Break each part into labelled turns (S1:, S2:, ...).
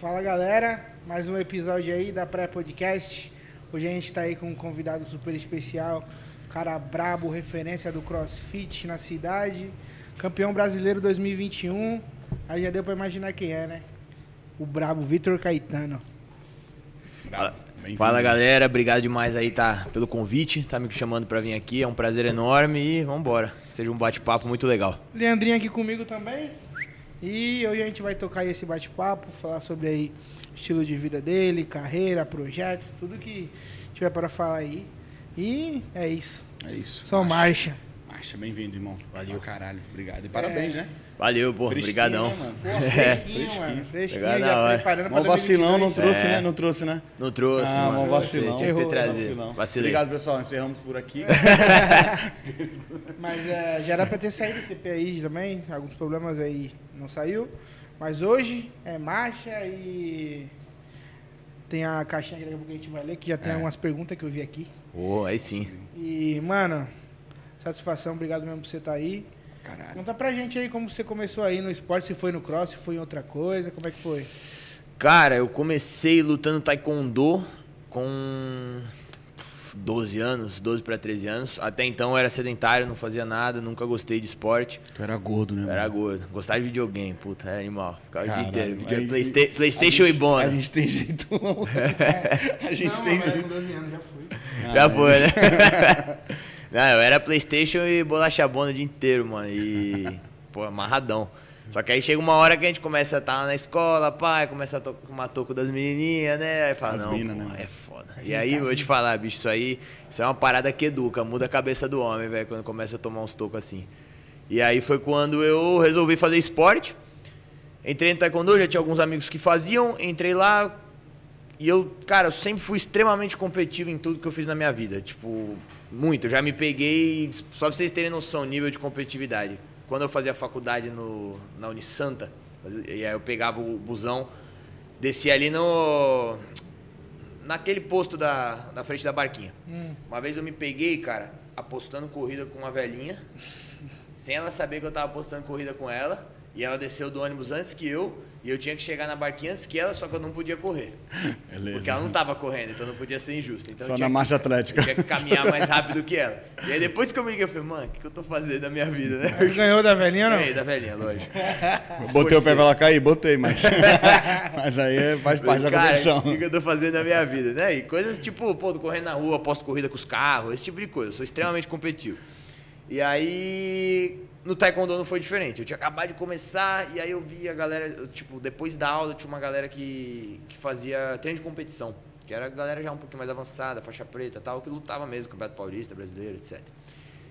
S1: Fala galera, mais um episódio aí da Pré-Podcast. Hoje a gente tá aí com um convidado super especial, cara brabo, referência do CrossFit na cidade, campeão brasileiro 2021. Aí já deu pra imaginar quem é, né? O brabo Vitor Caetano.
S2: Fala, fala galera, obrigado demais aí tá, pelo convite, tá me chamando pra vir aqui, é um prazer enorme e vambora. Seja um bate-papo muito legal.
S1: Leandrinho aqui comigo também. E hoje a gente vai tocar esse bate-papo, falar sobre aí estilo de vida dele, carreira, projetos, tudo que tiver para falar aí. E é isso.
S3: É isso.
S1: Só marcha.
S3: Marcha, bem-vindo, irmão. Valeu. Pra caralho, obrigado. E parabéns, né?
S2: Valeu, pô,
S3: Fresquinho,
S2: brigadão.
S3: né, mano?
S1: Pô,
S2: É.
S1: fresquinho, mano. Fresquinho,
S3: Mó vacilão, não
S1: 2022.
S3: trouxe,
S2: É.
S3: né? Não trouxe, né?
S2: Não trouxe,
S3: Ah,
S2: mano.
S3: mó vacilão.
S2: Tinha que ter trazido.
S3: Vacilão.
S2: Vacilei.
S3: Obrigado, pessoal. Encerramos por aqui.
S1: Mas é, já era pra ter saído esse CPI também, alguns problemas aí não saiu. Mas hoje é marcha e tem a caixinha que daqui a pouco a gente vai ler, que já tem
S3: É.
S1: algumas perguntas que eu vi aqui.
S2: Pô, aí sim.
S1: E, mano, satisfação, obrigado mesmo por você estar aí.
S3: Caralho.
S1: Conta pra gente aí como você começou aí no esporte, se foi no cross, se foi em outra coisa, como é que foi?
S2: Cara, eu comecei lutando taekwondo com 12 anos, 12 pra 13 anos. Até então eu era sedentário, não fazia nada, nunca gostei de esporte.
S3: Tu era gordo, né?
S2: Eu era gordo. Gostava de videogame, puta, era animal. Ficava o dia
S3: Caralho,
S2: inteiro. Video-
S3: aí-
S2: Playsta- Playstation e bona.
S3: A gente tem jeito. a gente
S1: não,
S3: tem
S1: mas
S3: jeito.
S1: com 12 anos já fui.
S2: Já
S3: Ah,
S2: foi, né? Não, eu era Playstation e bolacha bona o dia inteiro, mano. E, pô, amarradão. Só que aí chega uma hora que a gente começa a estar na escola, pai, começa a to- tomar toco das menininhas, né? Aí fala,
S3: As
S2: não,
S3: mina,
S2: pô,
S3: né?
S2: é foda. E aí, eu vou te falar, bicho, isso aí, isso é uma parada que educa, muda a cabeça do homem, velho, quando começa a tomar uns tocos assim. E aí foi quando eu resolvi fazer esporte. Entrei no taekwondo, já tinha alguns amigos que faziam, entrei lá, e eu, cara, eu sempre fui extremamente competitivo em tudo que eu fiz na minha vida. Tipo, muito. Eu já me peguei, só pra vocês terem noção, nível de competitividade. Quando eu fazia faculdade no, na Unisanta, e aí eu pegava o busão, descia ali no. naquele posto da, da frente da barquinha. Uma vez eu me peguei, cara, apostando corrida com uma velhinha, sem ela saber que eu tava apostando corrida com ela. E ela desceu do ônibus antes que eu, e eu tinha que chegar na barquinha antes que ela, só que eu não podia correr.
S3: Beleza.
S2: Porque ela não tava correndo, então não podia ser injusto. Então
S3: Só na
S2: que-
S3: marcha atlética.
S2: Eu tinha que caminhar mais rápido que ela. E aí depois que eu me liguei, eu falei, mano, o que, que eu tô fazendo na minha vida, né?
S1: Ganhou da velhinha ou não?
S2: Ganhei da velhinha, lógico.
S3: Botei o pé
S2: Esforcei.
S3: pra ela cair? Botei, mas. mas aí faz parte da
S2: Cara,
S3: competição.
S2: o que, que eu tô fazendo na minha vida, né? E coisas tipo, pô, tô correndo na rua, posto corrida com os carros, esse tipo de coisa. Eu sou extremamente competitivo. E aí, no taekwondo não foi diferente. Eu tinha acabado de começar e aí eu vi a galera, eu, tipo, depois da aula tinha uma galera que, que fazia treino de competição. Que era a galera já um pouquinho mais avançada, faixa preta e tal, que lutava mesmo, Campeonato Paulista, Brasileiro, etc.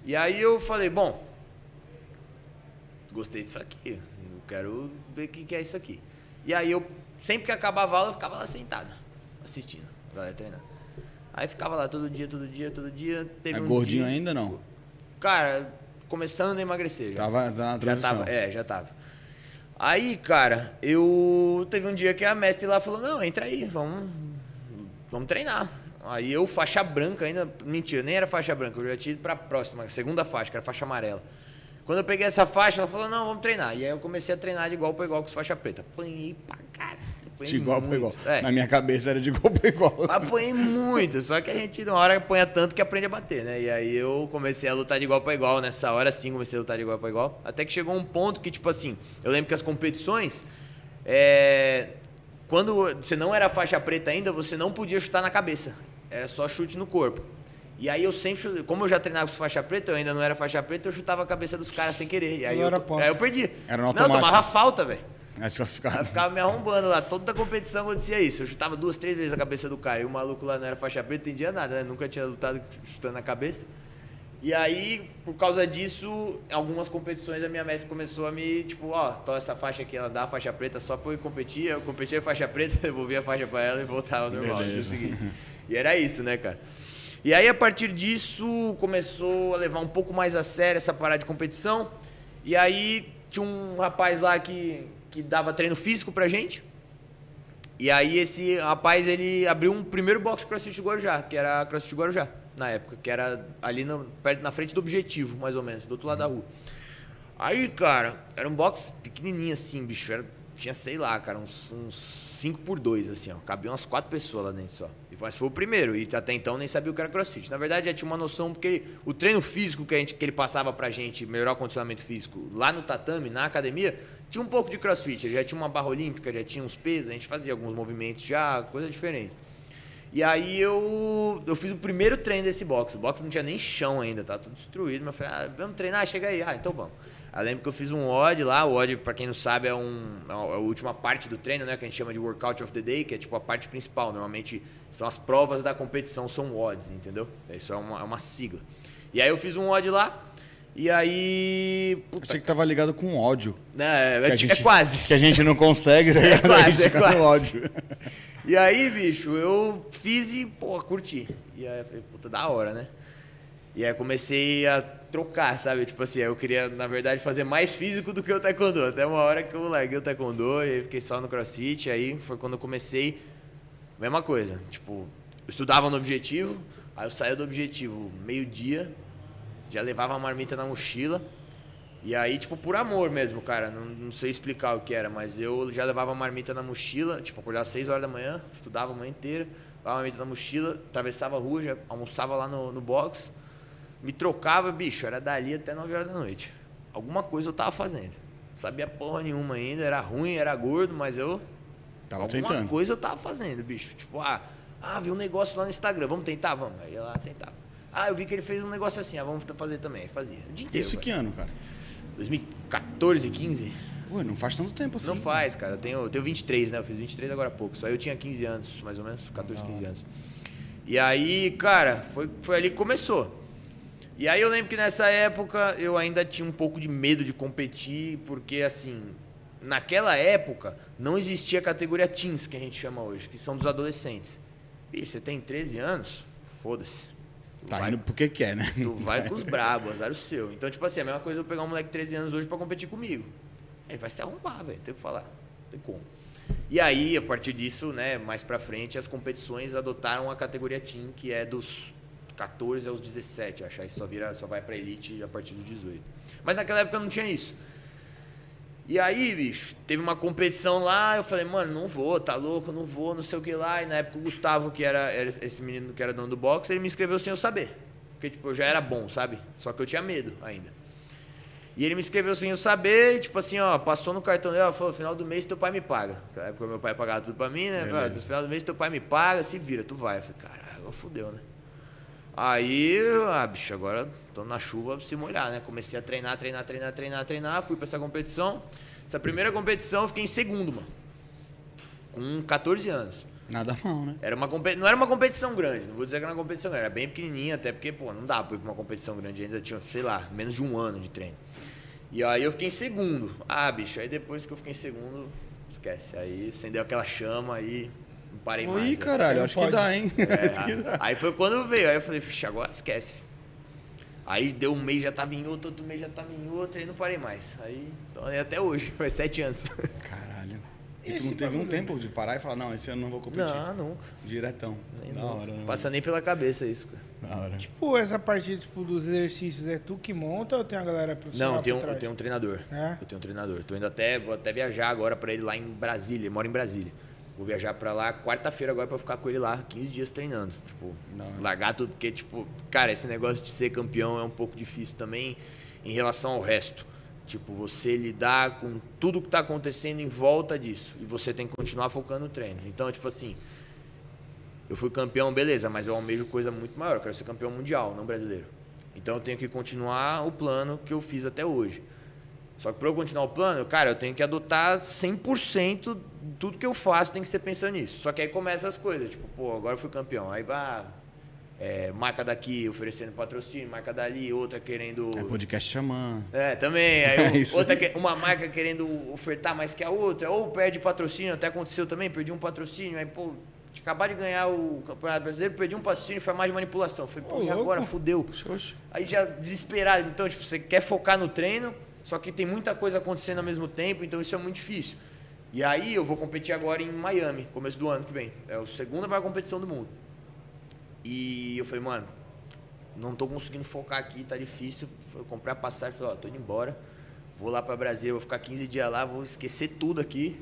S2: E aí eu falei, bom, gostei disso aqui, eu quero ver o que, que é isso aqui. E aí eu, sempre que acabava a aula, eu ficava lá sentado, assistindo a galera treinar. Aí ficava lá todo dia, todo dia, todo dia. Teve
S3: É
S2: um
S3: gordinho
S2: dia-
S3: ainda não?
S2: Cara, começando a emagrecer. Já.
S3: Tava na
S2: já
S3: transição.
S2: tava, é, já tava. Aí, cara, eu teve um dia que a mestre lá falou: "Não, entra aí, vamos vamos treinar". Aí eu faixa branca ainda, mentira, nem era faixa branca, eu já tinha ido pra próxima, segunda faixa, que era faixa amarela. Quando eu peguei essa faixa, ela falou: "Não, vamos treinar". E aí eu comecei a treinar de igual para igual com os faixa preta. Apanhei pra caralho. Apanhei
S3: De igual pra
S2: muito.
S3: igual.
S2: É.
S3: Na minha cabeça era de igual pra igual.
S2: Apanhei muito, só que a gente, uma hora apanha tanto que aprende a bater, né? E aí eu comecei a lutar de igual pra igual. Nessa hora, sim, comecei a lutar de igual pra igual. Até que chegou um ponto que, tipo assim, eu lembro que as competições, é, quando você não era faixa preta ainda, você não podia chutar na cabeça. Era só chute no corpo. E aí eu sempre, como eu já treinava com faixa preta, eu ainda não era faixa preta, eu chutava a cabeça dos caras sem querer. E aí eu, aí eu perdi.
S3: Era no
S2: não, eu tomava falta, velho. Ela
S3: desclassificado.
S2: ficava me arrombando lá. Toda competição acontecia isso. Eu chutava duas, três vezes a cabeça do cara. E o maluco lá não era faixa preta, entendia nada, né? Nunca tinha lutado chutando na cabeça. E aí, por causa disso, em algumas competições a minha mestre começou a me, tipo, ó, toma essa faixa aqui, ela dá a faixa preta só pra eu competir. Eu competia a faixa preta, devolvia a faixa pra ela e voltava ao normal. no dia
S3: Beleza.
S2: seguinte. E era isso, né, cara? E aí, a partir disso, começou a levar um pouco mais a sério essa parada de competição. E aí, tinha um rapaz lá que, que dava treino físico pra gente. E aí, esse rapaz, ele abriu um primeiro box CrossFit Guarujá, que era CrossFit Guarujá, na época, que era ali no- perto, na frente do Objetivo, mais ou menos, do outro lado da rua. Aí, cara, era um box pequenininho assim, bicho, era tinha, sei lá, cara, uns, uns 5 por 2, assim, ó. Cabia umas quatro pessoas lá dentro só. Mas foi o primeiro, e até então nem sabia o que era crossfit. Na verdade, já tinha uma noção, porque o treino físico que, a gente, que ele passava pra gente, melhorar o condicionamento físico, lá no tatame, na academia, tinha um pouco de crossfit. Ele já tinha uma barra olímpica, já tinha uns pesos, a gente fazia alguns movimentos já, coisa diferente. E aí eu, eu fiz o primeiro treino desse box. O box não tinha nem chão ainda, tá tudo destruído. Mas eu falei, ah, vamos treinar? Chega aí. Ah, então vamos. Eu lembro que eu fiz um odd lá. O odd, para quem não sabe, é, um, é a última parte do treino, né? Que a gente chama de workout of the day, que é tipo a parte principal. Normalmente são as provas da competição, são odds, entendeu? Isso é uma, é uma sigla. E aí eu fiz um odd lá. E aí.
S3: Puta. Achei que tava ligado com ódio.
S2: É, é, é, gente, é quase.
S3: Que a gente não consegue, tá
S2: É quase, é quase. ódio. E aí, bicho, eu fiz e, pô, curti. E aí, falei, puta, da hora, né? E aí comecei a trocar, sabe? Tipo assim, eu queria, na verdade, fazer mais físico do que o taekwondo. Até uma hora que eu larguei o taekwondo e fiquei só no crossfit. Aí foi quando eu comecei, mesma coisa. Tipo, eu estudava no objetivo, aí eu saía do objetivo meio-dia, já levava a marmita na mochila e aí, tipo, por amor mesmo, cara. Não, não, sei explicar o que era, mas eu já levava a marmita na mochila, tipo, acordava às 6 horas da manhã, estudava a manhã inteira, levava a marmita na mochila, atravessava a rua, já almoçava lá no, no box, me trocava, bicho, era dali até 9 horas da noite. Alguma coisa eu tava fazendo. Não sabia porra nenhuma ainda, era ruim, era gordo, mas eu.
S3: Tava
S2: alguma
S3: tentando.
S2: coisa eu tava fazendo, bicho. Tipo, ah, ah, vi um negócio lá no Instagram, vamos tentar? Vamos. Aí ia lá, tentava. Ah, eu vi que ele fez um negócio assim, ah, vamos fazer também. Fazia. O dia inteiro.
S3: Isso que ano, cara?
S2: 2014, 15.
S3: Pô, não faz tanto tempo assim.
S2: Não faz, cara. Eu tenho, eu tenho 23, né? Eu fiz 23 agora há pouco. Só eu tinha 15 anos, mais ou menos, 14, 15 anos. E aí, cara, foi, foi ali que começou. E aí eu lembro que nessa época eu ainda tinha um pouco de medo de competir, porque assim, naquela época não existia a categoria teens, que a gente chama hoje, que são dos adolescentes. E você tem 13 anos? Foda-se.
S3: Tá vai, indo porque quer, né?
S2: Tu vai com os brabos, azar o seu. Então, tipo assim, a mesma coisa eu pegar um moleque de 13 anos hoje para competir comigo. Ele vai se arrumar, velho. Tem o que falar. Tem como. E aí, a partir disso, né, mais pra frente, as competições adotaram a categoria Team, que é dos 14 aos 17, acho. Aí só, vira, só vai pra Elite a partir dos 18. Mas naquela época não tinha isso. E aí, bicho, teve uma competição lá, eu falei, mano, não vou, tá louco, não vou, não sei o que lá. E na época o Gustavo, que era, era esse menino que era dono do boxe, ele me inscreveu sem eu saber. Porque, tipo, eu já era bom, sabe? Só que eu tinha medo ainda. E ele me escreveu sem eu saber, e, tipo assim, ó, passou no cartão dele, falou, final do mês teu pai me paga. Na época meu pai pagava tudo pra mim, né? No final do mês teu pai me paga, se vira, tu vai. Eu falei, caralho, fudeu, né? Aí, ah, bicho, agora tô na chuva pra se molhar, né? Comecei a treinar, treinar, treinar, treinar, treinar, fui pra essa competição. Essa primeira competição eu fiquei em segundo, mano. Com 14 anos.
S3: Nada mal, né?
S2: Era uma Não era uma competição grande, não vou dizer que era uma competição grande, era bem pequenininha, até porque, pô, não dá pra ir pra uma competição grande, ainda tinha, sei lá, menos de um ano de treino. E aí eu fiquei em segundo. Ah, bicho, aí depois que eu fiquei em segundo, esquece. Aí acendeu aquela chama, aí não parei
S3: Oi,
S2: mais.
S3: Ih, caralho, acho que dá, hein?
S2: É, que dá. Aí foi quando veio, aí eu falei, puxa, agora esquece. Aí deu um mês, já tava em outro, outro mês já tava em outro, aí não parei mais. Aí, até hoje, faz sete anos.
S3: Caralho. E tu não teve um tempo de parar e falar, não, esse ano não vou competir?
S2: Não, nunca.
S3: Diretão.
S2: Nem da hora. Não passa nem pela cabeça isso, cara.
S3: Da hora.
S1: Tipo, essa parte tipo, dos exercícios, é tu que monta ou tem a galera profissional
S2: Não, tem um, eu tenho um treinador.
S1: É?
S2: Eu tenho um treinador. Tô indo até, vou até viajar agora pra ele lá em Brasília. Ele mora em Brasília. Vou viajar pra lá quarta-feira agora pra ficar com ele lá 15 dias treinando. Tipo,
S3: Não.
S2: largar tudo, porque, tipo, cara, esse negócio de ser campeão é um pouco difícil também em relação ao resto. Tipo, você lidar com tudo que tá acontecendo em volta disso. E você tem que continuar focando no treino. Então, tipo assim, eu fui campeão, beleza, mas eu almejo coisa muito maior. Eu quero ser campeão mundial, não brasileiro. Então eu tenho que continuar o plano que eu fiz até hoje. Só que para eu continuar o plano, cara, eu tenho que adotar 100% tudo que eu faço tem que ser pensando nisso. Só que aí começa as coisas, tipo, pô, agora eu fui campeão. Aí vai, é, marca daqui oferecendo patrocínio, marca dali, outra querendo.
S3: É podcast chamando.
S2: É, também. Aí
S3: É
S2: outra, uma marca querendo ofertar mais que a outra, ou perde patrocínio, até aconteceu também, perdi um patrocínio, aí, pô, de acabar de ganhar o Campeonato Brasileiro, perdi um patrocínio, foi mais de manipulação. Falei, pô,
S1: Ô,
S2: e agora? Fudeu.
S3: Oxe.
S2: Aí já desesperado. Então, tipo, você quer focar no treino, só que tem muita coisa acontecendo ao mesmo tempo, então isso é muito difícil. E aí eu vou competir agora em Miami, começo do ano que vem. É a segunda maior competição do mundo. E eu falei, mano, não tô conseguindo focar aqui, tá difícil. Eu comprei a passagem, falei, ó, tô indo embora. vou lá pra Brasília, vou ficar 15 dias lá, vou esquecer tudo aqui.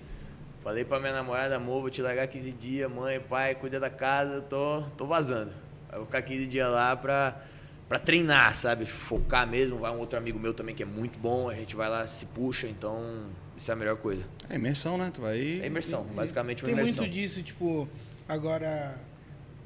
S2: Falei pra minha namorada, amor, vou te largar 15 dias, mãe, pai, cuida da casa, tô, tô vazando. Eu vou ficar 15 dias lá pra, pra treinar, sabe? Focar mesmo. Vai um outro amigo meu também que é muito bom, a gente vai lá, se puxa, então isso é a melhor coisa.
S3: É imersão, né? Tu vai.
S2: É imersão, basicamente uma
S1: Tem
S2: imersão.
S1: muito disso, tipo, agora.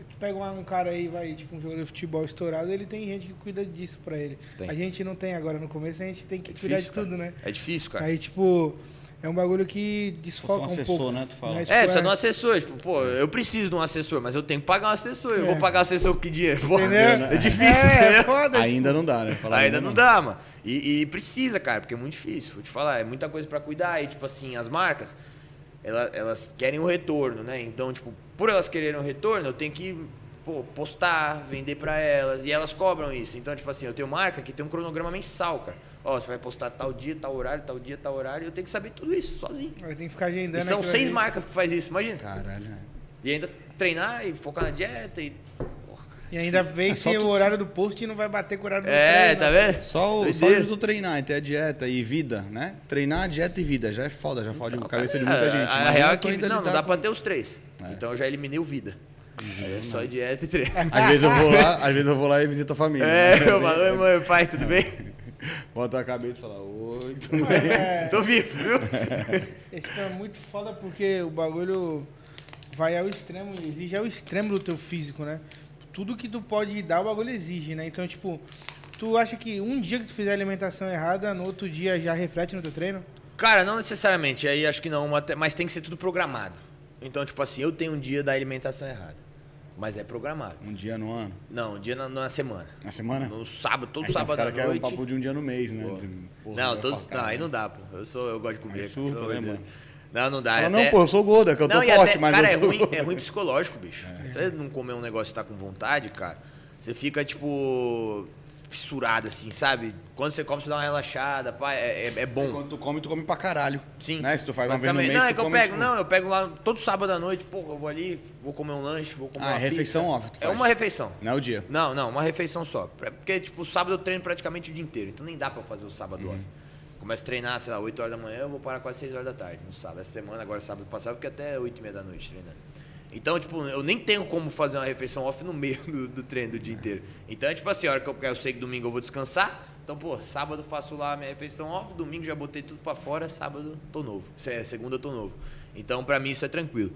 S1: Tu pega um, cara aí, vai, tipo, um jogador de futebol estourado, ele tem gente que cuida disso pra ele.
S2: Tem.
S1: A gente não tem agora no começo, a gente tem que
S2: É
S1: cuidar de
S2: difícil,
S1: tudo,
S2: cara.
S1: né?
S2: É difícil, cara.
S1: Aí, tipo, é um bagulho que desfoca
S3: um
S1: um,
S3: assessor,
S1: pouco.
S3: né, tu fala.
S1: Tipo,
S2: É, precisa de um assessor. Tipo, pô, eu preciso de um assessor, mas eu tenho que pagar um assessor. Eu
S1: É.
S2: vou pagar o assessor com que dinheiro? Pô,
S1: Entendeu?
S2: é difícil,
S1: é,
S2: entendeu?
S1: É foda.
S3: Ainda não dá, né? Falar
S2: Ainda não dá, mano. E, e precisa, cara, porque é muito difícil. Vou te falar, é muita coisa pra cuidar. E, tipo assim, as marcas, ela- elas querem o retorno, né? Então, tipo, por elas quererem o retorno, eu tenho que pô, postar, vender pra elas. E elas cobram isso. Então, tipo assim, eu tenho marca que tem um cronograma mensal, cara. Ó, você vai postar tal dia, tal horário, tal dia, tal horário. Eu tenho que saber tudo isso, sozinho.
S1: Tem que ficar agendando.
S2: E são seis
S1: ali.
S2: marcas que faz isso, imagina.
S3: Caralho, né?
S2: E ainda treinar e focar na dieta e. Porra, cara.
S1: E ainda vem
S3: É
S1: se
S3: tu-
S1: o horário do post não vai bater com o horário do
S2: É,
S1: treino.
S2: tá vendo?
S3: Só, o, só de tu treinar e ter a dieta e vida, né? Treinar, dieta e vida já é foda, já fode a cabeça de muita
S2: É,
S3: gente.
S2: A,
S3: Mas
S2: real é que
S3: ainda
S2: não, não
S3: lidar
S2: dá pra ter os três.
S3: É.
S2: Então eu já eliminei o vida. Aí é só dieta e treino.
S3: Às vezes eu vou lá, às vezes eu vou lá e visito a família.
S2: É,
S3: né?
S2: eu falo, oi mãe, pai, tudo bem?
S3: Bota a cabeça e fala, oi, tudo bem?
S1: é,
S2: Tô vivo, viu?
S1: Isso é muito foda porque o bagulho vai ao extremo, exige ao extremo do teu físico, né? Tudo que tu pode dar, o bagulho exige, né? Então, tipo, tu acha que um dia que tu fizer a alimentação errada, no outro dia já reflete no teu treino?
S2: Cara, não necessariamente, aí acho que não, mas tem que ser tudo programado. Então, tipo assim, eu tenho um dia da alimentação errada, mas é programado.
S3: Um dia no ano,
S2: Não, um dia na, na semana.
S3: na semana?
S2: No sábado, todo
S3: Aí
S2: sábado à
S3: cara que é um
S2: noite.
S3: papo de um dia no mês, né?
S2: Pô. Não,
S3: vai
S2: todos, não, aí
S3: né?
S2: não dá, pô. Eu, sou, eu gosto de comer.
S3: Aí surta,
S2: pelo
S3: né, mano?
S2: Não, não dá.
S3: Fala,
S2: é
S3: não,
S2: até-
S3: pô, eu sou gordo, é que eu tô
S2: Não, e
S3: forte,
S2: até-
S3: mas
S2: cara,
S3: eu
S2: é
S3: sou...
S2: ruim, é ruim psicológico, bicho. Você não comer um negócio e tá com vontade, cara, você fica, tipo, fissurado, assim, sabe? Quando você come, você dá uma relaxada, pá, é, é, é bom.
S3: Quando tu come, tu come pra caralho.
S2: Sim.
S3: Né? Se tu faz uma vez no mês,
S2: Não, é que eu
S3: come,
S2: pego,
S3: tipo,
S2: não, eu pego lá todo sábado à noite, porra, eu vou ali, vou comer um lanche, vou comer
S3: Ah,
S2: uma
S3: é refeição
S2: pizza.
S3: off, tu
S2: É
S3: faz.
S2: uma refeição.
S3: Não é o dia.
S2: Não, não, uma refeição só. Pra- Porque, tipo, sábado eu treino praticamente o dia inteiro, então nem dá pra fazer o sábado
S3: Uhum.
S2: off. Começo a treinar, sei lá, 8 horas da manhã, eu vou parar quase 6 horas da tarde no sábado. Essa semana, agora sábado passado, eu fiquei até 8 e meia da noite treinando. Então, tipo, eu nem tenho como fazer uma refeição off no meio do, do treino do dia inteiro. Então, é tipo assim, a hora que eu, eu sei que domingo eu vou descansar, então, pô, sábado eu faço lá a minha refeição off, domingo já botei tudo pra fora, sábado tô novo. Se- Segunda eu tô novo. Então, pra mim, isso é tranquilo.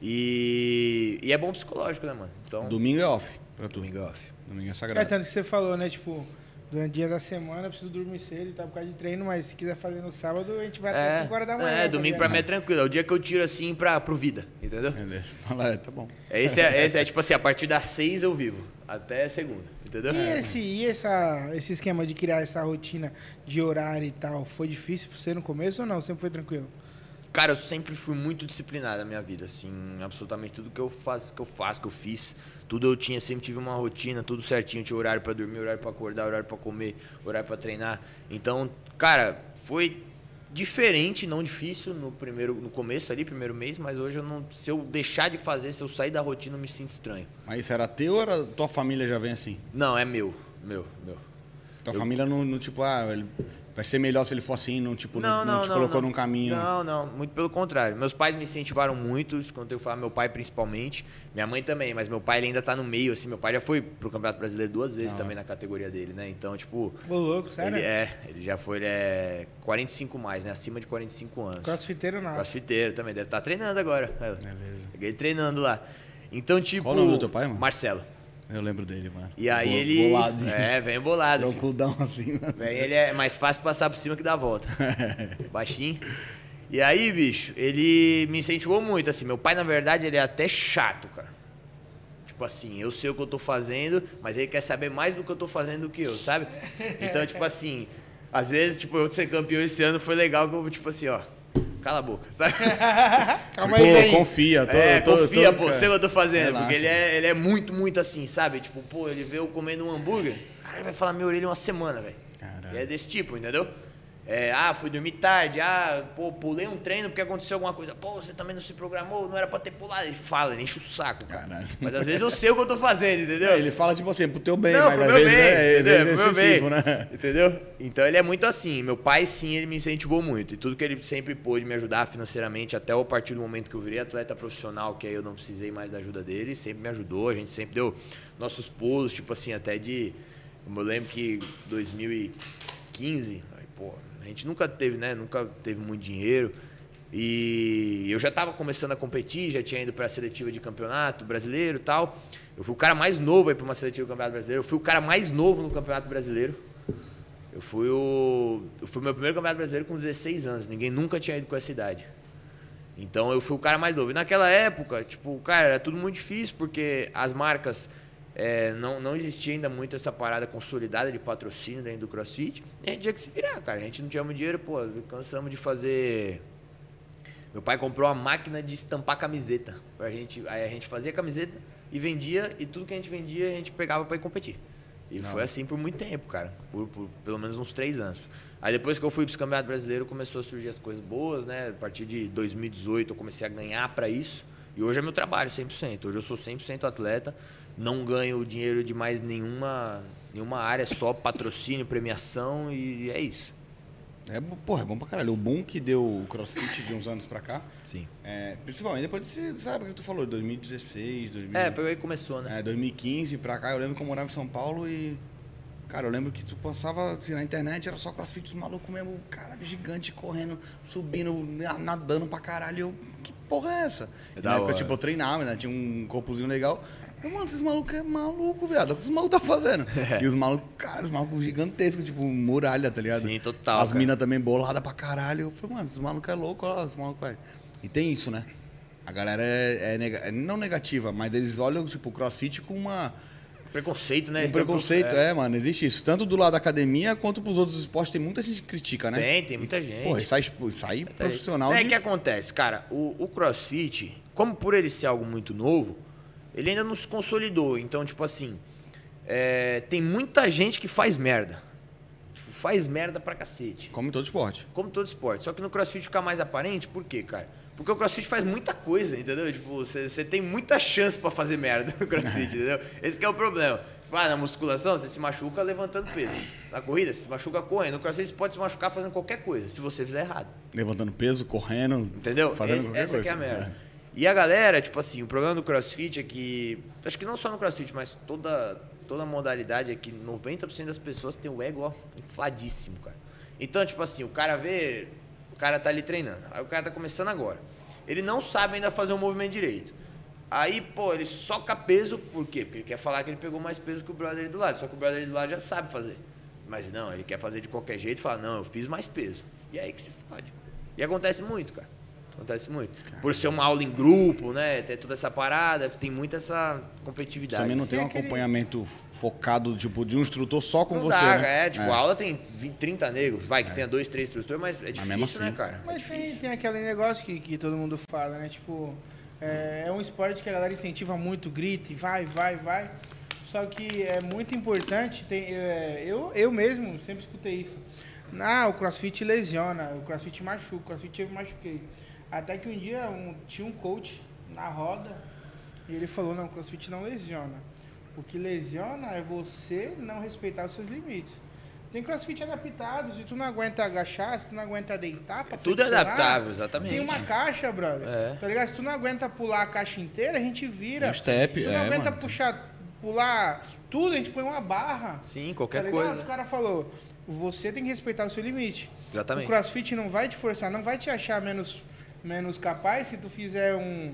S2: E, e é bom psicológico, né, mano? Então,
S3: Domingo é off pra tu.
S2: domingo é off.
S3: Domingo é
S1: É
S3: sagrado.
S1: tanto que você falou, né? Tipo, durante o dia da semana eu preciso dormir cedo e tal, por causa de treino, mas se quiser fazer no sábado, a gente vai até 5 horas da manhã.
S2: É,
S1: tá
S2: domingo pra
S1: ligado?
S2: mim é tranquilo. É o dia que eu tiro assim pra, pro vida, entendeu?
S3: Beleza. Fala, é, tá bom.
S2: É, Esse é, esse é tipo assim, a partir das seis eu vivo. Até segunda, entendeu?
S1: E, esse, e essa, esse esquema de criar essa rotina de horário e tal, foi difícil pra você no começo ou não? Sempre foi tranquilo?
S2: Cara, eu sempre fui muito disciplinado na minha vida, assim, absolutamente tudo que eu faço, que eu faço, que eu fiz, tudo eu tinha, sempre tive uma rotina, tudo certinho, tinha horário pra dormir, horário pra acordar, horário pra comer, horário pra treinar. Então, cara, foi diferente, não difícil no primeiro, no começo ali, primeiro mês, mas hoje eu não, se eu deixar de fazer, se eu sair da rotina, eu me sinto estranho.
S3: Mas isso era teu ou era tua família já vem assim?
S2: Não, é meu, meu, meu.
S3: Tua
S2: Eu-
S3: família não, não, tipo, ah, ele vai ser melhor se ele for assim, não, tipo, não, não te colocou num caminho.
S2: Não, não, muito pelo contrário. Meus pais me incentivaram muito, isso quando eu falar meu pai principalmente, minha mãe também, mas meu pai ele ainda tá no meio, assim, meu pai já foi pro Campeonato Brasileiro duas vezes
S3: Ah.
S2: também na categoria dele, né? Então, tipo,
S1: Ô, louco, sério?
S2: ele é, ele já foi, ele é 45 mais, né? Acima de 45 anos.
S1: Crossfiteiro nada.
S2: Crossfiteiro também, deve estar treinando agora.
S3: Beleza.
S2: Peguei ele treinando lá. Então, tipo.
S3: Qual o nome do teu pai, mano?
S2: Marcelo.
S3: Eu lembro dele, mano.
S2: E aí
S3: Bo-
S2: ele.
S3: Boladinho.
S2: É, vem bolado.
S3: Troncudão assim, mano.
S2: Véi, ele é mais fácil passar por cima que dar a volta. Baixinho. E aí, bicho, ele me incentivou muito, assim. Meu pai, na verdade, ele é até chato, cara. Tipo assim, eu sei o que eu tô fazendo, mas ele quer saber mais do que eu tô fazendo do que eu, sabe? Então, tipo assim, às vezes, tipo, eu ser campeão esse ano foi legal que eu, tipo assim, ó, cala a boca, sabe?
S1: Calma
S3: Pô,
S1: aí, vem.
S3: confia. Tô,
S2: é,
S3: tô,
S2: confia,
S3: tô-
S2: pô, sei o que eu tô fazendo.
S3: Relaxa.
S2: Porque ele é, ele é muito, muito assim, sabe? Tipo, pô, ele vê eu comendo um hambúrguer, cara, ele vai falar minha orelha uma semana, velho.
S3: Caralho.
S2: E é desse tipo, entendeu? É, ah, fui dormir tarde, ah, pô, pulei um treino porque aconteceu alguma coisa. Pô, você também não se programou, não era pra ter pulado. Ele fala, ele enche o saco. Cara.
S3: Caralho.
S2: Mas às vezes eu sei o que eu tô fazendo, entendeu?
S3: É, ele fala tipo assim, pro teu bem,
S2: Não,
S3: mas
S2: pro
S3: às
S2: meu
S3: vezes
S2: bem,
S3: é,
S2: entendeu?
S3: é
S2: Pro meu
S3: excessivo,
S2: bem,
S3: né?
S2: Entendeu? Então ele é muito assim. Meu pai, sim, ele me incentivou muito. E tudo que ele sempre pôde me ajudar financeiramente, até a partir do momento que eu virei atleta profissional, que aí eu não precisei mais da ajuda dele, sempre me ajudou. A gente sempre deu nossos pulos, tipo assim, até de. Eu lembro que 2015, aí, pô, a gente nunca teve, né? Nunca teve muito dinheiro. E eu já estava começando a competir, já tinha ido para a seletiva de campeonato brasileiro e tal. Eu fui o cara mais novo aí para uma seletiva de campeonato brasileiro. Eu fui o cara mais novo no campeonato brasileiro. Eu fui o. Eu fui meu primeiro campeonato brasileiro com 16 anos. Ninguém nunca tinha ido com essa idade. Então eu fui o cara mais novo. E naquela época, tipo, cara, era tudo muito difícil, porque as marcas. É, não, não existia ainda muito essa parada consolidada de patrocínio dentro do CrossFit. E a gente tinha que se virar, cara. A gente não tinha muito dinheiro, pô, cansamos de fazer. Meu pai comprou uma máquina de estampar camiseta. Pra gente, aí a gente fazia camiseta e vendia, e tudo que a gente vendia a gente pegava para ir competir. E foi assim por muito tempo, cara. Por, por pelo menos uns três anos. Aí depois que eu fui pro Campeonato Brasileiro, começou a surgir as coisas boas, né? A partir de 2018 eu comecei a ganhar para isso. E hoje é meu trabalho, 100%. Hoje eu sou 100% atleta. Não ganho dinheiro de mais nenhuma, nenhuma área, só patrocínio, premiação e é isso.
S3: É, porra, é bom pra caralho. O boom que deu o crossfit de uns anos pra cá,
S2: Sim.
S3: é, principalmente depois desse- dessa época que tu falou, 2016, 2000,
S2: É, foi aí que começou, né?
S3: é, 2015 pra cá. Eu lembro que eu morava em São Paulo e. Cara, eu lembro que tu passava assim, na internet, era só crossfit, os malucos mesmo, caralho, gigante, correndo, subindo, na- nadando pra caralho. Eu, que porra é essa?
S2: É
S3: na época,
S2: hora.
S3: tipo, eu treinava, né? Tinha um corpozinho legal. Eu, mano, esses malucos é maluco, viado. O que os malucos tá fazendo? E os malucos, cara, os malucos gigantescos, tipo, muralha, tá ligado?
S2: Sim, total,
S3: As minas também boladas pra caralho. Eu falei, mano, esses malucos é louco, ó, os malucos, velho. E tem isso, né? A galera é, é nega- é não negativa, mas eles olham, tipo, o crossfit com uma.
S2: Preconceito, né?
S3: Um preconceito,
S2: pro-
S3: é. mano, existe isso. Tanto do lado da academia quanto pros outros esportes, tem muita gente que critica, né?
S2: Tem, tem muita gente.
S3: Porra, sai, tipo, sai profissional
S2: É
S3: de...
S2: que acontece, cara, o, o CrossFit, como por ele ser algo muito novo, ele ainda não se consolidou. Então, tipo assim, é, tem muita gente que faz merda. Tipo, Faz merda pra cacete.
S3: Como em todo esporte.
S2: Como todo esporte. Só que no CrossFit fica mais aparente, por quê, cara? Porque o CrossFit faz muita coisa, entendeu? Tipo, você tem muita chance pra fazer merda no CrossFit, entendeu? Esse que é o problema. Tipo, ah, na musculação você se machuca levantando peso. Na corrida você se machuca correndo. No CrossFit você pode se machucar fazendo qualquer coisa, se você fizer errado.
S3: Levantando peso, correndo.
S2: Entendeu?
S3: Fazendo
S2: Esse-
S3: qualquer
S2: essa que é a
S3: coisa.
S2: merda. E a galera, tipo assim, o problema do CrossFit é que. Acho que não só no CrossFit, mas toda, toda modalidade é que 90% das pessoas tem o ego ó, infladíssimo, cara. Então, tipo assim, o cara vê. O cara tá ali treinando. Aí o cara tá começando agora. Ele não sabe ainda fazer o movimento direito. Aí, pô, ele soca peso, por quê? Porque ele quer falar que ele pegou mais peso que o brother do lado. Só que o brother do lado já sabe fazer. Mas não, ele quer fazer de qualquer jeito e fala, não, eu fiz mais peso. E é aí que se fode. E acontece muito, cara. Acontece muito. Por ser uma aula em grupo, né? Ter toda essa parada, tem muita essa competitividade.
S3: Também não tem um
S1: Tem aquele-
S3: acompanhamento focado, tipo, de um instrutor só com
S2: Não
S3: você,
S2: dá,
S3: né?
S2: é, tipo, a aula tem 20, 30 negros, vai que tenha dois, três instrutores, mas é difícil,
S3: mesmo assim.
S2: né, cara?
S1: Mas tem, tem aquele negócio que, que todo mundo fala, né? Tipo, é, é um esporte que a galera incentiva muito, grita e vai, vai, vai. Só que é muito importante, tem, é, eu, eu mesmo sempre escutei isso. Ah, o crossfit lesiona, o crossfit machuca, o crossfit eu machuquei. Até que um dia um- tinha um coach na roda e ele falou, não, o crossfit não lesiona. O que lesiona é você não respeitar os seus limites. Tem crossfit adaptado, se tu não aguenta agachar, se tu não aguenta deitar pra
S2: Tudo é adaptável, exatamente.
S1: Tem uma caixa, brother.
S2: É.
S1: Tá ligado? Se tu não aguenta pular a caixa inteira, a gente vira.
S3: Um step,
S1: se tu não
S3: é,
S1: aguenta
S3: mano.
S1: puxar, pular tudo, a gente põe uma barra.
S2: Sim,
S1: Tá
S2: qualquer
S1: ligado?
S2: coisa.
S1: O cara falou, você tem que respeitar o seu limite.
S2: Exatamente.
S1: O crossfit não vai te forçar, não vai te achar menos, menos capaz se tu fizer um,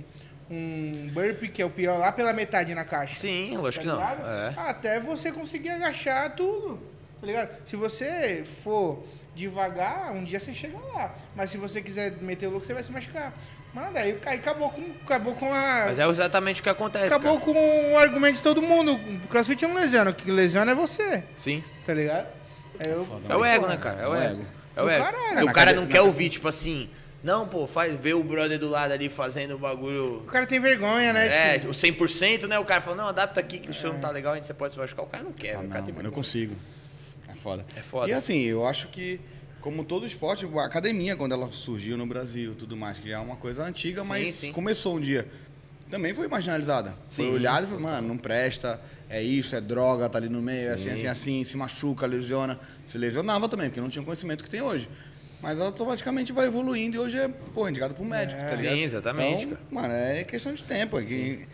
S1: um burpee, que é o pior, lá pela metade na caixa.
S2: Sim, lógico que não. É.
S1: Até você conseguir agachar tudo. Tá ligado? Se você for devagar, um dia você chega lá. Mas se você quiser meter o louco, você vai se machucar. Mano, aí, aí acabou com, acabou com a.
S2: Mas é exatamente o que acontece.
S1: acabou
S2: cara.
S1: com o argumento de todo mundo. O crossfit não lesiona, o que lesiona é você.
S2: Sim.
S1: Tá ligado? Aí eu
S2: É o ego,
S1: porra,
S2: né, cara? É
S3: É
S2: o
S3: o
S2: ego.
S3: ego.
S2: É o ego.
S1: caralho.
S2: E o cara não quer ouvir, tipo assim, não, pô, faz, vê o brother do lado ali fazendo o bagulho.
S1: O cara tem vergonha, né?
S2: É,
S1: tipo,
S2: o 100%, né? O cara fala, não, adapta aqui que o show não tá legal, ainda você pode se machucar. O cara não quer,
S3: Ah,
S2: o
S3: não,
S2: cara tem
S3: mano, eu
S2: vergonha.
S3: consigo. É foda.
S2: É foda.
S3: E assim, eu acho que Como todo esporte, a academia, quando ela surgiu no Brasil, tudo mais, que é uma coisa antiga,
S2: Sim,
S3: mas
S2: sim.
S3: começou um dia. Também foi marginalizada. Foi
S2: Sim.
S3: olhado e falou, mano, não presta, é isso, é droga, tá ali no meio, é assim, assim, assim, se machuca, lesiona. Se lesionava também, porque não tinha o conhecimento que tem hoje. Mas automaticamente vai evoluindo e hoje é, pô, indicado pro médico,
S1: É.
S3: tá ligado?
S2: Sim, exatamente,
S3: Então, mano, é questão de tempo. É que,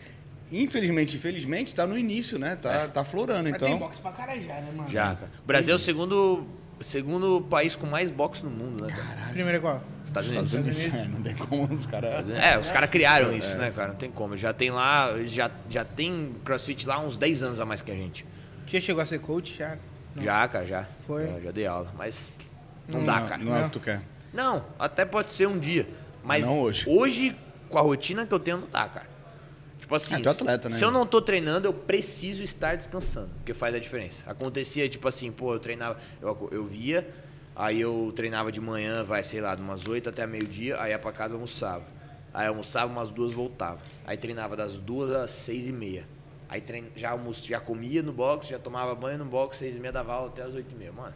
S3: infelizmente, infelizmente, tá no início, né? Tá, tá florando,
S1: Mas tem
S3: então...
S1: boxe pra caralho já, né, mano?
S2: Já, cara. O Brasil é o segundo, segundo país com mais boxe no mundo, né, cara?
S1: Primeiro é qual?
S2: Estados
S3: Estados
S2: Unidos.
S3: Unidos,
S1: Unidos.
S3: é, não tem como os caras...
S2: É, os caras criaram isso, né, cara? Não tem como. Já tem lá, já, já tem crossfit lá há uns 10 anos a mais que a gente.
S1: Já chegou a ser coach, já? Não.
S2: Já, cara, já.
S1: Foi?
S2: Já, já dei aula. Mas não,
S1: Não,
S2: dá, cara.
S3: Não é o que tu quer.
S2: Não, até pode ser um dia. Mas
S3: Não hoje.
S2: com a rotina que eu tenho, não dá, cara. Tipo assim,
S3: É, tu é atleta, né?
S2: se eu não tô treinando, eu preciso estar descansando, porque faz a diferença. Acontecia, tipo assim, pô, eu treinava, eu, eu via, aí eu treinava de manhã, vai, sei lá, de umas 8 até meio-dia, aí ia pra casa almoçava. Aí almoçava, umas duas voltava. Aí treinava das duas às seis e meia. Aí trein... já, almoço, já comia no box, já tomava banho no box, seis e meia dava aula até as oito e meia. Mano,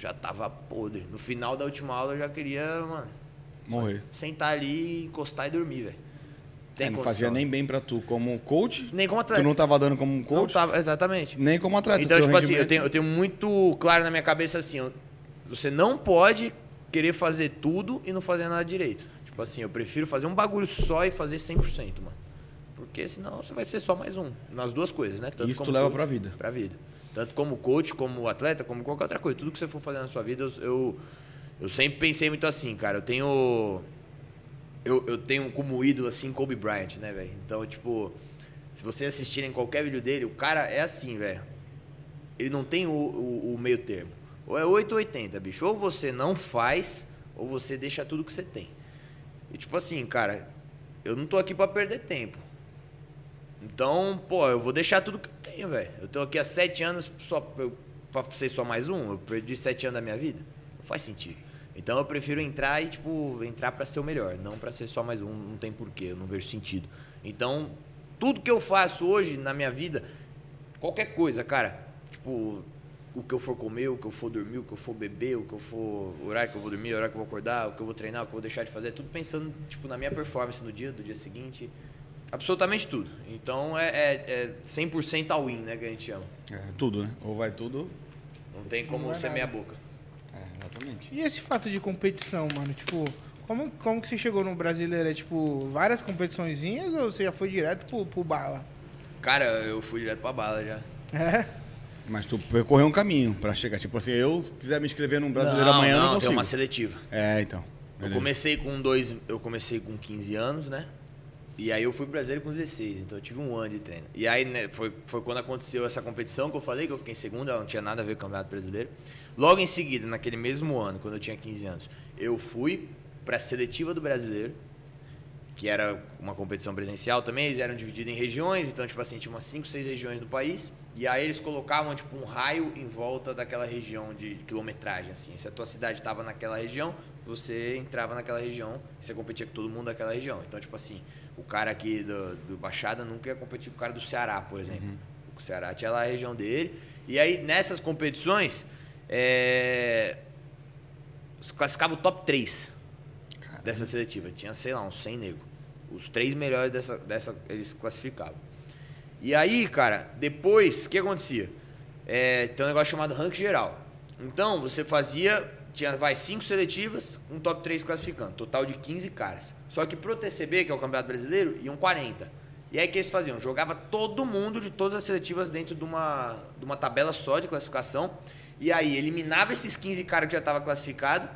S2: já tava podre. No final da última aula eu já queria, mano,
S3: Morrer.
S2: sentar ali, encostar e dormir, velho.
S3: É, não
S2: condição.
S3: fazia nem bem pra tu como coach.
S2: Nem como atleta.
S3: Tu não tava dando como
S2: Não
S3: coach,
S2: tava, exatamente.
S3: nem como atleta.
S2: Então, tipo assim, eu
S3: rendimento-
S2: tenho, eu tenho muito claro na minha cabeça assim, você não pode querer fazer tudo e não fazer nada direito. Tipo assim, eu prefiro fazer um bagulho só e fazer 100%, mano. Porque senão você vai ser só mais um. Nas duas coisas, né?
S3: Isso tu leva
S2: coach-
S3: pra vida.
S2: Pra vida. Tanto como coach, como atleta, como qualquer outra coisa. Tudo que você for fazer na sua vida, eu, eu, eu sempre pensei muito assim, cara. Eu tenho. Eu, eu tenho como ídolo, assim, Kobe Bryant, né, velho? Então, tipo, se vocês assistirem qualquer vídeo dele, o cara é assim, velho. Ele não tem o, o, o meio termo. Ou é 8 ou 80, bicho. Ou você não faz, ou você deixa tudo que você tem. E tipo assim, cara, eu não tô aqui pra perder tempo. Então, pô, eu vou deixar tudo tenho, velho. Eu tô aqui há sete anos só pra ser só mais um. Eu perdi sete anos da minha vida. Não faz sentido. Então eu prefiro entrar e, tipo, entrar pra ser o melhor, não pra ser só mais um. Não tem porquê, eu não vejo sentido. Então, tudo que eu faço hoje na minha vida, qualquer coisa, cara, tipo, o que eu for comer, o que eu for dormir, o que eu for beber, o que eu for. o horário que eu vou dormir, o horário que eu vou acordar, o que eu vou treinar, o que eu vou deixar de fazer, tudo pensando, tipo, na minha performance no dia, do dia seguinte. Absolutamente tudo. Então é, é, é 100% all-in, né, que a gente chama.
S3: É, tudo, né? Ou vai tudo.
S2: Não tem como
S1: Não
S2: ser
S1: nada.
S2: meia boca.
S3: É, exatamente.
S1: E esse fato de competição, mano? Tipo, como, como que você chegou no brasileiro? É tipo, várias competiçõezinhas ou você já foi direto pro, pro bala?
S2: Cara, eu fui direto pra bala já.
S1: É?
S3: Mas tu percorreu um caminho pra chegar. Tipo assim, eu se quiser me inscrever num brasileiro
S2: não,
S3: amanhã, não,
S2: não, tem
S3: consigo.
S2: uma seletiva.
S3: É, então.
S2: Eu
S3: Beleza.
S2: comecei com dois, eu comecei com 15 anos, né? E aí eu fui pro brasileiro com 16, então eu tive um ano de treino. E aí né, foi, foi quando aconteceu essa competição que eu falei que eu fiquei em segundo, ela não tinha nada a ver com o Campeonato Brasileiro. Logo em seguida, naquele mesmo ano, quando eu tinha 15 anos, eu fui pra seletiva do brasileiro, que era uma competição presencial também, eles eram divididos em regiões, então tipo assim, tinha umas 5, 6 regiões no país, e aí eles colocavam tipo um raio em volta daquela região de quilometragem assim. Se a tua cidade estava naquela região, você entrava naquela região, e você competia com todo mundo daquela região. Então tipo assim, o cara aqui do, do Baixada nunca ia competir com o cara do Ceará, por exemplo. O Ceará tinha lá a região dele, e aí nessas competições, é... classificava o top 3
S3: Caramba.
S2: dessa seletiva. Tinha, sei lá, uns 100 negros. Os três melhores dessa, dessa eles classificavam. E aí, cara, depois, o que acontecia? É, tem um negócio chamado ranking geral. Então, você fazia, tinha, vai, cinco seletivas, um top 3 classificando, total de 15 caras. Só que pro TCB, que é o Campeonato Brasileiro, iam 40. E aí, o que eles faziam? Jogava todo mundo de todas as seletivas dentro de uma, de uma tabela só de classificação. E aí, eliminava esses 15 caras que já estavam classificados.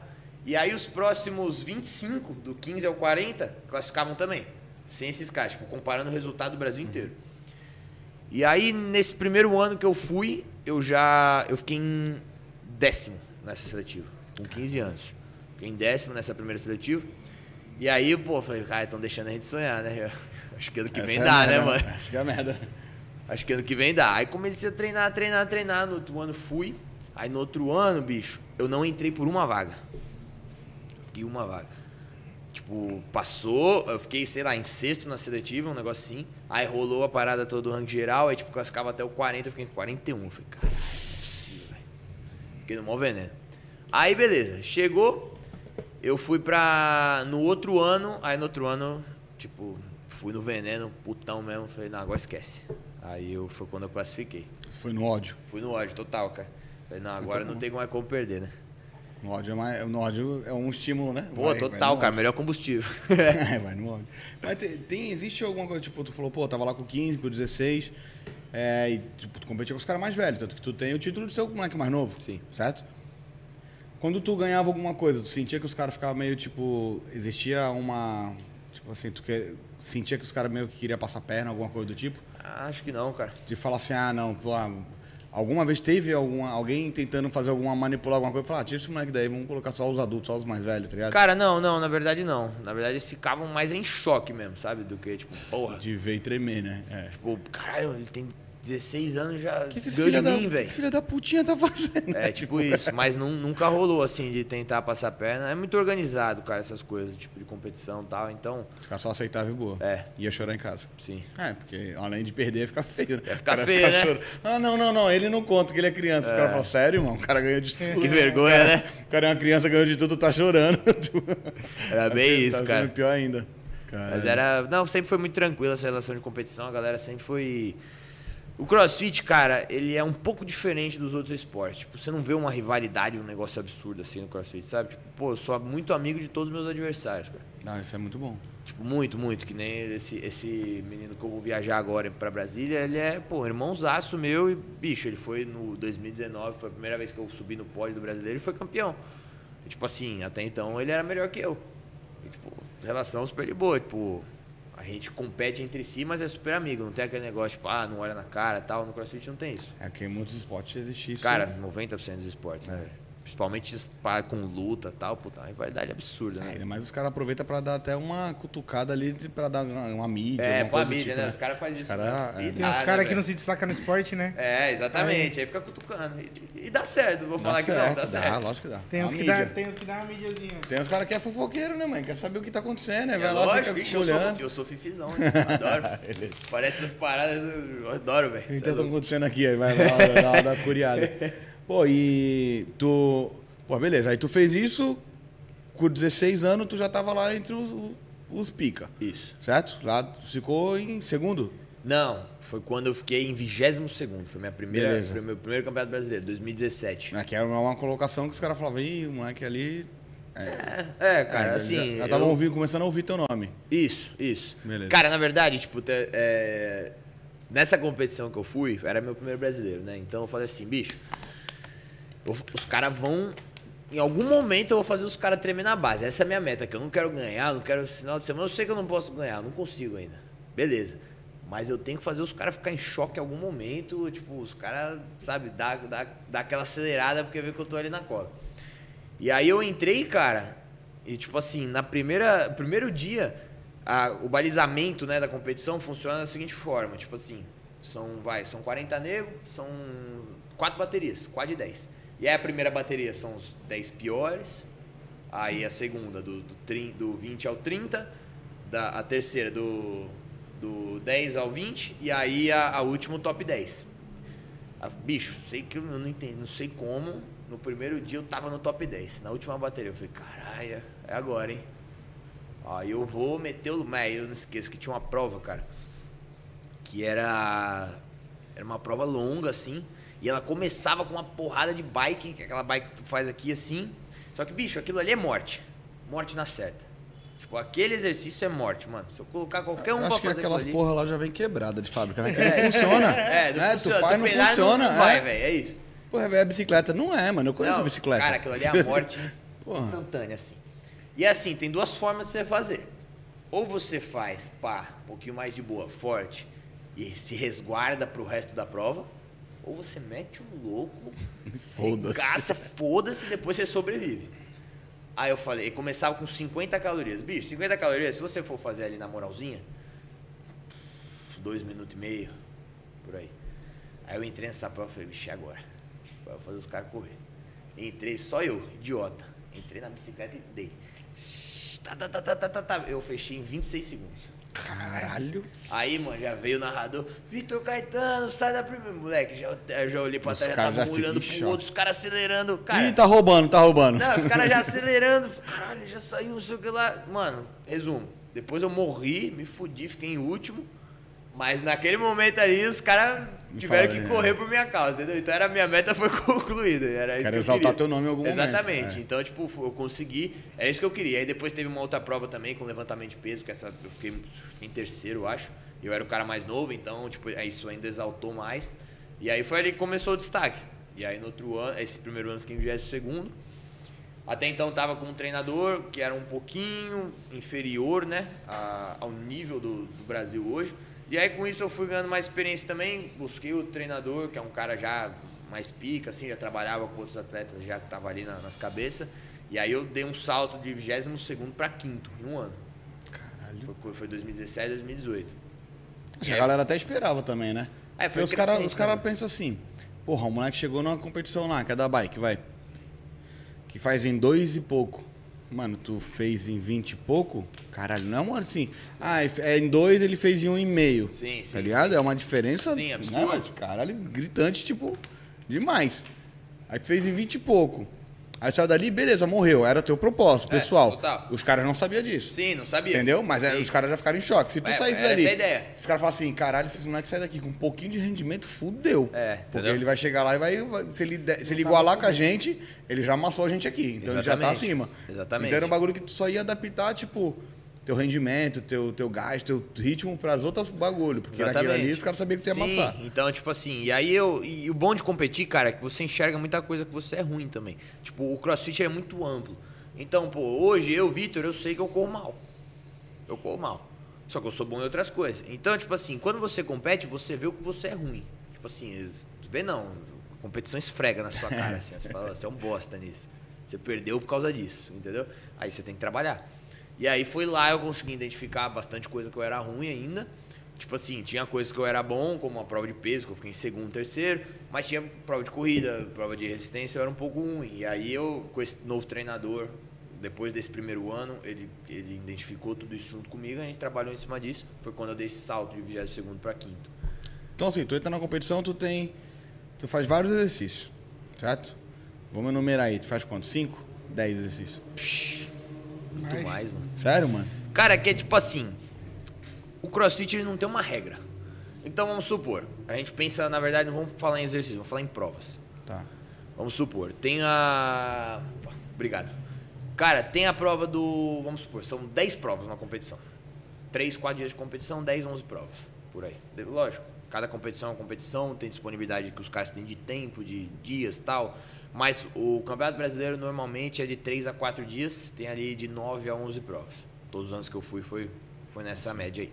S2: E aí, os próximos 25, do 15 ao 40, classificavam também. Sem esses caras, tipo, comparando o resultado do Brasil inteiro. E aí, nesse primeiro ano que eu fui, eu já. Eu fiquei em décimo nessa seletiva, com 15 anos. Fiquei em décimo nessa primeira seletiva. E aí, pô, falei, cara, estão deixando a gente sonhar, né? Acho que ano que vem
S3: Essa é
S2: dá, né,
S3: merda,
S2: mano?
S3: Essa que é merda.
S2: Acho que ano que vem dá. Aí comecei a treinar, treinar, treinar. No outro ano fui. Aí no outro ano, bicho, eu não entrei por uma vaga. Fiquei uma vaga. Tipo, passou, eu fiquei, sei lá, em sexto na seletiva, um negócio assim. Aí rolou a parada toda do ranking geral, aí tipo, classificava até o 40, eu fiquei em 41. Eu falei, caralho, não é possível, velho. Fiquei no maior veneno. Aí, beleza. Chegou, eu fui pra. No outro ano, aí no outro ano, tipo, fui no veneno, putão mesmo. Falei, não, agora esquece. Aí eu, foi quando eu classifiquei.
S3: Foi no ódio.
S2: Fui no ódio, total, cara. Falei, não, agora não tem mais como perder, né?
S3: No ódio é, mais, no ódio é um estímulo, né?
S2: Pô,
S3: Vai- vai
S2: total,
S3: no
S2: cara, melhor combustível.
S3: É, vai no ódio. Mas tem, tem- existe alguma coisa, tipo, tu falou, pô, tava lá com 15, com 16, é, e tipo, tu competia com os caras mais velhos, tanto que tu tem o título de ser o moleque mais novo.
S2: Sim.
S3: Certo? Quando tu ganhava alguma coisa, tu sentia que os caras ficavam meio, tipo, existia uma, tipo assim, tu que, sentia que os caras meio que queriam passar perna, alguma coisa do tipo?
S2: Acho que não, cara.
S3: De falar assim, ah, não, pô, ah, alguma vez teve alguma, alguém tentando fazer alguma, manipular alguma coisa, falar, ah, tira esse moleque daí, vamos colocar só os adultos, só os mais velhos, tá ligado?
S2: Cara, não, não, na verdade não. Na verdade eles ficavam mais em choque mesmo, sabe? Do que, tipo, porra.
S3: De ver e tremer, né? É.
S2: Tipo, caralho, ele tem 16 anos já
S3: que, que filho
S2: de mim, velho.
S3: filho da putinha tá fazendo?
S2: É, tipo isso. Mas nun- nunca rolou, assim, de tentar passar perna. É muito organizado, cara, essas coisas, tipo de competição e tal. Então,
S3: Os caras só aceitavam e boa.
S2: É.
S3: Ia chorar em casa.
S2: sim.
S3: É, porque além de perder, ia ficar feio. Né?
S2: Ia ficar
S3: cara
S2: feio, né?
S3: chorando. Ah, não, não, não, ele não conta que ele é criança. O cara fala, sério, irmão? O cara ganhou de tudo.
S2: Que vergonha, né?
S3: O cara é uma criança, ganhou de tudo, tá chorando.
S2: Era bem isso,
S3: tá
S2: cara.
S3: pior ainda. Cara,
S2: Mas era. Não, sempre foi muito tranquila essa relação de competição. A galera sempre foi. O crossfit, cara, ele é um pouco diferente dos outros esportes. Tipo, você não vê uma rivalidade, um negócio absurdo assim no crossfit, sabe? Tipo, pô, eu sou muito amigo de todos os meus adversários, cara.
S3: Não, isso é muito bom.
S2: Tipo, muito, muito. Que nem esse, esse menino que eu vou viajar agora pra Brasília, ele é, pô, irmãozaço meu e, bicho, ele foi no 2019, foi a primeira vez que eu subi no pódio do brasileiro e foi campeão. E, tipo assim, até então ele era melhor que eu. E, tipo, relação super de boa. Tipo, a gente compete entre si, mas é super amigo. Não tem aquele negócio, tipo, ah, não olha na cara tal. No CrossFit não tem isso.
S3: É que em muitos esportes existe isso.
S2: Cara, 90% dos esportes, né?
S3: É.
S2: velho? Principalmente com luta e tal, puta, uma rivalidade absurda, né?
S3: É, mas os caras aproveitam pra dar até uma cutucada ali pra dar uma, uma mídia.
S2: É, pra mídia,
S3: tipo,
S2: né? Os caras fazem isso.
S3: cara,
S2: né?
S3: é.
S1: Tem
S2: dá,
S1: uns
S2: né,
S1: caras que não se destacam no esporte, né?
S2: É, exatamente. Aí fica cutucando. E, e dá certo, vou
S3: Dá
S2: falar que não,
S3: certo,
S2: dá
S3: dá,
S2: certo.
S3: lógico que dá.
S1: Tem
S3: Dá
S1: uns, que dá, tem uns que dá uma mídiazinha.
S3: Tem uns caras que é fofoqueiro, né, mãe? Quer saber o que tá acontecendo, né?
S2: É
S3: Vai lá,
S2: lógico,
S3: fica
S2: bicho, eu sou,
S3: olhando.
S2: eu sou fifizão, né? Adoro. Parece essas paradas, eu adoro, velho. É
S3: Então tá
S2: louco.
S3: acontecendo aqui, aí vai lá, dá uma dá uma curiada. Pô, e tu. Pô, beleza. Aí tu fez isso, com 16 anos, tu já tava lá entre os, os pica.
S2: Isso.
S3: Certo? Lá tu ficou em segundo.
S2: Não, foi quando eu fiquei em 22 segundo. Foi minha primeira,
S3: Beleza.
S2: foi meu primeiro campeonato brasileiro, 2017.
S3: Né? Que era uma colocação que os caras falavam, ih, o moleque ali.
S2: É, é, cara,
S3: É,
S2: assim.
S3: Já, já
S2: eu-
S3: começando a ouvir teu nome.
S2: Isso, isso.
S3: Beleza.
S2: Cara, na verdade, tipo, é, nessa competição que eu fui, era meu primeiro brasileiro, né? Então eu falei assim, bicho, os caras vão. Em algum momento eu vou fazer os caras tremer na base. Essa é a minha meta, que eu não quero ganhar, não quero final de semana. Eu sei que eu não posso ganhar, não consigo ainda. Beleza. Mas eu tenho que fazer os caras ficar em choque em algum momento. Tipo, os caras, sabe, dá, dá, dá aquela acelerada porque vê que eu tô ali na cola. E aí eu entrei, cara, e tipo assim, na primeira primeiro dia, a- o balizamento, né, da competição funciona da seguinte forma, tipo assim, são vai, são 40 negros, são quatro baterias, quatro de 10. E aí a primeira bateria são os 10 piores, aí a segunda do, do, do 20 ao 30, da, a terceira do, do 10 ao 20 e aí a, a última o top 10. Ah, Bicho, sei que eu não entendo, não sei como. No primeiro dia eu tava no top 10. Na última bateria eu falei, caralho, é agora, hein? Aí eu vou meter o. Mas eu não esqueço que tinha uma prova, cara. Que era. Era uma prova longa, assim. E ela começava com uma porrada de bike, que é aquela bike que tu faz aqui assim. Só que, bicho, aquilo ali é morte. Morte na certa. Tipo, aquele exercício é morte, mano. Se eu colocar qualquer um
S3: Acho
S2: pra
S3: que
S2: fazer
S3: aquelas
S2: aquilo ali-
S3: porra lá já vem quebrada de fábrica, né? Que não funciona.
S2: É, não
S3: né?
S2: funciona.
S3: Tu faz, não funciona.
S2: Não vai,
S3: é.
S2: velho. É isso.
S3: Porra, é bicicleta. Não é, mano. Eu conheço
S2: Não,
S3: bicicleta.
S2: Cara, aquilo ali é a morte instantânea, assim. E assim, tem duas formas de você fazer. Ou você faz, pá, um pouquinho mais de boa, forte, e se resguarda pro resto da prova. Ou você mete um louco,
S3: Foda-se.
S2: caça, foda-se, e depois você sobrevive. Aí eu falei, começava com 50 calorias. Bicho, 50 calorias, se você for fazer ali na moralzinha, dois minutos e meio, por aí. Aí eu entrei nessa prova e falei, bicho, agora? Vai fazer os caras correr. Entrei, só eu, idiota. Entrei na bicicleta e dei. Tá, tá, tá, tá, tá, tá, tá. Eu fechei em 26 segundos.
S3: Caralho.
S2: Aí, mano, já veio o narrador, Vitor Caetano, sai da primeira. Moleque, já, já olhei pra trás, já tava olhando pro
S3: choque.
S2: outro, os caras acelerando. Cara,
S3: Ih, tá roubando, tá roubando.
S2: não, os caras já acelerando. Caralho, já saiu, não sei o que lá. Mano, resumo. Depois eu morri, me fudi, fiquei em último. Mas naquele momento ali, os caras tiveram
S3: fala,
S2: que
S3: né?
S2: correr por minha causa, entendeu? Então era, a minha meta foi concluída. Era isso
S3: Quero
S2: que
S3: exaltar
S2: queria.
S3: teu nome em algum momento,
S2: Exatamente.
S3: é.
S2: Então, tipo, eu consegui. Era isso que eu queria. Aí depois teve uma outra prova também com levantamento de peso, que essa eu fiquei, fiquei em terceiro, eu acho. Eu era o cara mais novo, então, tipo, aí isso ainda exaltou mais. E aí foi ali que começou o destaque. E aí no outro ano, esse primeiro ano eu fiquei em 22 segundo. Até então tava com um treinador que era um pouquinho inferior, né, a- ao nível do, do Brasil hoje. E aí com isso eu fui ganhando mais experiência também. Busquei o treinador, que é um cara já mais pica, assim, já trabalhava com outros atletas, já que tava ali na- nas cabeças. E aí eu dei um salto de 22 segundo para quinto em um ano.
S3: Caralho.
S2: Foi, foi 2017, 2018.
S3: Acho a galera até esperava também, né?
S2: É, foi
S3: os caras
S2: crescente,
S3: os cara
S2: né?
S3: pensam assim, porra, o moleque chegou numa competição lá, que é da bike, vai. Que faz em dois e pouco. Mano, tu fez em 20 e pouco? Caralho, não é uma assim. Ah, é em dois ele fez em um e meio.
S2: Sim, sim,
S3: Tá ligado? É uma diferença.
S2: Sim,
S3: né,
S2: absurdo.
S3: mano? Caralho, gritante, tipo, demais. Aí tu fez em 20 e pouco. Aí saiu dali, beleza, morreu. Era teu propósito,
S2: É,
S3: pessoal.
S2: total.
S3: Os caras não sabiam disso.
S2: Sim, não sabia.
S3: Entendeu? Mas é,
S2: Sim.
S3: os caras já ficaram em choque. Se tu
S2: É,
S3: saísse
S2: era
S3: dali.
S2: essa a ideia.
S3: Esses caras falam assim, caralho, esses moleques saem daqui com um pouquinho de rendimento, fudeu.
S2: É,
S3: Porque
S2: entendeu?
S3: ele vai chegar lá e vai. vai- se ele, der- se ele igualar com a gente, ele já amassou a gente aqui. Então ele já tá
S2: Exatamente.
S3: acima.
S2: Exatamente.
S3: Então era um bagulho que tu só ia adaptar, tipo, teu rendimento, teu, teu gás, teu ritmo pras outras bagulho. Porque naquilo ali os caras sabiam que tu ia
S2: Sim,
S3: amassar.
S2: Então, tipo assim, e aí eu. E o bom de competir, cara, é que você enxerga muita coisa que você é ruim também. Tipo, o crossfit é muito amplo. Então, pô, hoje eu, Vitor, eu sei que eu corro mal. Eu corro mal. Só que eu sou bom em outras coisas. Então, tipo assim, quando você compete, você vê o que você é ruim. Tipo assim, vê não. A competição esfrega na sua cara, assim. Você fala, você é um bosta nisso. Você perdeu por causa disso, entendeu? Aí você tem que trabalhar. E aí foi lá eu consegui identificar bastante coisa que eu era ruim ainda. Tipo assim, tinha coisas que eu era bom, como a prova de peso, que eu fiquei em segundo, terceiro, mas tinha prova de corrida, prova de resistência, eu era um pouco ruim. E aí eu, com esse novo treinador, depois desse primeiro ano, ele, ele identificou tudo isso junto comigo, a gente trabalhou em cima disso. Foi quando eu dei esse salto de 22 segundo para quinto.
S3: Então assim, tu entra na competição, tu tem. Tu faz vários exercícios. Certo? Vamos enumerar aí. Tu faz quanto? Cinco? Dez exercícios.
S2: Psh, muito
S1: Mais.
S2: mais, mano.
S3: Sério, mano?
S2: Cara, que é tipo assim, o crossfit ele não tem uma regra. Então vamos supor, a gente pensa, na verdade, não vamos falar em exercício, vamos falar em provas.
S3: Tá.
S2: Vamos supor, tem a. Obrigado. Cara, tem a prova do. Vamos supor, são 10 provas na competição. 3, 4 dias de competição, 10, 11 provas. Por aí. Lógico, cada competição é uma competição, tem disponibilidade que os caras têm de tempo, de dias tal. Mas o Campeonato Brasileiro normalmente é de 3 a 4 dias, tem ali de 9 a 11 provas. Todos os anos que eu fui foi, foi nessa média aí.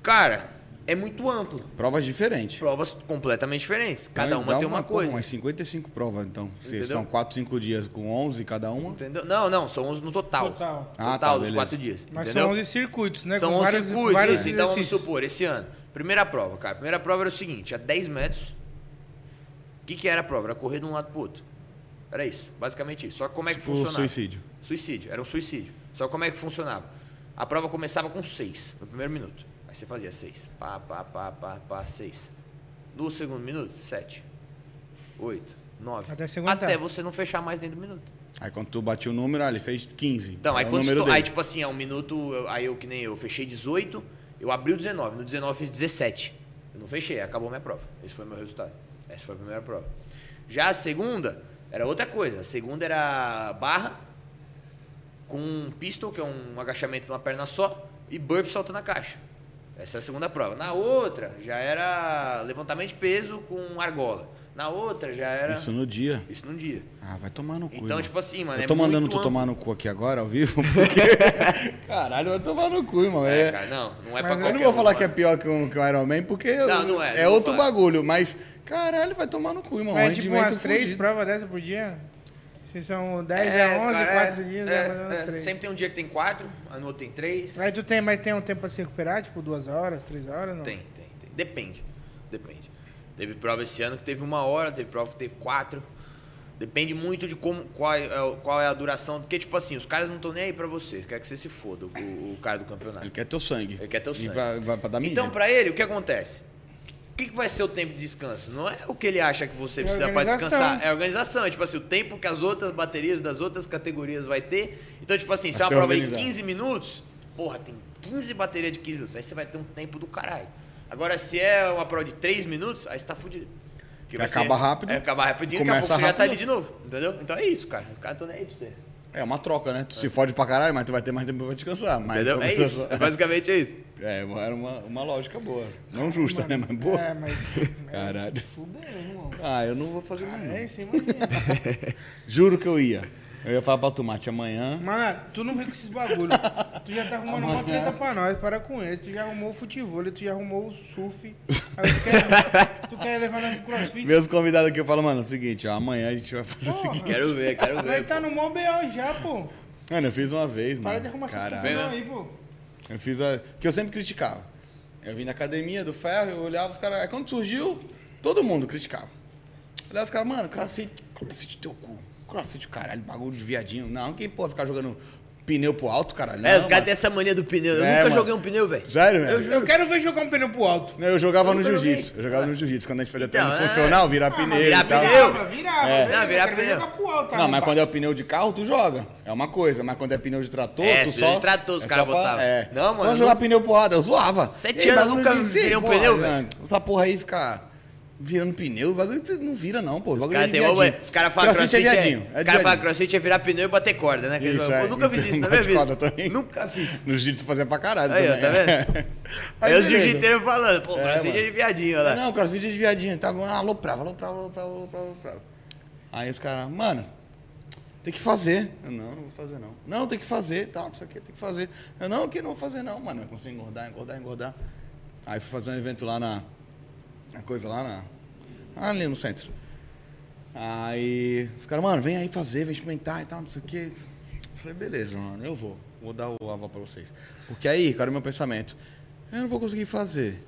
S2: Cara, é muito amplo.
S3: Provas diferentes.
S2: Provas completamente diferentes. Cada
S3: Então,
S2: uma
S3: dá
S2: tem uma,
S3: porra,
S2: coisa.
S3: Umas 55 provas, então. Se são 4, 5 dias com 11 cada uma.
S2: Entendeu? Não, não, são 11 no total.
S1: Total.
S3: Ah,
S2: Total
S3: tá,
S2: dos
S3: beleza.
S2: quatro dias.
S1: Mas
S2: entendeu?
S1: são 11 circuitos, né?
S2: São
S1: Com
S2: 11
S1: vários,
S2: circuitos.
S1: vários.
S2: Então vamos supor, esse ano. Primeira prova, cara. Primeira prova era o seguinte: a 10 metros. O que, que era a prova? Era correr de um lado pro outro. Era isso, basicamente isso. Só como é que
S3: Tipo,
S2: funcionava?
S3: suicídio.
S2: Suicídio, era um suicídio. Só como é que funcionava? A prova começava com 6 no primeiro minuto. Aí você fazia 6. Pá, pá, pá, pá, pá, 6. No segundo minuto, 7. 8, 9.
S1: Até.
S2: Até você não fechar mais dentro do minuto.
S3: Aí quando tu batia o número, ah, ele fez 15.
S2: Então, aí
S3: É o
S2: quando
S3: dele.
S2: aí tipo assim, é um minuto, eu- aí eu que nem eu, fechei 18, eu abri o 19, no 19 eu fiz 17. Eu não fechei, acabou minha prova. Esse foi o meu resultado. Essa foi a primeira prova. Já a segunda era outra coisa. A segunda era barra com um pistol, que é um agachamento numa perna só, e burp saltando a caixa. Essa é a segunda prova. Na outra já era levantamento de peso com argola. Na outra já era
S3: Isso no dia.
S2: isso num dia.
S3: Ah, vai tomar no cu.
S2: Então,
S3: irmão.
S2: tipo assim, mano,
S3: Eu
S2: é
S3: tô mandando
S2: muito
S3: tu
S2: amplo.
S3: tomar no cu aqui agora, ao vivo, porque. Caralho, vai tomar no cu, irmão.
S2: É,
S3: É,
S2: cara, não, não é
S1: Mas
S2: pra
S1: eu
S3: eu
S2: qualquer
S3: não vou
S2: um,
S3: falar que é pior que um, que um Iron Man, porque
S2: Não, não é,
S3: é
S2: não
S3: outro
S2: falar.
S3: bagulho, mas. Caralho, vai tomar no cu, irmão.
S1: Mas tipo
S3: Rendimento
S1: umas três
S3: fudido.
S1: provas dessas por dia? Se são 10
S2: É,
S1: a 11,
S2: cara,
S1: 4
S2: é,
S1: dias,
S2: é,
S1: é, mais ou menos
S2: é.
S1: 3.
S2: Sempre tem um dia que tem quatro, aí no outro tem três.
S1: Aí tu tem, mas tem um tempo pra se recuperar, tipo duas horas, três horas? Não?
S2: Tem, tem, tem. Depende. Depende. Teve prova esse ano que teve uma hora, teve prova que teve quatro. Depende muito de como, qual, é, qual é a duração. Porque, tipo assim, os caras não estão nem aí pra você. Quer que você se foda, o, o cara do campeonato.
S3: Ele quer teu sangue.
S2: Ele quer teu sangue.
S3: E pra, vai pra dar mídia.
S2: Então, pra ele, o que acontece? O que, que vai ser o tempo de descanso? Não é o que ele acha que você
S1: É
S2: precisa pra
S1: organização.
S2: descansar. É a organização. É tipo assim, o tempo que as outras baterias das outras categorias vai ter. Então, tipo assim, se é uma prova de
S3: organizado.
S2: 15 minutos, porra, tem 15 baterias de 15 minutos. Aí você vai ter um tempo do caralho. Agora, se é uma prova de 3 minutos, aí você tá fudido. Porque
S3: Que
S2: vai
S3: acaba rápido,
S2: É, acaba rapidinho, daqui a
S3: começa
S2: pouco você já tá
S3: rápido.
S2: ali de novo. Entendeu? Então é isso, cara. Os caras estão nem aí pra você.
S3: É uma troca, né? Tu se fode pra caralho, mas tu vai ter mais tempo pra descansar. Mas
S2: Entendeu? É isso. Basicamente é isso.
S3: É, era uma, uma lógica boa. Não justa, né? Mas boa.
S1: É, mas.
S3: Caralho.
S1: Fudeu, irmão.
S3: Ah, eu não vou fazer mais
S1: É isso, imagina.
S3: Juro que eu ia. Eu ia falar pra Tomate amanhã.
S1: Mano, tu não vem com esses bagulho. Tu já tá arrumando uma treta pra nós, para com isso. Tu já arrumou o futebol, tu já arrumou o surf. Aí tu quer, tu quer levar nós pro crossfit?
S3: Meus convidados aqui, eu falo, mano, é o seguinte, ó, amanhã a gente vai fazer o
S1: Porra.
S3: seguinte.
S2: Quero ver, quero ver.
S1: Vai tá no mó BO já, pô.
S3: Mano, eu fiz uma vez, mano.
S1: Para de arrumar essa
S3: Caralho.
S2: Vem,
S1: aí, pô.
S3: Eu fiz a. Que eu sempre criticava. Eu vim na academia do ferro, eu olhava os caras. Aí quando surgiu, todo mundo criticava. Olhava os caras, mano, crossfit, crossfit teu cu. Crossfit, caralho, bagulho de viadinho. Não, quem pode ficar jogando pneu pro alto, caralho?
S2: É,
S3: Não,
S2: os caras têm essa mania do pneu. Eu
S3: É,
S2: nunca
S3: mano.
S2: joguei um pneu, velho.
S3: Sério, velho?
S1: Eu quero ver jogar um pneu pro alto.
S3: Eu jogava
S1: Eu
S3: no jiu-jitsu. Eu jogava no jiu-jitsu. Quando a gente fazia
S2: Então,
S3: treino
S2: é.
S3: funcional, virar
S1: Ah,
S3: pneu.
S2: virar pneu.
S1: Virava, virava.
S3: É.
S2: Não, virar
S1: eu
S2: pneu.
S1: pro alto,
S3: Não, mas
S1: pá.
S3: quando é o pneu de carro, tu joga. É uma coisa. Mas quando é pneu de trator,
S2: É,
S3: tu só...
S2: de trator, os
S3: é
S2: caras botavam.
S3: É.
S2: Não, mano,
S3: Vamos
S2: não-
S3: jogar pneu pro alto. Eu zoava.
S2: Sete anos nunca virei um pneu,
S3: mano, Essa porra aí fica virando pneu. O bagulho não vira, não, pô. O bagulho
S2: Cara,
S3: é
S2: uma- os caras falam
S3: Crossfit
S2: crossfit,
S3: é
S2: é,
S3: viadinho.
S2: os
S3: É
S2: caras falam
S3: viadinho.
S2: crossfit é virar pneu e bater corda, né?
S3: Isso,
S2: eu
S3: é.
S2: nunca fiz isso na
S3: Bate
S2: minha vida.
S3: corda também.
S2: Nunca fiz.
S3: No jiu-jitsu fazia pra caralho
S2: Aí, ó,
S3: também.
S2: tá vendo? Aí
S3: Aí,
S2: os jiu-jiteiros falando, pô,
S3: É,
S2: crossfit é de viadinho, olha lá.
S3: Não, crossfit é de viadinho. Tava ah, aloprava, aloprava, aloprava, aloprava, aloprava. Aí os caras, mano, tem que fazer. Eu, não, não vou fazer não. Não, tem que fazer, tal, isso aqui tem que fazer. Eu, não, que não vou fazer não, mano. Eu consigo engordar, engordar, engordar. Aí fui fazer um evento lá na, na coisa lá na, ali no centro. Aí os caras, mano, vem aí fazer, vem experimentar e tal, não sei o quê. Eu falei, beleza, mano, eu vou. Vou dar o aval pra vocês. Porque aí, cara, o meu pensamento, eu não vou conseguir fazer.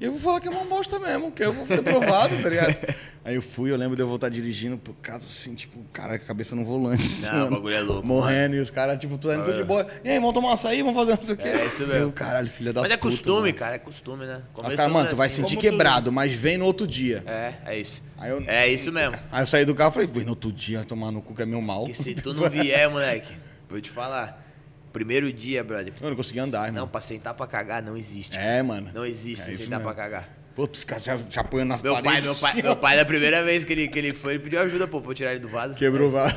S3: E eu vou falar que é uma bosta mesmo, que eu vou ter provado, tá ligado? Aí eu fui, eu lembro de eu voltar dirigindo por causa assim, tipo, cara, com a cabeça no volante.
S2: Não,
S3: mano,
S2: o bagulho é louco,
S3: Morrendo, e os caras, tipo, tudo indo tudo de boa. E aí, vamos tomar um açaí, vamos fazer não sei o quê.
S2: É, isso mesmo.
S3: Eu, caralho, filha da
S2: Mas é costume,
S3: mano.
S2: cara, é costume, né? Começo todo
S3: mano, tu vai
S2: assim.
S3: sentir quebrado, mas vem no outro dia.
S2: É, é isso.
S3: Aí eu-
S2: É isso mesmo.
S3: Aí eu saí do carro e falei, vem no outro dia, vai tomar no cu que é meu mal.
S2: Que se tu não vier, moleque, vou te falar. Primeiro dia, brother.
S3: Eu não consegui andar, irmão.
S2: Não, pra sentar pra cagar não existe.
S3: É, mano.
S2: Não existe
S3: É
S2: sentar pra cagar.
S3: Pô, os caras se, se apoiando nas
S2: Meu pai,
S3: paredes.
S2: meu pai, meu pai, da primeira vez que ele, que ele foi, ele pediu ajuda, pô, pra eu tirar ele do vaso.
S3: Quebrou o vaso.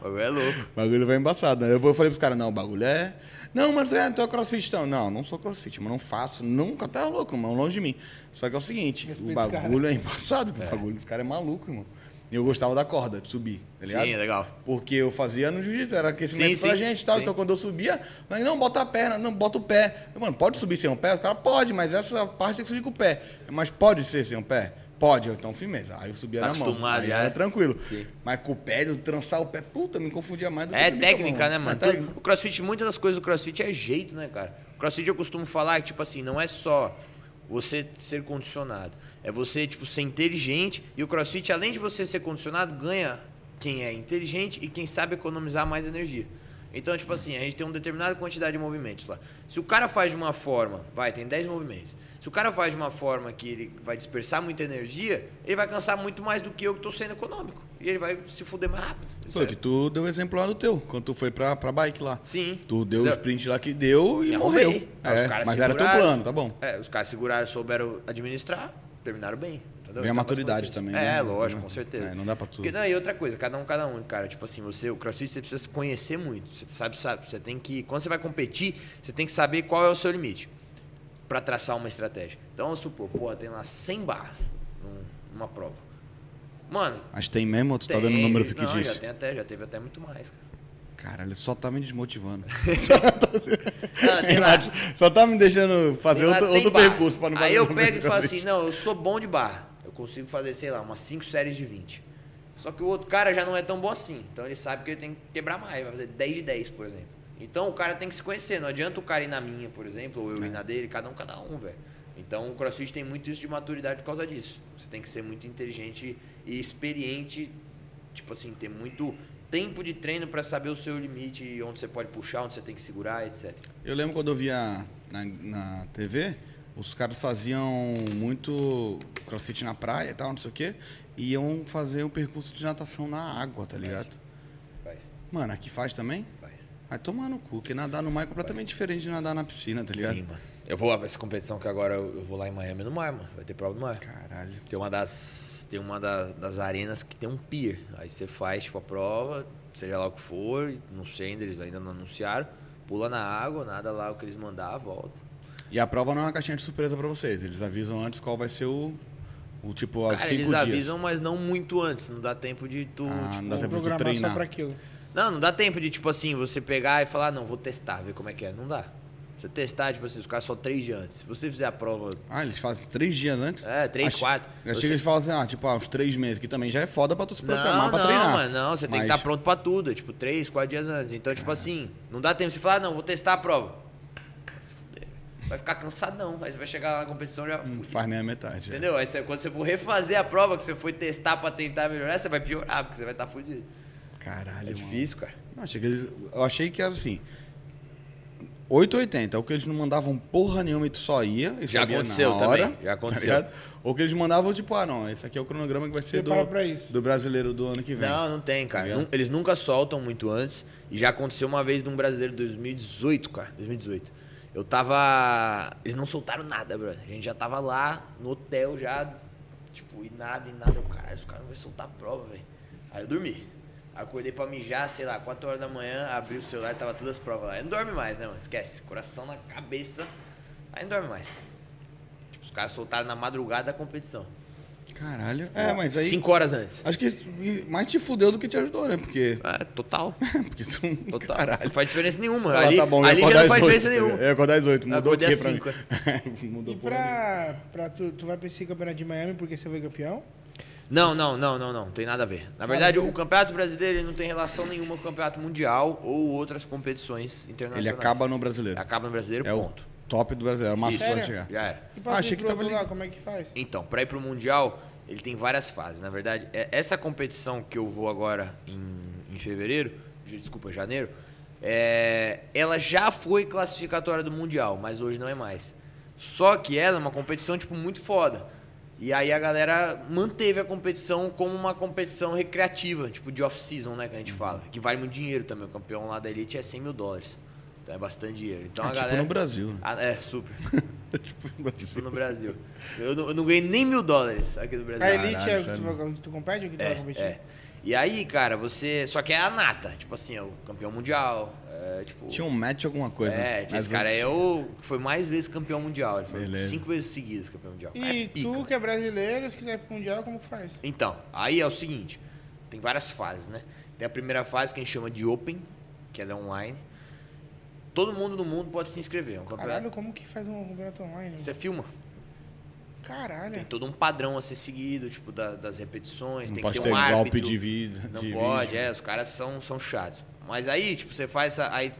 S2: O bagulho é louco.
S3: O bagulho vai embaçado. Né? Depois eu falei pros caras, não, o bagulho é. Não, mas é, tu é crossfit então. Não, não sou crossfit, mas não faço. Nunca tá louco, irmão, longe de mim. Só que é o seguinte,
S1: Respeita
S3: o
S1: os
S3: bagulho é embaçado, o bagulho dos caras é maluco, irmão. Eu gostava da corda, de subir, tá ligado?
S2: Sim, é legal.
S3: Porque eu fazia no jiu-jitsu, era aquecimento
S2: Sim,
S3: pra
S2: sim,
S3: gente e tal.
S2: sim.
S3: Então quando eu subia, mas não, bota a perna, não, bota o pé. Eu, mano, pode subir sem um pé? O cara pode, mas essa parte tem que subir com o pé. Mas pode ser sem um pé? Pode, eu, então firmeza. Aí eu subia
S2: Tá
S3: na mão. Aí
S2: já,
S3: era
S2: né?
S3: tranquilo.
S2: Sim.
S3: Mas com o pé, de trançar o pé, puta, me confundia mais do que
S2: É técnica, né, mano?
S3: É técnica.
S2: O crossfit, muitas das coisas do crossfit é jeito, né, cara? O crossfit eu costumo falar que, tipo assim, não é só você ser condicionado. É você, tipo, ser inteligente. E o crossfit, além de você ser condicionado, ganha quem é inteligente e quem sabe economizar mais energia. Então, tipo assim, a gente tem uma determinada quantidade de movimentos lá. Se o cara faz de uma forma, vai, tem 10 movimentos. Se o cara faz de uma forma que ele vai dispersar muita energia, ele vai cansar muito mais do que eu que estou sendo econômico. E ele vai se fuder mais rápido.
S3: Foi
S2: é-
S3: que tu deu exemplo lá no teu, quando tu foi pra, pra bike lá.
S2: Sim.
S3: Tu deu o sprint lá que deu e
S2: Me
S3: morreu. É, mas era teu plano, tá bom.
S2: É, os caras seguraram, souberam administrar, terminaram bem. entendeu?
S3: Vem a
S2: Então,
S3: maturidade também, né?
S2: É, lógico, com certeza.
S3: É, não dá pra tudo.
S2: Porque, não, e outra coisa, cada um, cada um, cara. Tipo assim, você, o crossfit, você precisa se conhecer muito. Você sabe, sabe, você tem que. Quando você vai competir, você tem que saber qual é o seu limite pra traçar uma estratégia. Então, vamos supor, porra, tem lá 100 barras num- numa prova. Mano.
S3: Mas tem mesmo ou tu tá
S2: tem-
S3: dando o número
S2: não,
S3: fictício?
S2: já tem até, já teve até muito mais, cara.
S3: Caralho, só tá me desmotivando.
S2: Ah, lá-
S3: só tá me deixando fazer outro,
S2: 100
S3: outro percurso pra não
S2: Aí eu pego e falo assim, não, eu sou bom de barra. Eu consigo fazer, sei lá, umas 5 séries de 20. Só que o outro cara já não é tão bom assim. Então ele sabe que ele tem que quebrar mais. Vai fazer 10 de 10, por exemplo. Então o cara tem que se conhecer. Não adianta o cara ir na minha, por exemplo, ou eu
S3: É.
S2: ir na dele, cada um, cada um, velho. Então o crossfit tem muito isso de maturidade por causa disso. Você tem que ser muito inteligente e experiente tipo assim, ter muito tempo de treino para saber o seu limite, onde você pode puxar, onde você tem que segurar, etc.
S3: Eu lembro quando eu via na, na TV, os caras faziam muito crossfit na praia e tal, não sei o quê, e iam fazer o percurso de natação na água, tá ligado?
S2: Faz,
S3: Mano, aqui faz também?
S2: faz.
S3: Vai tomar no cu, porque nadar no mar é completamente diferente de nadar na piscina, tá ligado?
S2: Sim, mano. Eu vou essa competição que agora eu vou lá em Miami no mar, mano. Vai ter prova no mar.
S3: Caralho.
S2: Tem uma das tem uma da- das arenas que tem um pier. Aí você faz tipo a prova, seja lá o que for, não sei ainda eles ainda não anunciaram. Pula na água, nada lá o que eles mandar, volta.
S3: E a prova não é uma caixinha de surpresa pra vocês. Eles avisam antes qual vai ser o, o tipo,
S2: Cara,
S3: cinco
S2: eles
S3: dias.
S2: avisam, mas não muito antes. Não dá tempo de tu.
S3: Ah,
S2: tipo,
S3: não dá tempo de
S1: programar
S3: treinar.
S1: só pra aquilo.
S2: Não, não dá tempo de, tipo assim, você pegar e falar, não, vou testar, ver como é que é. Não dá. Você testar, tipo assim, os caras só três dias antes. Se você fizer a prova.
S3: Ah, eles fazem três dias antes?
S2: É, três,
S3: Achei-
S2: quatro.
S3: Eu achei que eles falam assim, ah, tipo, ah, uns três meses, que também já é foda pra tu se programar
S2: Não,
S3: pra
S2: não,
S3: treinar.
S2: mano, não, você tem que
S3: Mas-
S2: estar pronto pra tudo, é tipo três, quatro dias antes. Então, tipo assim, não dá tempo de você falar, ah, não, vou testar a prova. Vai ficar cansadão, aí você vai chegar lá na competição já.
S3: Não faz nem a metade. é.
S2: Entendeu? Aí você- quando você for refazer a prova que você foi testar pra tentar melhorar, você vai piorar, porque você vai estar fudido.
S3: Caralho,
S2: É
S3: mano.
S2: difícil, cara.
S3: Não, achei que eles, eu achei que era assim. 880, ou que eles não mandavam porra nenhuma e tu só ia. E
S2: Já aconteceu
S3: na hora,
S2: também, já aconteceu.
S3: ligado? ou que eles mandavam, tipo, ah, não, esse aqui é o cronograma que vai ser do, do brasileiro do ano que vem.
S2: Não, não tem, cara.
S3: Tá
S2: eles nunca soltam muito antes. E já aconteceu uma vez num brasileiro de 2018, cara. 2018. Eu tava. Eles não soltaram nada, brother. A gente já tava lá no hotel já. Tipo, e nada, e nada. Eu, caralho, os caras não vão soltar a prova, velho. Aí eu dormi. Acordei pra mijar, sei lá, 4 horas da manhã, abri o celular e tava todas as provas lá. Aí não dorme mais, né, mano? Esquece. Coração na cabeça. Aí não dorme mais. Tipo, os caras soltaram na madrugada da competição.
S3: Caralho. É, mas aí.
S2: 5 horas antes.
S3: Acho que mais te fudeu do que te ajudou, né? Porque.
S2: É, total.
S3: porque tu.
S2: Total.
S3: Caralho.
S2: Não faz diferença nenhuma.
S3: Ah,
S2: ali
S3: tá bom,
S2: ali já não faz
S3: às oito,
S2: diferença
S3: tá
S2: nenhuma.
S3: Eu ia acordar às 8, mudou o quê
S2: às
S3: pra mim?
S2: cinco.
S3: Mudou
S1: E pra, pra tu, tu vai pra esse campeonato de Miami porque você foi campeão?
S2: Não, não, não, não, não. Tem nada a ver. Na verdade, o campeonato brasileiro ele não tem relação nenhuma com o campeonato mundial ou outras competições internacionais.
S3: Ele acaba no brasileiro.
S2: Acaba no brasileiro,
S3: É o
S2: ponto.
S3: top do brasileiro. É o
S1: Sério?
S3: pode chegar.
S2: Já era.
S1: E pra
S3: Ah, achei que tava
S1: lá, como é que faz?
S2: Então, para ir pro mundial, ele tem várias fases. Na verdade, é- essa competição que eu vou agora em, em fevereiro, desculpa, janeiro, é, ela já foi classificatória do mundial, mas hoje não é mais. Só que ela é uma competição tipo muito foda. E aí a galera manteve a competição como uma competição recreativa, tipo de off-season, né, que a gente
S3: Uhum.
S2: fala. Que vale muito dinheiro também. O campeão lá da Elite é 100 mil dólares. Então é bastante dinheiro. Então
S3: Ah,
S2: a
S3: tipo
S2: galera...
S3: no Brasil. né?
S2: Ah, é, super.
S3: tipo no Brasil.
S2: Tipo no Brasil. Eu não, eu não ganhei nem mil dólares aqui no Brasil.
S1: A Elite
S3: Caralho,
S1: é o que tu, vai- tu compete ou que tu vai
S2: É,
S1: competir?
S2: é. E aí, cara, você. Só que é a nata. Tipo assim, é o campeão mundial. É, tipo.
S3: Tinha um match alguma coisa.
S2: É, tinha
S3: Mas
S2: esse cara é o que foi mais vezes campeão mundial. Ele foi
S3: Beleza.
S2: cinco vezes seguidas campeão mundial.
S1: E
S2: é
S1: tu que é brasileiro, se quiser ir pro Mundial, como que faz?
S2: Então, aí é o seguinte: tem várias fases, né? Tem a primeira fase que a gente chama de Open, que ela é online. Todo mundo no mundo pode se inscrever. É um campeonato.
S1: Caralho, como que faz um campeonato online?
S2: Você filma.
S1: Caralho.
S2: Tem todo um padrão a ser seguido, tipo, da- das repetições.
S3: Não
S2: tem
S3: pode
S2: que
S3: ter
S2: ter um
S3: golpe
S2: árbitro.
S3: de vida.
S2: Não
S3: de
S2: pode,
S3: vídeo.
S2: é, os caras são, são chatos. Mas aí, tipo, você faz essa. Aí,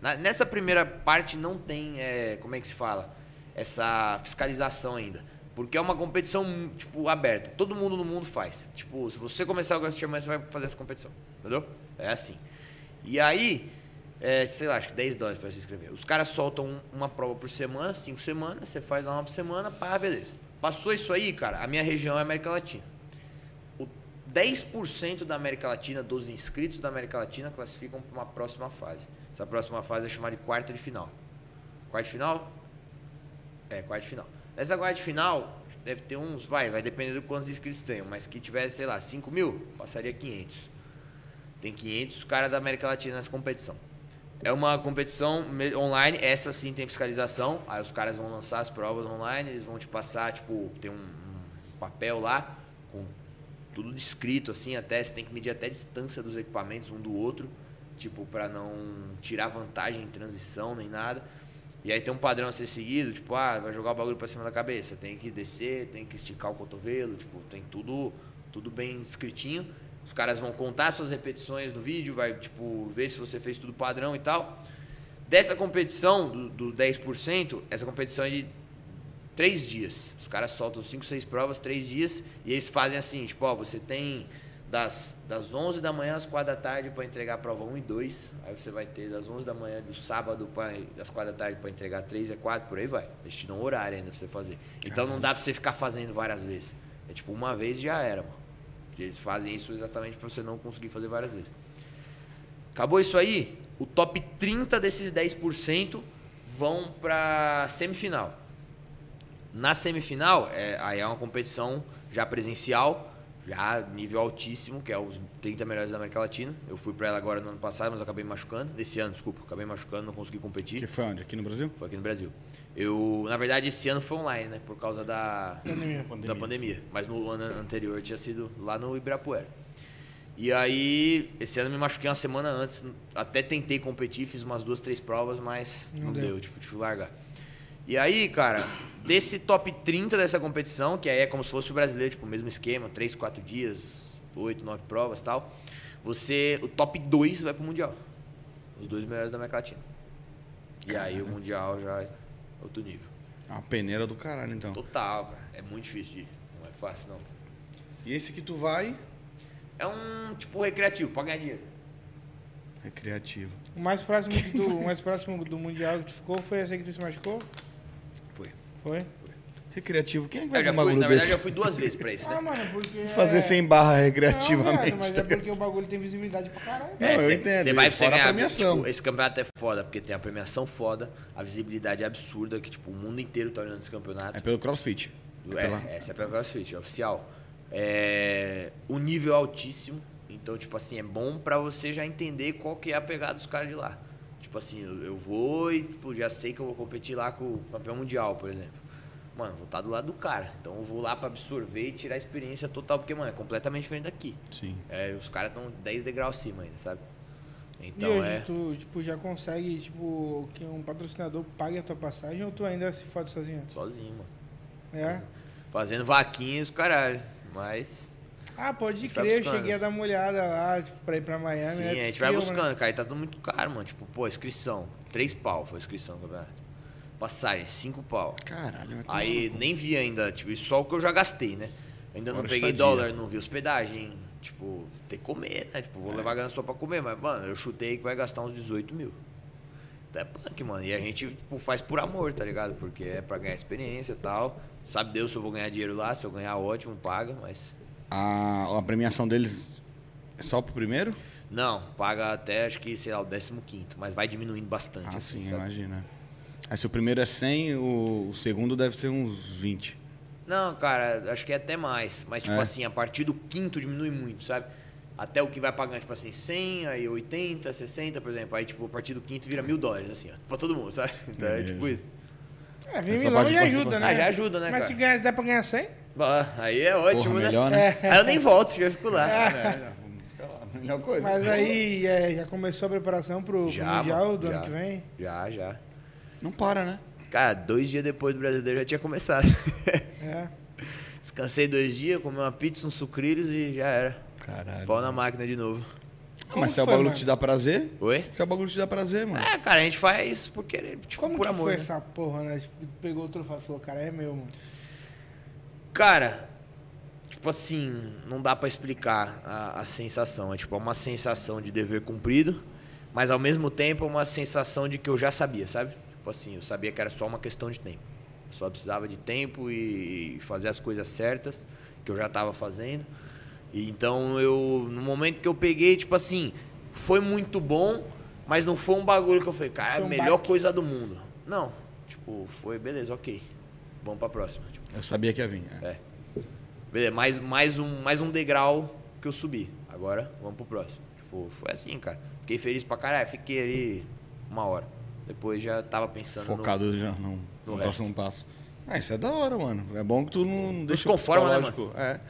S2: na- nessa primeira parte não tem, é, como é que se fala? Essa fiscalização ainda. Porque é uma competição, tipo, aberta. Todo mundo no mundo faz. Tipo, se você começar o Grand Champion, você vai fazer essa competição. Entendeu? É assim. E aí, é, sei lá, acho que 10 dólares pra se inscrever. Os caras soltam um- uma prova por semana, 5 semanas, você faz lá uma por semana, pá, beleza. Passou isso aí, cara, a minha região é América Latina. O 10% da América Latina, dos inscritos da América Latina, classificam para uma próxima fase. Essa próxima fase é chamada de quarta de final. Quarta de final? É, quarta de final. Nessa quarta de final, deve ter uns, vai, vai depender de quantos inscritos tenham, mas que tivesse, sei lá, 5 mil, passaria 500. Tem 500 caras da América Latina nessa competição. É uma competição online, essa sim tem fiscalização. Aí os caras vão lançar as provas online, eles vão te passar, tipo, tem um, um papel lá com tudo descrito assim, até você tem que medir até a distância dos equipamentos um do outro, tipo, para não tirar vantagem em transição nem nada. E aí tem um padrão a ser seguido, tipo, ah, vai jogar o bagulho pra cima da cabeça, tem que descer, tem que esticar o cotovelo, tipo, tem tudo, tudo bem descritinho. Os caras vão contar suas repetições no vídeo, vai, tipo, ver se você fez tudo padrão e tal. Dessa competição, do, do 10%, essa competição é de três dias. Os caras soltam cinco, seis provas, três dias, e eles fazem assim, tipo, ó, você tem das, das 11 da manhã às 4 da tarde para entregar a prova 1 e 2. Aí você vai ter das 11 da manhã do sábado pra, das 4 da tarde para entregar 3 e 4, por aí vai. Eles te dão horário ainda para você fazer. Então não dá para você ficar fazendo várias vezes. É tipo, uma vez já era, mano. Eles fazem isso exatamente para você não conseguir fazer várias vezes. Acabou isso aí? O top 30 desses 10% vão para semifinal. Na semifinal, é, aí é uma competição já presencial, já nível altíssimo, que é os 30 melhores da América Latina. Eu fui para ela agora no ano passado, mas eu acabei machucando. Nesse ano, desculpa, acabei machucando, não consegui competir.
S3: Que foi onde? Aqui no Brasil?
S2: Foi aqui no Brasil. Eu, na verdade, esse ano foi online, né? Por causa da
S1: Pandemia.
S2: da pandemia. Mas no ano anterior tinha sido lá no Ibirapuera. E aí, esse ano me machuquei uma semana antes. Até tentei competir, fiz umas duas, três provas, mas
S1: Não
S2: não,
S1: deu.
S2: deu, tipo, tive que largar. E aí, cara, desse top 30 dessa competição, que aí é como se fosse o brasileiro, tipo, o mesmo esquema, 3, 4 dias, 8, 9 provas e tal, você, o top 2 vai pro Mundial. Os dois melhores da América Latina. E aí o Mundial já é outro nível.
S3: Uma peneira do caralho, então.
S2: Total, cara. É muito difícil de ir. Não é fácil, não.
S3: E esse que tu vai,
S2: É um tipo recreativo, pra ganhar dinheiro.
S3: recreativo.
S1: O mais próximo, que tu, o mais próximo do Mundial que tu ficou foi esse aí que tu se machucou?
S2: Foi.
S3: Recreativo, quem é que vai
S2: Eu já fui,
S3: bagulho
S2: na verdade,
S3: desse?
S2: eu fui duas vezes pra esse,
S1: Ah,
S2: né?
S1: mano, porque.
S3: Fazer
S1: é...
S3: sem barra
S1: Não,
S3: recreativamente.
S1: mas
S3: tá
S1: é
S3: ligado?
S1: porque o bagulho tem visibilidade pra caralho.
S3: Não, eu
S2: cê-
S3: entendo,
S2: Você vai pra você
S3: fora a
S2: ganhar.
S3: premiação.
S2: tipo, esse campeonato é foda, porque tem a premiação foda, a visibilidade é absurda, que tipo, o mundo inteiro tá olhando esse campeonato.
S3: É pelo crossfit. É
S2: É,
S3: pela-
S2: essa é pela CrossFit, é oficial. É, o nível é altíssimo, então, tipo assim, é bom pra você já entender qual que é a pegada dos caras de lá. Tipo assim, eu, eu vou e tipo, já sei que eu vou competir lá com o campeão mundial, por exemplo. Mano, vou estar do lado do cara. Então eu vou lá pra absorver e tirar a experiência total, porque, mano, é completamente diferente daqui.
S3: Sim.
S2: É, os caras estão 10 degraus acima ainda, sabe?
S1: E
S2: Então
S1: hoje
S2: é.
S1: tu tipo, já consegue tipo, que um patrocinador pague a tua passagem ou tu ainda se fode sozinho?
S2: Sozinho, mano.
S1: É?
S2: Fazendo vaquinhas, caralho. Mas.
S1: Ah, pode
S2: vai
S1: crer, eu cheguei a dar uma olhada lá, tipo, pra ir pra Miami.
S2: Sim,
S1: né?
S2: a gente vai buscando,
S1: né?
S2: cara. E tá tudo muito caro, mano. Tipo, pô, inscrição. Três pau foi a inscrição do campeonato. Passagem, cinco pau.
S3: Caralho, tomar
S2: Aí nem vi ainda, tipo, só o que eu já gastei, né? Ainda não
S3: Fora
S2: peguei
S3: estadia.
S2: dólar, não vi hospedagem. Tipo, ter que comer, né? Tipo, vou
S3: É.
S2: levar grana só pra comer, mas, mano, eu chutei que vai gastar uns 18 mil. Então é punk, mano. E a gente, tipo, faz por amor, tá ligado? Porque é pra ganhar experiência e tal. Sabe Deus se eu vou ganhar dinheiro lá, se eu ganhar, ótimo, paga, mas.
S3: A, a premiação deles é só pro primeiro?
S2: Não, paga até acho que, sei lá, o 15, mas vai diminuindo bastante,
S3: Ah,
S2: assim,
S3: sim,
S2: sabe?
S3: imagina. Aí se o primeiro é 100, o, o segundo deve ser uns 20.
S2: Não, cara, acho que é até mais. Mas, tipo
S3: É.
S2: assim, a partir do quinto diminui muito, sabe? Até o que vai pagando, tipo assim, 100, aí 80, 60, por exemplo. Aí, tipo, a partir do quinto vira mil dólares, assim, ó. Pra todo mundo, sabe? Então é tipo isso.
S1: É, 20
S3: Essa
S1: milhões
S3: parte
S1: já ajuda, né?
S2: Ah, já ajuda, né,
S1: Mas
S2: cara?
S1: se ganhar, se der pra ganhar 100?
S2: Bah, aí é ótimo,
S3: Porra,
S2: né?
S3: melhor, né?
S2: Aí eu nem volto, já fico lá.
S3: É, já, vamos ficar lá. Melhor coisa.
S1: Mas aí é, já começou a preparação pro, pro
S2: Já,
S1: Mundial
S2: mano,
S1: do
S2: já.
S1: ano que vem?
S2: Já, já.
S3: Não para, né?
S2: Cara, dois dias depois do brasileiro já tinha começado.
S1: É.
S2: Descansei dois dias, comi uma pizza, uns sucrilhos e já era.
S3: Caralho.
S2: Pau na máquina de novo.
S3: Ah, mas se é o
S1: Como
S3: bagulho
S1: mano?
S3: que te dá prazer,
S2: Oi?
S3: se é o bagulho que te dá prazer, mano.
S2: É, cara, a gente faz por querer, tipo,
S1: Como
S2: por
S1: que
S2: amor.
S1: foi
S2: né?
S1: essa porra, né? Tipo, pegou o troféu e falou, cara, é meu, mano.
S2: Cara, tipo assim, não dá pra explicar a, a sensação. É tipo é uma sensação de dever cumprido, mas ao mesmo tempo é uma sensação de que eu já sabia, sabe? Tipo assim, eu sabia que era só uma questão de tempo. Eu só precisava de tempo e fazer as coisas certas, que eu já tava fazendo. E então eu, no momento que eu peguei, tipo assim, foi muito bom, mas não foi um bagulho que eu falei, cara, é a melhor coisa do mundo. Não, tipo, foi beleza, ok. Vamos pra próxima. Tipo,
S3: Eu sabia que ia vir. é.
S2: é. Beleza, mais, mais, um, mais um degrau que eu subi. Agora, vamos pro próximo. Tipo, foi assim, cara. Fiquei feliz pra caralho. Fiquei ali uma hora. Depois já tava pensando
S3: Focado já no, no
S2: no
S3: próximo passo. Ah, isso é da hora, mano. É bom que tu não deixa
S2: conforma, né,
S3: psicológico. é.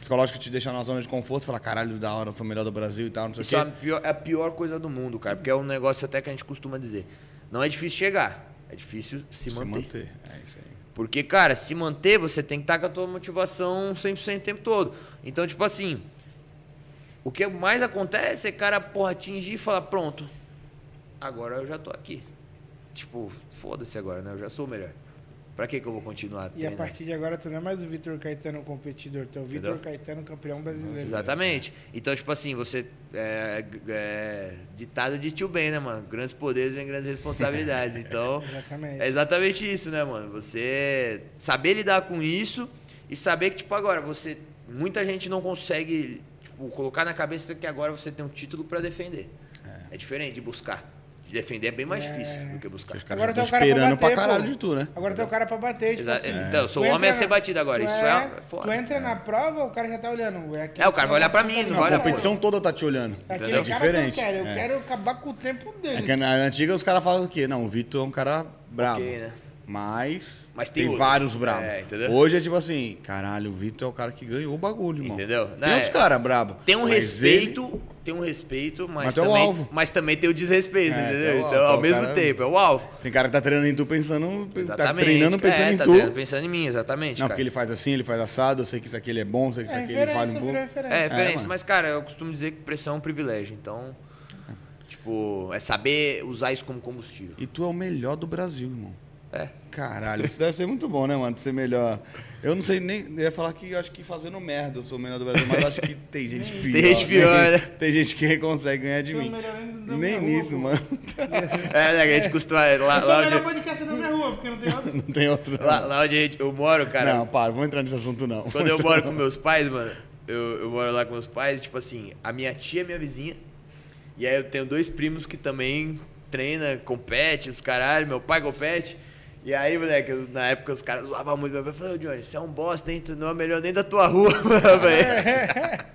S3: Psicológico te deixa na zona de conforto, fala, caralho, da hora, sou o melhor do Brasil e tal, não sei
S2: no...
S3: o
S2: Isso é a,
S3: quê.
S2: pior, é a pior coisa do mundo, cara. Porque é um negócio até que a gente costuma dizer. Não é difícil chegar. É difícil se, manter.
S3: É isso aí.
S2: Porque, cara, se manter, você tem que estar com a tua motivação 100% o tempo todo. Então, tipo assim, o que mais acontece é, cara, porra, atingir e falar, pronto, agora eu já tô aqui. Tipo, foda-se agora, né? Eu já sou o melhor. Pra que que eu vou continuar
S1: E a
S2: treinando?
S1: partir de agora tu não é mais o Vitor Caetano competidor, tu é o Vitor? Caetano campeão brasileiro.
S2: Exatamente. Então, tipo assim, você. É, é, ditado de tio Ben, né, mano? Grandes poderes vêm grandes responsabilidades. Então,
S1: Exatamente.
S2: é exatamente isso, né, mano? Você saber lidar com isso e saber que, tipo, agora, você. Muita gente não consegue, tipo, colocar na cabeça que agora você tem um título pra defender. É. diferente de buscar. De defender é bem mais
S1: É.
S2: difícil do que buscar.
S3: Os caras
S1: Agora
S3: já
S1: tem
S3: estão
S1: o cara pra
S3: esperando pra
S1: bater,
S3: caralho
S1: pô.
S3: de tu, né?
S1: Agora tem o cara pra bater, tipo assim.
S2: Então, eu sou homem a ser
S1: na-
S2: batido agora.
S1: tu
S2: Isso
S1: é,
S2: é, foda.
S1: Tu entra na prova, o cara já tá olhando. É,
S2: É, o cara vai olhar pra mim,
S1: cara
S2: não
S1: tá
S2: vai
S3: A
S2: pra
S3: competição toda tá te olhando.
S1: É
S3: Diferente.
S1: que eu quero. Eu
S3: É.
S1: quero acabar com o tempo dele.
S3: É que na antiga os caras falam o quê? Não, o Vitor é um cara brabo.
S2: Ok, né?
S3: Mas,
S2: Mas tem
S3: tem, vários bravos.
S2: É?
S3: Hoje é tipo assim, caralho, o Vitor é o cara que ganhou o bagulho, irmão.
S2: Entendeu?
S3: Tem
S2: Não,
S3: outros
S2: é-
S3: caras brabos.
S2: Tem um respeito, tem um respeito, mas,
S3: Mas o
S2: também,
S3: alvo.
S2: mas também tem o desrespeito,
S3: É,
S2: entendeu?
S3: tem o
S2: então,
S3: alvo,
S2: ao
S3: então, o
S2: mesmo
S3: cara-
S2: tempo, é o alvo.
S3: ele- Tem cara que tá treinando em tu pensando. Tá
S2: Exatamente.
S3: treinando pensando
S2: é,
S3: em
S2: tá
S3: tu.
S2: treinando pensando em mim, exatamente.
S3: Não,
S2: cara.
S3: porque ele faz assim, ele faz assado, eu sei que isso aqui ele é bom, sei que isso
S1: É
S3: aqui ele faz um pouco.
S1: referência.
S2: É, referência. mas, cara, eu costumo dizer que pressão é um privilégio. Então, tipo, é saber usar isso como combustível.
S3: E tu é o melhor do Brasil, irmão.
S2: É.
S3: Caralho, isso deve ser muito bom, né, mano? de Ser melhor. Eu não sei nem. Eu ia falar que eu acho que fazendo merda eu sou o melhor do Brasil, mas eu acho que tem gente pior.
S2: gente pior, né?
S3: Tem gente que consegue ganhar de
S1: Eu sou
S3: mim.
S1: o melhor nem rua,
S3: nisso,
S1: pô.
S3: mano.
S2: É, né, que a gente costuma. Lá,
S1: Eu sou
S2: lá
S1: o melhor
S2: onde,
S1: podcast da minha rua, porque não tem outro.
S3: Não tem outro. não.
S2: lá, lá onde a gente- eu moro, cara.
S3: Não, para, vou entrar nesse assunto não.
S2: Quando eu moro com meus pais, mano, eu, eu moro lá com meus pais, tipo assim, a minha tia é minha vizinha. E aí eu tenho dois primos que também treina, compete, os caralho, meu pai compete. E aí, moleque, eu- na época os caras zoavam muito meu pai. Eu falei, ô Johnny, você é um bosta, hein? Tu não é melhor nem da tua rua, velho.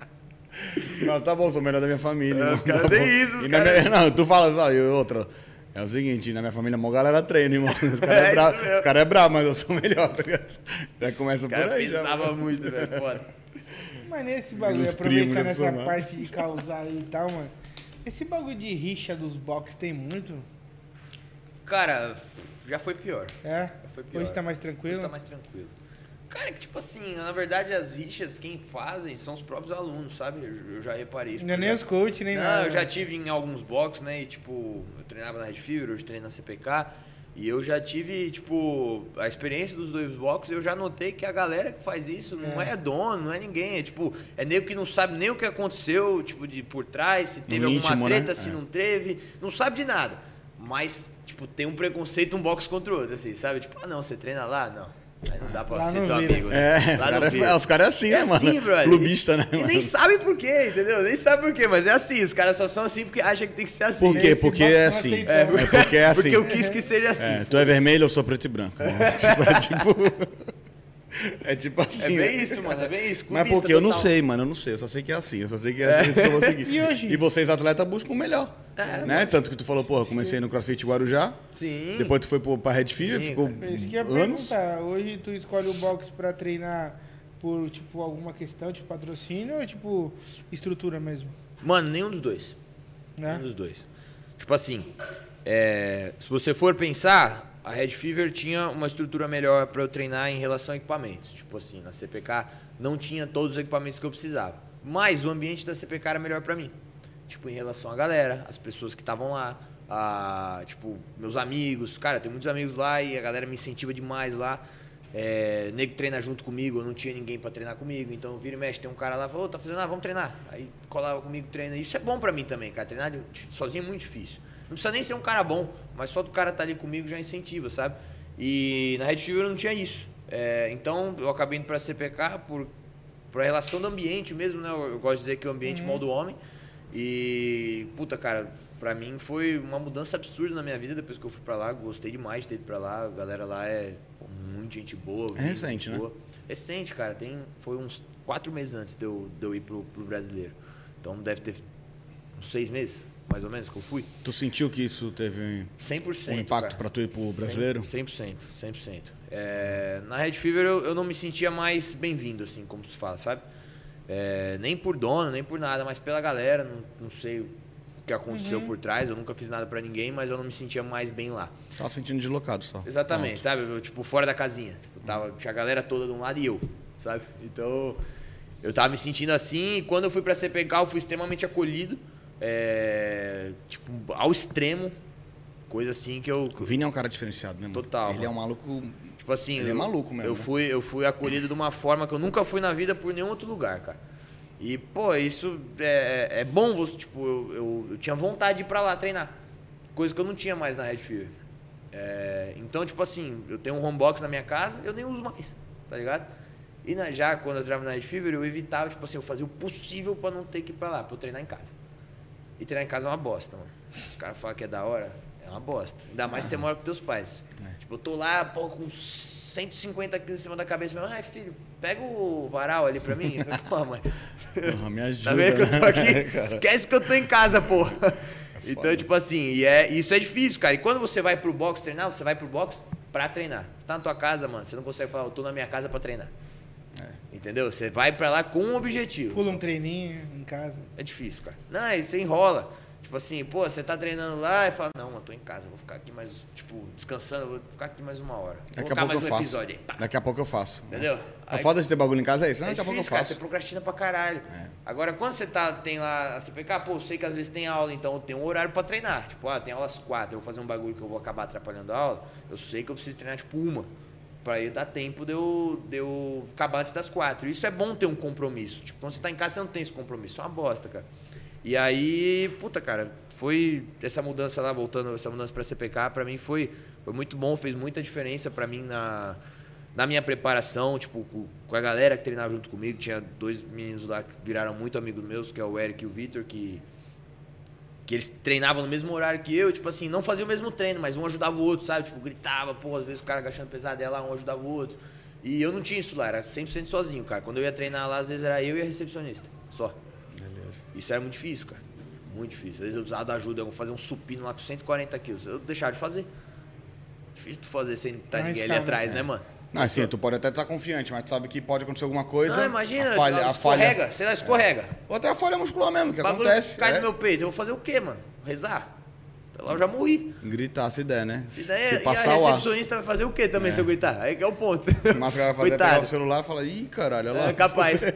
S3: Não, tá bom, sou o melhor da minha família.
S2: É,
S3: irmão,
S2: os caras
S3: tá bom.
S2: isso, os caras-
S3: minha- Não, tu fala, fala, e outra. É o seguinte, na minha família, a maior galera treina, irmão. Os caras
S2: É
S3: é, bra... Os cara é brabo, mas eu sou o melhor, tá ligado? Já começa por
S2: cara
S3: aí. já,
S2: pensava
S3: mano.
S2: muito, velho. Foda.
S1: Mas nesse bagulho, aproveitando
S3: primos,
S1: essa
S3: né,
S1: parte de causar aí e tal, mano. Esse bagulho de rixa dos box tem muito?
S2: Cara, já foi pior.
S1: É?
S2: Já foi pior.
S1: Hoje tá mais tranquilo?
S2: Hoje tá mais tranquilo. Cara, é que tipo assim, na verdade as rixas quem fazem são os próprios alunos, sabe? Eu, eu já reparei isso.
S1: Não é nem os coach, nem
S2: Não,
S1: nada.
S2: eu já tive em alguns box, né? E tipo, eu treinava na Red Fever, hoje treino na CPK. E eu já tive, tipo, a experiência dos dois boxes, eu já notei que a galera que faz isso não é, dono, não é ninguém. É tipo, é nego que não sabe nem o que aconteceu, tipo, de por trás, se teve
S3: No
S2: alguma
S3: íntimo, né?
S2: treta, se
S3: É.
S2: não teve, não sabe de nada. Mas, tipo, tem um preconceito um box contra o outro, assim, sabe? Tipo, ah não, você treina lá? Não. Aí não dá pra
S1: Lá
S2: ser teu
S1: vira.
S2: amigo, né?
S3: É, os
S2: Lá não
S3: caras
S2: vira.
S3: é, os cara é assim, né, mano?
S2: assim, brother.
S3: Clubista, né,
S2: E
S3: mano?
S2: nem sabe por quê, entendeu? Nem sabe por quê, mas é assim. Os caras só são assim porque acham que tem que ser assim.
S3: Por quê?
S1: Esse
S3: Porque é assim. É, porque é assim.
S2: Porque eu quis que seja assim.
S3: É, tu é vermelho, eu sou preto e branco. irmão. tipo, é tipo. É tipo assim.
S2: É bem
S3: né?
S2: isso, mano. É bem isso.
S3: Mas porque eu não
S2: total.
S3: sei, mano, eu não sei. Eu só sei que é assim. Eu só sei que é assim isso que eu vou seguir.
S1: E hoje?
S3: E vocês, atletas, buscam o melhor.
S2: É,
S3: né? Tanto que tu falou, porra, comecei no CrossFit Guarujá.
S2: Sim.
S3: Depois tu foi pro- pra Red Fever,
S2: Sim,
S3: ficou
S1: É isso que eu ia
S3: anos.
S1: perguntar. Hoje tu escolhe o box pra treinar por, tipo, alguma questão, tipo patrocínio ou, tipo, estrutura mesmo?
S2: Mano, nenhum dos dois.
S1: Né?
S2: Nenhum dos dois. Tipo assim, é, se você for pensar, a Red Fever tinha uma estrutura melhor para eu treinar em relação a equipamentos. Tipo assim, na CPK não tinha todos os equipamentos que eu precisava. Mas o ambiente da CPK era melhor para mim. Tipo, em relação à galera, as pessoas que estavam lá, a, tipo, meus amigos. Cara, tem muitos amigos lá e a galera me incentiva demais lá. É, nego treina junto comigo, eu não tinha ninguém pra treinar comigo, então vira e mexe, tem um cara lá, falou, "Ô, tá fazendo, ah, vamos treinar. Aí colava comigo, treina. Isso é bom pra mim também, cara. Treinar sozinho é muito difícil. Não precisa nem ser um cara bom, mas só do cara estar ali comigo já incentiva, sabe? E na Red Fever eu não tinha isso. É, então eu acabei indo pra CPK por, por a relação do ambiente mesmo, né? Eu, eu gosto de dizer que o ambiente molda o homem. E, puta, cara, pra mim foi uma mudança absurda na minha vida depois que eu fui pra lá. Gostei demais de ter ido pra lá. A galera lá é pô, muito gente boa.
S3: É recente,
S2: gente
S3: né?
S2: boa. Recente, cara. Tem, foi uns quatro meses antes de eu, de eu ir pro, pro brasileiro. Então deve ter uns seis meses, mais ou menos, que eu fui.
S3: Tu sentiu que isso teve
S2: 100%.
S3: um impacto pra tu ir pro brasileiro?
S2: 100%, 100%. É, na Red Fever eu, eu não me sentia mais bem-vindo, assim, como se fala, sabe? É, nem por dono, nem por nada, mas pela galera, não, não sei o que aconteceu por trás, eu nunca fiz nada pra ninguém, mas eu não me sentia mais bem lá.
S3: Tava sentindo deslocado só.
S2: Exatamente, sabe? Eu, tipo, fora da casinha. Tipo, tava, tinha a galera toda de um lado e eu, sabe? Então, eu tava me sentindo assim e quando eu fui pra CPK eu fui extremamente acolhido. É, tipo, ao extremo. Coisa assim que eu.
S3: O Vini é um cara diferenciado, né, mano?
S2: Total,
S3: Ele é
S2: mano.
S3: um maluco.
S2: Tipo assim,
S3: Ele é
S2: eu,
S3: maluco mesmo,
S2: Eu
S3: né?
S2: fui, eu fui acolhido de uma forma que eu nunca fui na vida por nenhum outro lugar, cara. E, pô, isso é, é bom, você, tipo, eu, eu, eu tinha vontade de ir pra lá treinar. Coisa que eu não tinha mais na Red Fever. É, então, tipo assim, eu tenho um home box na minha casa, eu nem uso mais, tá ligado? E na- já quando eu treinava na Red Fever, eu evitava, tipo assim, eu fazia o possível pra não ter que ir pra lá, pra eu treinar em casa. E treinar em casa é uma bosta, mano. Os caras falam que é da hora, é uma bosta. Ainda mais se você mora com teus pais. Tipo, eu tô lá, pô, com 150 quilos em cima da cabeça. Meu, ai, filho, pega o varal ali pra mim. Pô, mãe.
S3: Porra, me ajuda.
S2: Tá vendo que eu tô
S3: né,
S2: aqui? Esquece que eu tô em casa, pô. Então, tipo assim, e é, isso é difícil, cara. E quando você vai pro box treinar, você vai pro box pra treinar. Você tá na tua casa, mano, você não consegue falar, eu tô na minha casa pra treinar.
S3: É.
S2: Entendeu? Você vai pra lá com um objetivo.
S1: Pula um treininho em casa.
S2: É difícil, cara. Não, aí você enrola. Tipo assim, pô, você tá treinando lá e fala, não, eu tô em casa, vou ficar aqui mais, tipo, descansando, vou ficar aqui mais uma hora. Vou
S3: Daqui a pouco
S2: mais
S3: eu
S2: um
S3: faço.
S2: episódio aí. Pá.
S3: Daqui a pouco eu faço.
S2: Entendeu?
S3: A
S2: Aí-
S3: foda de ter bagulho em casa é isso. Não,
S2: é
S3: daqui a pouco eu
S2: difícil, cara,
S3: faço.
S2: você procrastina pra caralho.
S3: É.
S2: Agora, quando você tá, tem lá a CPK, pô, eu sei que às vezes tem aula, então eu tenho um horário pra treinar. Tipo, ah, tem aulas quatro, eu vou fazer um bagulho que eu vou acabar atrapalhando a aula, eu sei que eu preciso treinar, tipo, uma. Pra aí dar tempo de eu, de eu acabar antes das quatro. Isso é bom ter um compromisso. Tipo, quando você tá em casa, você não tem esse compromisso. É uma bosta, cara. E aí, puta, cara, foi essa mudança lá, voltando, essa mudança pra CPK, pra mim foi, foi muito bom, fez muita diferença pra mim na, na minha preparação, tipo, com, com a galera que treinava junto comigo. Tinha dois meninos lá que viraram muito amigos meus, que é o Eric e o Vitor, que, que eles treinavam no mesmo horário que eu, tipo assim, não faziam o mesmo treino, mas um ajudava o outro, sabe? Tipo, gritava, pô, às vezes o cara agachando lá, um ajudava o outro. E eu não tinha isso lá, era 100% sozinho, cara. Quando eu ia treinar lá, às vezes era eu e a recepcionista, só.
S3: Beleza.
S2: Isso era muito difícil, cara. Muito difícil. Às vezes eu precisava da ajuda, eu vou fazer um supino lá com 140 quilos. Eu deixava de fazer. Difícil tu fazer sem estar
S1: Não
S2: ninguém ali atrás, né, mano?
S3: Não, assim, tu pode até estar confiante, mas tu sabe que pode acontecer alguma coisa.
S2: Não, imagina,
S3: a falha, a
S2: escorrega,
S3: falha.
S2: sei lá, escorrega.
S3: Ou até a falha muscular mesmo, que
S2: bagulho
S3: acontece.
S2: cai
S3: é.
S2: no meu peito. Eu vou fazer o quê, mano? Rezar? Até lá eu já morri.
S3: Gritar se der, né?
S2: E,
S3: se
S2: e a
S3: passar o ar.
S2: recepcionista vai fazer o quê também se eu gritar? Aí que é o ponto.
S3: O máscara vai fazer é pegar o celular e falar, ih, caralho, olha lá.
S2: É capaz.
S1: Lá,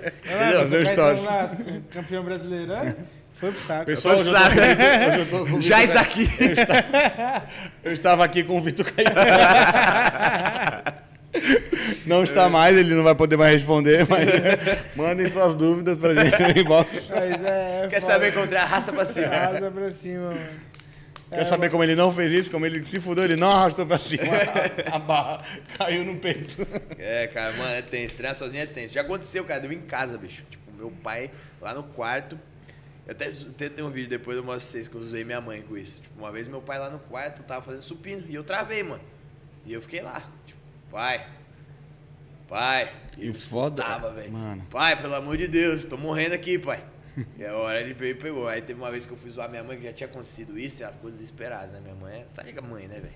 S3: Fazer
S1: lá, assim, campeão brasileiro. ah, Foi pro saco.
S3: Pessoal,
S2: Foi
S3: hoje
S2: pro
S3: eu tô-
S2: saco.
S3: hoje eu tô o
S2: Já isso aqui.
S3: Eu estava aqui com o Vitor Caetano. Não está mais, ele não vai poder mais responder, mas mandem suas dúvidas pra gente no inbox.
S1: Mas é, é
S2: Quer
S1: foda.
S2: saber contra arrasta pra cima.
S1: Arrasa pra cima, mano.
S3: Quer saber como ele não fez isso? Como ele se fudeu, ele não arrastou pra cima. A barra caiu no peito.
S2: É, cara, mano, é tenso. Treinar sozinho é tenso. Já aconteceu, cara, deu em casa, bicho. Tipo, meu pai lá no quarto. Eu até, até tenho um vídeo depois eu mostro pra vocês que eu zoei minha mãe com isso. Tipo, uma vez meu pai lá no quarto tava fazendo supino e eu travei, mano. E eu fiquei lá. Pai. Pai.
S3: E o foda.
S2: Tava, velho.
S3: Mano.
S2: Pai, pelo amor de Deus, tô morrendo aqui, pai. E a hora ele veio e pegou. Aí teve uma vez que eu fui zoar minha mãe, que já tinha acontecido isso, ela ficou desesperada, né? Minha mãe, tá ligado, mãe, né, velho?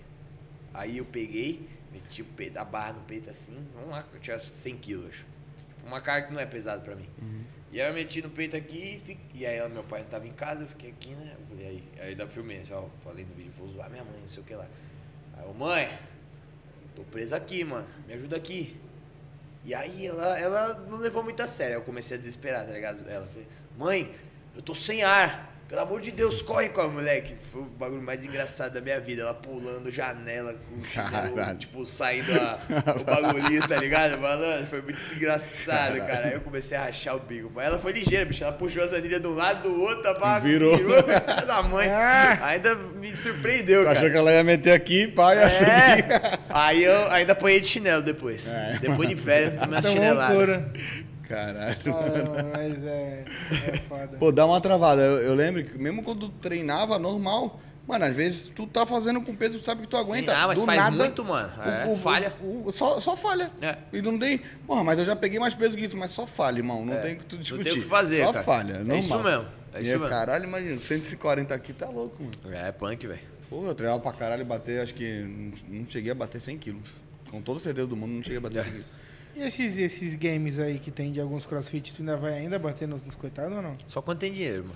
S2: Aí eu peguei, meti o peito, a barra no peito assim, vamos lá, eu tinha 100 quilos, acho. Tipo, uma carga que não é pesada pra mim. E aí eu meti no peito aqui, e, fi- e aí ela, meu pai não tava em casa, eu fiquei aqui, né? Eu falei, aí, aí da filmei, assim, ó, falei no vídeo, vou zoar minha mãe, não sei o que lá. Aí eu, mãe, tô presa aqui, mano, me ajuda aqui. E aí ela, ela não levou muito a sério. Eu comecei a desesperar, tá ligado? Ela falou, mãe, eu tô sem ar. Pelo amor de Deus, corre com a moleque. Foi o bagulho mais engraçado da minha vida. Ela pulando janela com o chinelo,
S3: Caralho.
S2: tipo, saindo a, o bagulhinho, tá ligado? Malandro, foi muito engraçado, cara. Aí eu comecei a rachar o bico. Mas ela foi ligeira, bicho. Ela puxou as anilhas de um lado, do outro, barra
S3: Virou.
S2: virou da mãe.
S1: Ah.
S2: Ainda me surpreendeu, cara.
S3: achou que ela ia meter aqui, pá, ia subir.
S2: É. Aí eu ainda apanhei de chinelo depois.
S3: É.
S2: Depois de velho, eu tomei uma
S1: Tomou
S2: chinelada.
S1: cura.
S3: Caralho.
S1: Caramba, mas é, é foda.
S3: Pô, dá uma travada. Eu, eu lembro que mesmo quando treinava normal, mano, às vezes tu tá fazendo com peso que tu sabe que tu aguenta.
S2: ah, mas
S3: do
S2: faz
S3: nada,
S2: muito, mano. É, falha.
S3: o- só, só falha.
S2: É.
S3: E não tem. Porra, mas eu já peguei mais peso que isso, mas só falha, irmão. Não
S2: É.
S3: tem o que tu
S2: Não
S3: discutir.
S2: tem o que fazer,
S3: Só
S2: cara.
S3: falha.
S2: É
S3: normal.
S2: isso mesmo, é
S3: E
S2: isso mesmo.
S3: Caralho, imagina, 140 aqui tá louco, mano.
S2: É, punk, velho.
S3: Pô, eu treinava pra caralho e bater, acho que não, não cheguei a bater 100 quilos. Com toda certeza do mundo, não cheguei a bater 100 quilos.
S1: E esses, esses games aí que tem de alguns crossfit, tu ainda vai ainda bater nos, nos coitados ou não?
S2: Só quando tem dinheiro, mano.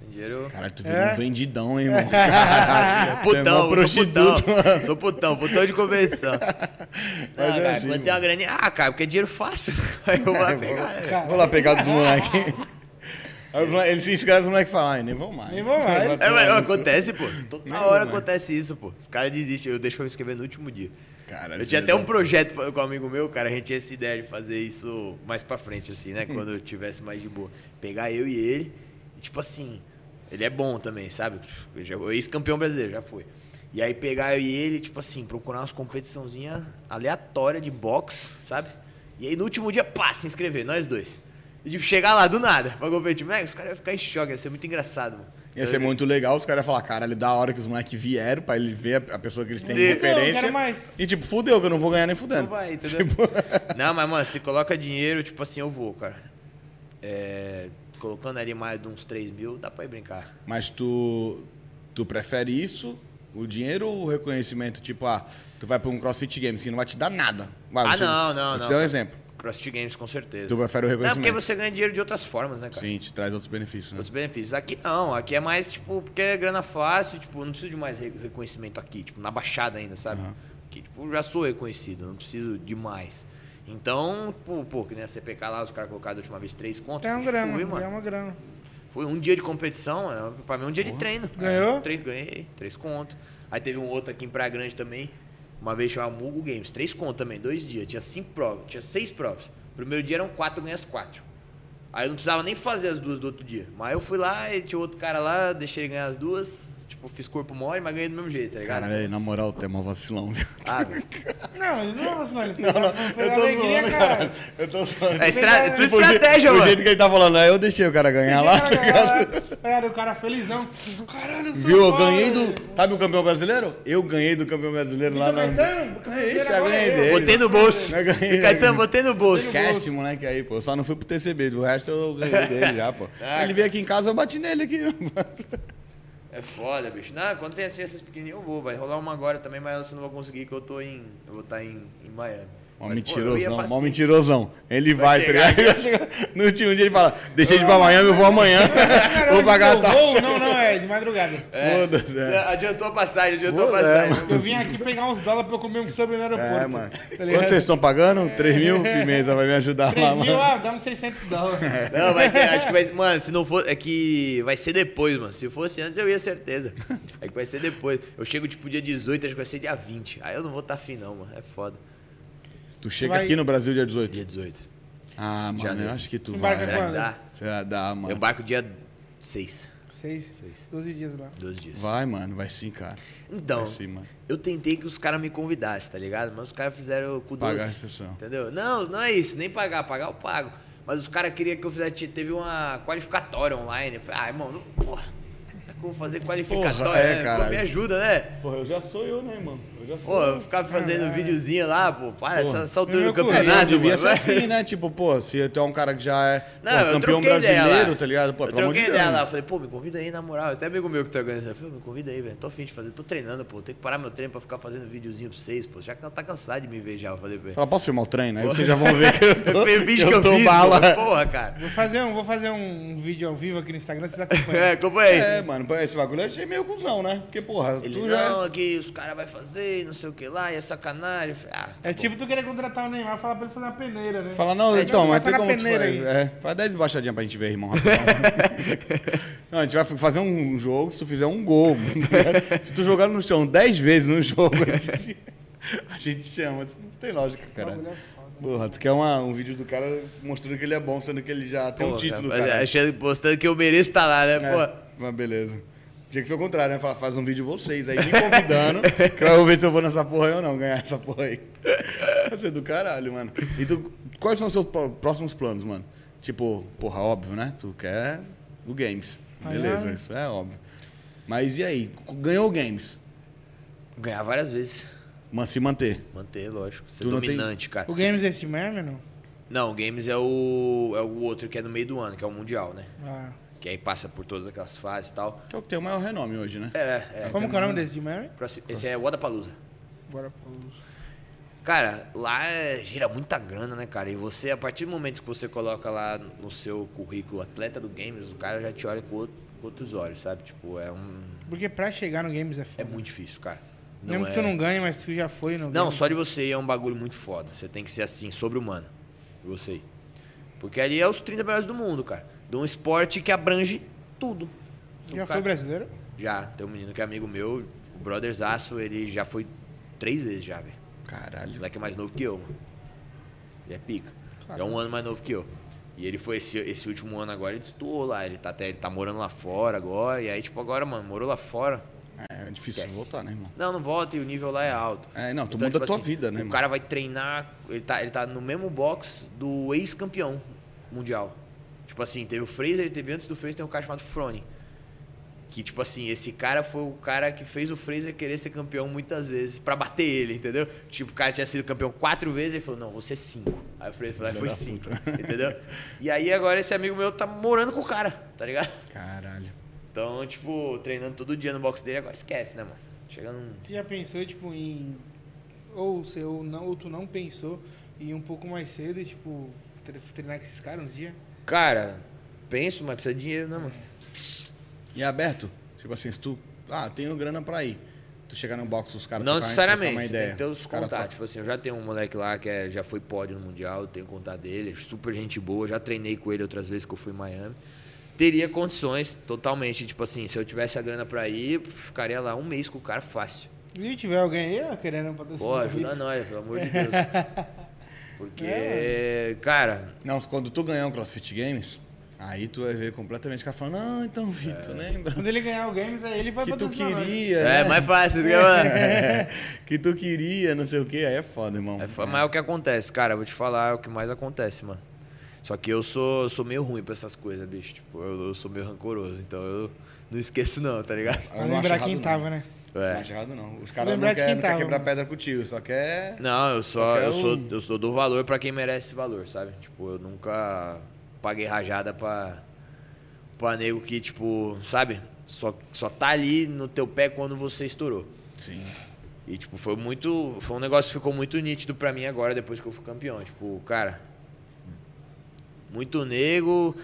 S2: Tem dinheiro.
S3: Caralho, tu virou
S1: É?
S3: um vendidão, hein, irmão. É
S2: Putão,
S3: mó
S2: sou
S3: prostituto,
S2: putão. Sou putão, putão de.
S3: Mas
S2: ah,
S3: é
S2: cara,
S3: assim,
S2: quando tem uma graninha. Ah, cara, porque é dinheiro fácil. Aí eu vou lá pegar. né?
S3: Vou lá pegar dos moleques. Aí os moleque- Ele se inscreve, os moleques falam, ai, nem vão mais.
S1: Nem vão mais.
S2: É, mas acontece, pô. Toda
S3: Não,
S2: hora acontece isso, pô. Os caras desistem. Eu deixo pra me escrever no último dia.
S3: Caralho,
S2: Eu tinha até um projeto com um amigo meu, cara. A gente tinha essa ideia de fazer isso mais pra frente, assim, né? Quando eu tivesse mais de boa. Pegar eu e ele. E, tipo assim, ele é bom também, sabe? Ex-campeão brasileiro, já foi. E aí pegar eu e ele, tipo assim, procurar umas competiçãozinhas aleatórias de boxe, sabe? E aí no último dia, pá, se inscrever, nós dois. E tipo, chegar lá do nada pra competir. Moleque, os caras iam ficar em choque, ia ser muito engraçado, mano.
S3: Ia ser muito legal os caras iam falar, cara, ele dá a hora que os moleques vieram pra ele ver a, pessoa que eles têm de
S2: Sim.
S3: referência.
S1: Não, quero mais.
S3: E tipo, fudeu, que eu não vou ganhar nem fudendo.
S2: Não vai, entendeu?
S3: Tipo,
S2: Não, mas, mano, se coloca dinheiro, tipo assim, eu vou, cara. É, colocando ali mais de uns 3 mil, dá pra ir brincar.
S3: Mas tu, tu prefere isso, o dinheiro ou o reconhecimento? Tipo, ah, tu vai pra um CrossFit Games que não vai te dar nada. Vai,
S2: Ah,
S3: te-
S2: não, não,
S3: Vou te
S2: não,
S3: dar um
S2: cara.
S3: exemplo.
S2: CrossFit Games, com certeza.
S3: Tu prefere o
S2: Não,
S3: reconhecimento.
S2: porque você ganha dinheiro de outras formas, né, cara?
S3: Sim, te traz outros benefícios, né?
S2: Outros benefícios. Aqui não, aqui é mais, tipo, porque é grana fácil, tipo, não preciso de mais re- reconhecimento aqui, tipo, na Baixada ainda, sabe?
S3: Aham.
S2: Que, tipo, já sou reconhecido, não preciso de mais. Então, pô, pô que nem a CPK lá, os caras colocaram da última vez três contas.
S1: Tem uma grana,
S2: Fui,
S1: é
S2: mano.
S1: uma grana.
S2: Foi um dia de competição, é, pra mim um dia de treino.
S1: Ganhou?
S2: É, três, ganhei, três contos. Aí teve um outro aqui em Praia Grande também, uma vez chamado Mugo Games, três contos também, dois dias, tinha cinco provas, tinha seis provas. Primeiro dia eram quatro, eu ganhei as quatro. Aí eu não precisava nem fazer as duas do outro dia. Mas eu fui lá e tinha outro cara lá, deixei ele ganhar as duas. Tipo, fiz corpo mole, mas ganhei do mesmo jeito, tá ligado?
S3: Cara, aí, na moral, tu é mó vacilão, viu?
S2: Ah, velho.
S1: Não, ele não é vacilar, ele fez,
S3: Não, não,
S1: foi
S3: eu tô
S1: alegria,
S3: zoando,
S1: cara.
S3: caralho. Eu tô zoando.
S2: É estra...
S1: Tipo,
S2: tua
S3: o je-
S2: estratégia,
S3: O
S2: mano.
S3: jeito que ele tá falando, aí eu deixei o cara ganhar lá, tá ligado?
S1: Cara, o cara felizão. Caralho, eu sou
S3: Viu? Eu ganhei do. Sabe o campeão brasileiro? Eu ganhei do campeão brasileiro lá na.
S1: Caetano,
S3: É isso, já ganhei
S1: é eu.
S3: dele.
S2: Botei no bolso.
S3: Eu ganhei,
S2: E Caetano, botei no bolso.
S3: Esquece moleque aí, pô. Eu só não fui pro TCB, do resto eu ganhei dele já, pô.
S2: Ah,
S3: Ele veio aqui em casa, eu bati nele aqui.
S2: É foda, bicho. Não, quando tem assim essas pequenininhas eu vou. Vai rolar uma agora também, mas eu não vou conseguir que eu tô em. Eu vou estar em, em Miami.
S3: Mó
S2: Mas, pô,
S3: mentirosão, mó
S2: facinho.
S3: mentirosão. Ele vai,
S2: Vai
S3: tá
S2: chegar
S3: ligado? Vai chegar No último dia ele fala, deixei de ir pra Miami, eu vou amanhã.
S1: Cara,
S3: vou pagar a taxa.
S1: Não, não, é de madrugada.
S3: Foda-se, é.
S2: Adiantou a passagem, adiantou a
S3: é,
S2: passagem.
S1: Eu vim aqui pegar uns dólares pra eu comer um sub no aeroporto.
S3: É, mano.
S1: Tá
S3: Quanto
S1: ligado?
S3: vocês estão pagando? 3 mil? Pimenta vai me ajudar lá,
S1: 3 mil,
S3: mano.
S1: ah, dá uns 600 dólares.
S2: Não, vai ter, acho que vai. Mano, se não for. É que vai ser depois, mano. Se fosse antes, eu ia certeza. É que vai ser depois. Eu chego tipo dia 18, acho que vai ser dia 20. Aí eu não vou estar afim, não, mano. É foda.
S3: Tu chega
S1: vai-
S3: aqui no Brasil dia 18?
S2: Dia 18.
S3: Ah, mano, eu acho que tu
S1: Embarca
S3: vai.
S2: Será que dá?
S3: Será dá, mano.
S2: Eu barco dia 6.
S1: 6,
S2: Seis.
S1: 12 dias lá.
S2: 12 dias.
S3: Vai, mano, vai sim, cara.
S2: Então,
S3: sim, mano.
S2: eu tentei que os caras me convidassem, tá ligado? Mas os caras fizeram o cu doce.
S3: Pagar a exceção.
S2: Entendeu? Não, não é isso, nem pagar, pagar eu pago. Mas os caras queriam que eu fizesse. Teve uma qualificatória online. Eu falei, ah, irmão, não, porra, como fazer qualificatória?
S3: Porra, é,
S2: né? Pô, me ajuda, né?
S3: Porra, eu já sou eu, né, mano? Eu
S2: Pô, eu ficava fazendo videozinho lá, pô, para, essa, essa altura do
S3: É,
S2: campeonato,
S3: não, devia ser assim, né? Tipo, pô, se tu é um cara que já é
S2: Não,
S3: pô,
S2: eu
S3: campeão brasileiro, tá ligado? Pô,
S2: eu troquei ideia lá,
S3: né?
S2: eu falei, pô, me convida aí, na moral. Até amigo meu que tá organizando, eu falei, me convida aí, velho. Tô afim de fazer, tô treinando, pô. Tenho que parar meu treino pra ficar fazendo videozinho pra vocês, pô. Já que tá cansado de me ver já, eu falei pra ele.
S3: Fala, posso filmar o treino? Aí vocês já vão ver que eu tô,
S2: Foi o vídeo que eu,
S3: tô
S2: fiz,
S3: bala.
S2: pô. Porra, cara.
S1: Vou fazer um, vou fazer um vídeo ao vivo aqui no Instagram, vocês acompanham.
S2: É, como é?
S3: É, mano, pô, esse bagulho eu achei meio cuzão, né? Porque, porra,
S2: Ele,
S3: tu já...
S2: não, aqui os caras vão fazer, não sei o que lá, e é sacanagem. Ah, tá
S1: É
S2: bom.
S1: tipo tu querer contratar o Neymar e falar pra ele fazer uma peneira, né?
S3: Fala, não,
S1: É,
S3: então,
S1: tipo,
S3: mas tem como tu faz. É, faz 10 embaixadinhas pra gente ver, irmão. não, a gente vai fazer um jogo se tu fizer um gol. se tu jogar no chão 10 vezes no jogo, a gente, a gente chama. Não tem lógica, cara. Porra, tu quer uma- um vídeo do cara mostrando que ele é bom, sendo que ele já tem um
S2: Pô,
S3: título,
S2: cara,
S3: cara.
S2: Achando, postando que eu mereço estar lá, né?
S3: É,
S2: Pô,
S3: mas beleza. Tinha que ser o contrário, né? Falar, faz um vídeo vocês aí, me convidando, que eu vou ver se eu vou nessa porra aí ou não, ganhar essa porra aí. Vai ser do caralho, mano. E tu, quais são os seus pró- próximos planos, mano? Tipo, porra, óbvio, né? Tu quer o Games. Beleza,
S1: Miami.
S3: isso é óbvio. Mas e aí? Ganhou o Games,
S2: ganhar várias vezes.
S3: mas se manter.
S2: Manter, lógico. Ser
S3: Tu não tem-
S2: dominante, cara.
S1: O Games é esse mesmo, não?
S2: Não, o Games é o, é o outro que é no meio do ano, que é o Mundial, né?
S1: Ah.
S2: Que aí passa por todas aquelas fases e tal.
S3: Que é o que tem o maior renome hoje, né?
S2: É, é.
S1: Como que é o nome desse de?
S2: Próximo- Esse é.
S1: Bora pro...
S2: Cara, lá é- gira muita grana, né, cara? E você, a partir do momento que você coloca lá no seu currículo atleta do Games, o cara já te olha com, outro- com outros olhos, sabe? Tipo, é um.
S1: Porque pra chegar no Games é
S2: É
S1: foda.
S2: muito difícil, cara.
S1: Mesmo que tu
S2: é-
S1: não ganhe, mas tu já foi no
S2: Não,
S1: Games.
S2: só de você ir é um bagulho muito foda. Você tem que ser assim, sobre-humano. Você ir. Porque ali é os 30 melhores do mundo, cara. De um esporte que abrange tudo.
S1: Já
S2: O
S1: foi
S2: cara-
S1: brasileiro?
S2: Já, tem um menino que é amigo meu, o Brothers Aço, ele já foi três vezes já, velho. O
S3: Caralho.
S2: moleque é mais novo que eu, mano. Ele é pica. Ele é um ano mais novo que eu. E ele foi esse, esse último ano agora, ele destoou lá. Ele tá, até, ele tá morando lá fora agora. E aí, tipo, agora, mano, morou lá fora.
S3: É difícil
S2: Esquece.
S3: voltar, né, irmão?
S2: Não, não volta e o nível lá é alto.
S3: É, não, tu
S2: Então,
S3: muda
S2: tipo
S3: a tua
S2: assim,
S3: vida, né,
S2: O
S3: irmão?
S2: cara vai treinar, ele tá, ele tá no mesmo box do ex-campeão mundial. Tipo assim, teve o Fraser, ele teve antes do Fraser, tem um cara chamado Frone. Que, tipo assim, esse cara foi o cara que fez o Fraser querer ser campeão muitas vezes pra bater ele, entendeu? Tipo, o cara tinha sido campeão quatro vezes, ele falou, não, você cinco. Aí o Fraser falou, "Ah,
S3: Filho
S2: foi cinco,
S3: puta.
S2: entendeu? E aí agora esse amigo meu tá morando com o cara, tá ligado?
S3: Caralho.
S2: Então, tipo, treinando todo dia no box dele, agora esquece, né, mano? Chega num...
S1: Você já pensou, tipo, em. Ou, você, ou, não, ou tu não pensou em ir um pouco mais cedo e, tipo, tre- treinar com esses caras uns dias?
S2: Cara, penso, mas precisa de dinheiro, né, mano?
S3: E é aberto? Tipo assim, se tu. Ah, tenho grana pra ir. Tu chegar no box, os caras
S2: Não necessariamente,
S3: uma ideia.
S2: tem que ter os contatos. Tipo assim, eu já tenho um moleque lá que é- já foi pódio no Mundial, eu tenho contato dele, super gente boa, já treinei com ele outras vezes que eu fui em Miami. Teria condições totalmente, tipo assim, se eu tivesse a grana pra ir, ficaria lá um mês com o cara fácil.
S1: E se tiver alguém aí ó, querendo patrocinar
S2: Pô,
S1: o
S2: ajuda nós, pelo amor de Deus. Porque,
S1: É,
S2: cara,
S3: Não, quando tu ganhar um CrossFit Games, aí tu vai ver completamente o cara falando, não, então, Vitor, lembra?
S1: Quando ele ganhar o Games, aí ele vai
S3: Que tu
S1: nós.
S3: queria,
S2: é
S3: né?
S2: mais fácil, né, mano?
S3: É, que tu queria, não sei o que, aí é foda, irmão.
S2: É, fa- mas é o que acontece, cara, eu vou te falar, é o que mais acontece, mano. Só que eu sou, sou meio ruim pra essas coisas, bicho. Tipo, eu, eu sou meio rancoroso, então eu não esqueço não, tá ligado?
S3: Eu
S1: Pra lembrar quem
S3: não.
S1: tava, né?
S3: Não
S2: É.
S3: errado, não. Os caras não querem quer quebrar
S1: mano.
S3: pedra contigo, só quer...
S2: Não, eu
S3: Só
S2: só,
S3: é
S2: eu sou,
S3: um-
S2: eu sou dou valor pra quem merece esse valor, sabe? Tipo, eu nunca paguei rajada pra, pra nego que, tipo, sabe? Só, só tá ali no teu pé quando você estourou.
S3: Sim.
S2: E, tipo, foi muito. Foi um negócio que ficou muito nítido pra mim agora, depois que eu fui campeão. Tipo, cara. Muito nego,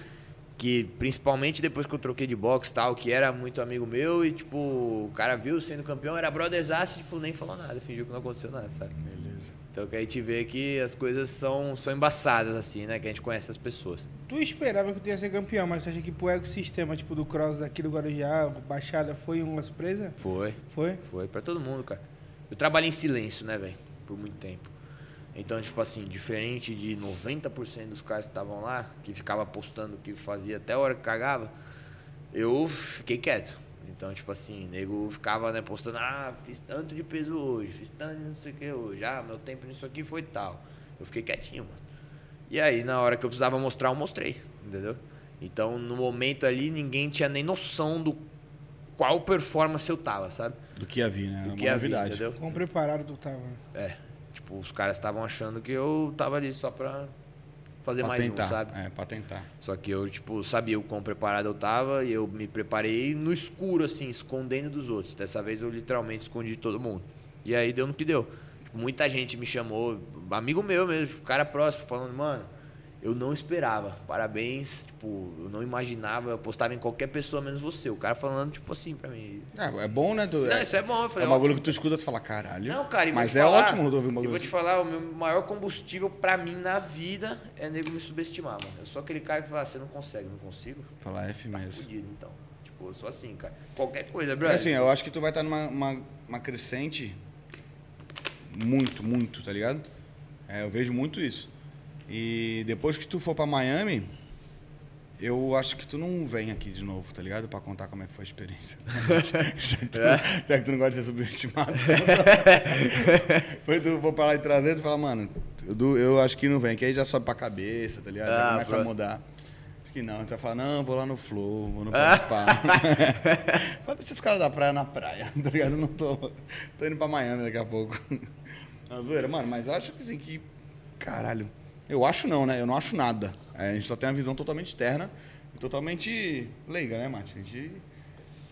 S2: que principalmente depois que eu troquei de boxe e tal, que era muito amigo meu, e, tipo, o cara viu sendo campeão, era brothers aço, tipo, nem falou nada, fingiu que não aconteceu nada, sabe?
S3: Beleza.
S2: Então que a gente vê que as coisas são, são embaçadas, assim, né? Que a gente conhece as pessoas.
S1: Tu esperava que tu ia ser campeão, mas tu acha que pro ecossistema, tipo, do cross aqui do Guarujá, Baixada, foi uma surpresa?
S2: Foi.
S1: Foi?
S2: Foi pra todo mundo, cara. Eu trabalhei em silêncio, né, velho? Por muito tempo. Então, tipo assim, diferente de 90% dos caras que estavam lá, que ficava postando o que fazia até a hora que cagava, eu fiquei quieto. Então, tipo assim, nego ficava, né, postando, ah, fiz tanto de peso hoje, fiz tanto de não sei o que hoje, ah, meu tempo nisso aqui foi tal. Eu fiquei quietinho, mano. E aí, na hora que eu precisava mostrar, eu mostrei, entendeu? Então, no momento ali, ninguém tinha nem noção do qual performance eu tava, sabe?
S3: Do que ia vir, né? Era
S2: do
S3: uma
S2: que ia vir,
S3: novidade.
S2: entendeu?
S1: Quão preparado tu tava?
S2: É, tipo, os caras estavam achando que eu tava ali só pra fazer
S3: Pra
S2: mais
S3: tentar.
S2: um, sabe?
S3: É, pra tentar.
S2: Só que eu, tipo, sabia o quão preparado eu tava e eu me preparei no escuro, assim, escondendo dos outros. Dessa vez eu literalmente escondi de todo mundo. E aí deu no que deu. Tipo, muita gente me chamou, amigo meu mesmo, cara próximo, falando, mano, eu não esperava, parabéns, tipo, eu não imaginava, eu postava em qualquer pessoa menos você. O cara falando, tipo assim, pra mim.
S3: É, é bom, né? Tu,
S2: Não,
S3: é,
S2: isso é bom, eu
S3: é
S2: falei,
S3: um bagulho que tu escuta tu fala, caralho.
S2: Não, cara,
S3: Mas é
S2: falar-
S3: ótimo ouvir um
S2: E
S3: bagulho
S2: vou te falar, o meu maior combustível pra mim na vida é nego me subestimar, mano. Eu sou aquele cara que fala, "Ah, você não consegue, não consigo.
S3: Falar F
S2: Tá
S3: mesmo.
S2: fudido, então. Tipo, eu sou assim, cara. Qualquer coisa,
S3: É
S2: brother.
S3: assim, eu acho que tu vai estar numa uma, uma crescente muito, muito, tá ligado? É, eu vejo muito isso. E depois que tu for pra Miami, eu acho que tu não vem aqui de novo, tá ligado? Pra contar como é que foi a experiência. já, que tu,
S2: É?
S3: já que tu não gosta de ser subestimado. Depois tu for pra lá e trazer, tu fala, mano, eu, eu acho que não vem. Que aí já sobe pra cabeça, tá ligado? Já
S2: Ah,
S3: começa
S2: bro.
S3: a mudar. Acho que não. Tu vai falar, não, vou lá no Flow, vou no
S2: Ah.
S3: Pá. Fala, deixa os caras da praia na praia, tá ligado? Eu não tô. Tô indo pra Miami daqui a pouco. Na zoeira, mano, mas eu acho que assim que. Caralho. Eu acho não, né? Eu não acho nada. É, a gente só tem uma visão totalmente externa e totalmente leiga, né, Mate? A gente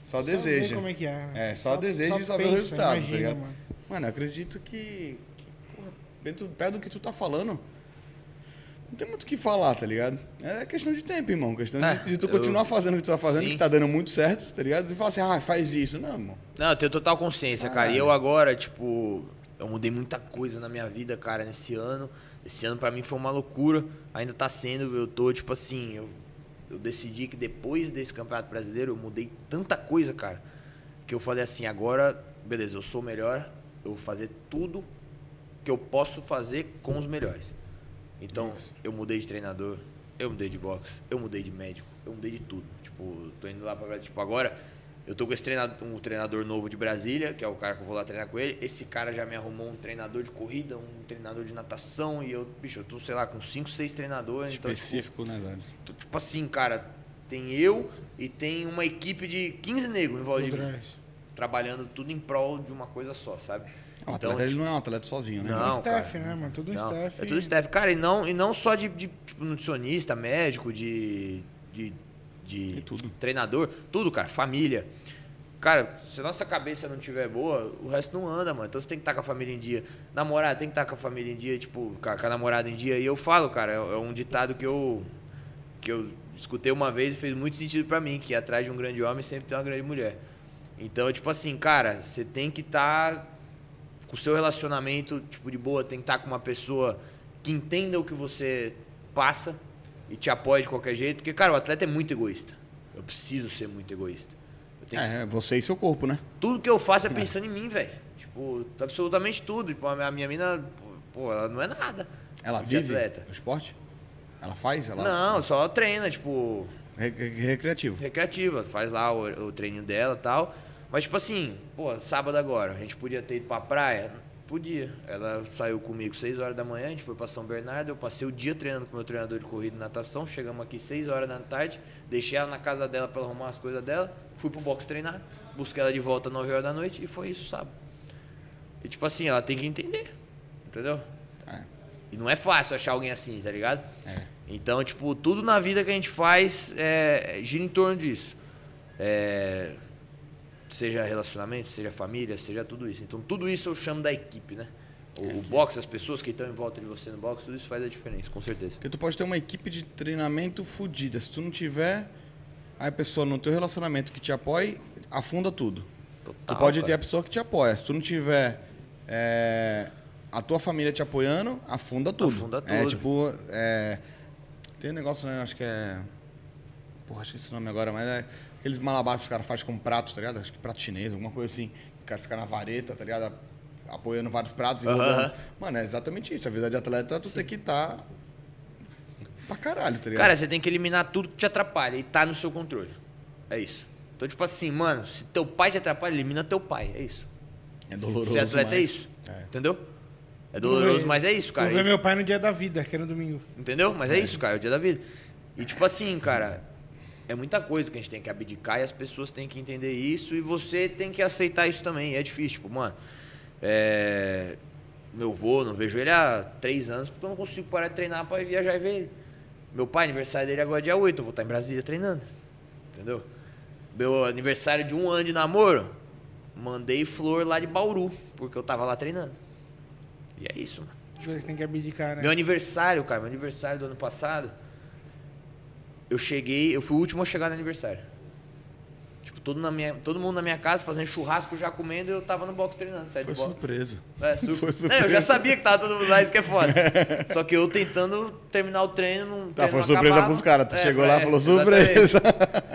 S3: só,
S1: Só
S3: deseja.
S1: como é que é. né?
S3: É, só, deseja e só vê o resultado, tá
S1: imagina,
S3: ligado?
S1: mano.
S3: Mano, eu acredito que. que porra, dentro, perto do que tu tá falando. Não tem muito o que falar, tá ligado? É questão de tempo, irmão. Questão
S2: É,
S3: de, de tu
S2: eu-
S3: continuar fazendo o que tu tá fazendo,
S2: Sim.
S3: que tá dando muito certo, tá ligado? E falar assim, ah, faz isso. Não, irmão.
S2: Não, eu tenho total consciência, cara. E
S3: Caralho.
S2: eu agora, tipo, eu mudei muita coisa na minha vida, cara, nesse ano. Esse ano pra mim foi uma loucura. Ainda tá sendo, eu tô, tipo assim, eu eu decidi que depois desse Campeonato Brasileiro eu mudei tanta coisa, cara, que eu falei assim, agora, beleza, eu sou o melhor, eu vou fazer tudo que eu posso fazer com os melhores. Então,
S3: Isso.
S2: eu mudei de treinador, eu mudei de boxe, eu mudei de médico, eu mudei de tudo. Tipo, tô indo lá pra. Tipo, agora eu tô com esse treinador, um treinador novo de Brasília, que é o cara que eu vou lá treinar com ele. Esse cara já me arrumou um treinador de corrida, um treinador de natação, e eu, bicho, eu tô, sei lá, com 5, 6 treinadores. Então, tipo,
S3: Específico nas áreas.
S2: tô, tipo assim, cara, tem eu e tem uma equipe de 15 negros em volta de mim, trabalhando tudo em prol de uma coisa só, sabe?
S3: O atleta ele não é um atleta sozinho, né?
S2: Não,
S1: Tudo staff,
S2: cara.
S1: né, mano? Tudo um
S2: Não,
S1: staff.
S2: É tudo staff. Cara, e não, e não só de, de, tipo, nutricionista, médico, de, de, de
S3: tudo.
S2: treinador, tudo, cara, família. Cara, se a nossa cabeça não tiver boa, o resto não anda, mano. Então você tem que estar com a família em dia. Namorada tem que estar com a família em dia, tipo, com a, com a namorada em dia. E eu falo, cara, é, é um ditado que eu, que eu escutei uma vez e fez muito sentido pra mim, que atrás de um grande homem sempre tem uma grande mulher. Então, tipo assim, cara, você tem que estar com o seu relacionamento, tipo, de boa, tem que estar com uma pessoa que entenda o que você passa e te apoie de qualquer jeito. Porque, cara, o atleta é muito egoísta. Eu preciso ser muito egoísta. Tenho que-
S3: É, você e seu corpo, né?
S2: Tudo que eu faço é pensando em mim, velho. Tipo, absolutamente tudo. Tipo, a minha, mina, pô, ela não é nada.
S3: Ela vive
S2: atleta.
S3: no esporte? Ela faz? Ela...
S2: Não, só treina, tipo,
S3: Re- re- recreativo.
S2: recreativa, faz lá o, o treininho dela e tal. Mas, tipo assim, pô, sábado agora, a gente podia ter ido pra praia? Podia. Ela saiu comigo 6 horas da manhã, a gente foi pra São Bernardo, eu passei o dia treinando com o meu treinador de corrida e natação, chegamos aqui 6 horas da tarde, deixei ela na casa dela pra ela arrumar as coisas dela, fui pro box treinar, busquei ela de volta 9 horas da noite e foi isso, sábado. E tipo assim, ela tem que entender, entendeu?
S3: É.
S2: E não é fácil achar alguém assim, tá ligado?
S3: É.
S2: Então, tipo, tudo na vida que a gente faz é, gira em torno disso. É, seja relacionamento, seja família, seja tudo isso. Então, tudo isso eu chamo da equipe, né? O, o boxe, as pessoas que estão em volta de você no boxe, tudo isso faz a diferença, com certeza.
S3: Porque tu pode ter uma equipe de treinamento fodida. Se tu não tiver a pessoa no teu relacionamento que te apoie, afunda tudo.
S2: Total,
S3: tu pode
S2: cara.
S3: ter a pessoa que te apoia. Se tu não tiver é, a tua família te apoiando, afunda tudo.
S2: Afunda
S3: É
S2: tudo.
S3: tipo. é, tem um negócio, né? Acho que é. Porra, acho que esse nome agora, mas é aqueles malabares que os caras fazem com pratos, tá ligado? Acho que prato chinês, alguma coisa assim. O cara fica na vareta, tá ligado? Apoiando vários pratos e rodando. Mano, é exatamente isso. A vida de atleta, tu tem que estar. Pra caralho, tá ligado?
S2: Cara, você tem que eliminar tudo que te atrapalha e tá no seu controle. É isso. Então, tipo assim, mano, se teu pai te atrapalha, elimina teu pai. É isso.
S3: é doloroso.
S2: Ser atleta é
S3: mas-
S2: isso.
S3: É.
S2: Entendeu? É doloroso, mas é isso, cara.
S1: Vou ver
S2: E-
S1: meu pai no dia da vida, que é no domingo.
S2: Entendeu? Mas é isso, cara, é o dia da vida. E tipo assim, cara, é muita coisa que a gente tem que abdicar e as pessoas têm que entender isso e você tem que aceitar isso também. É difícil, tipo, mano. É... Meu avô, não vejo ele há três anos porque eu não consigo parar de treinar pra viajar e ver ele. Meu pai, aniversário dele agora é dia 8, eu vou estar em Brasília treinando. Entendeu? Meu aniversário de um ano de namoro, mandei flor lá de Bauru, porque eu tava lá treinando. E é isso, mano.
S1: Tem que abdicar, né?
S2: Meu aniversário, cara, meu aniversário do ano passado, eu cheguei, eu fui o último a chegar no aniversário. Tipo, todo, na minha, todo mundo na minha casa fazendo churrasco, já comendo, e eu tava no box treinando,
S3: Foi surpresa.
S2: É, sur-
S3: Foi
S2: É,
S3: surpresa.
S2: eu já sabia que tava todo mundo lá, isso que é foda. Só que eu tentando terminar o treino, não
S3: Tá,
S2: treino
S3: foi
S2: não
S3: surpresa
S2: acabava.
S3: pros caras. Tu
S2: É,
S3: chegou
S2: é,
S3: lá e falou
S2: exatamente.
S3: surpresa.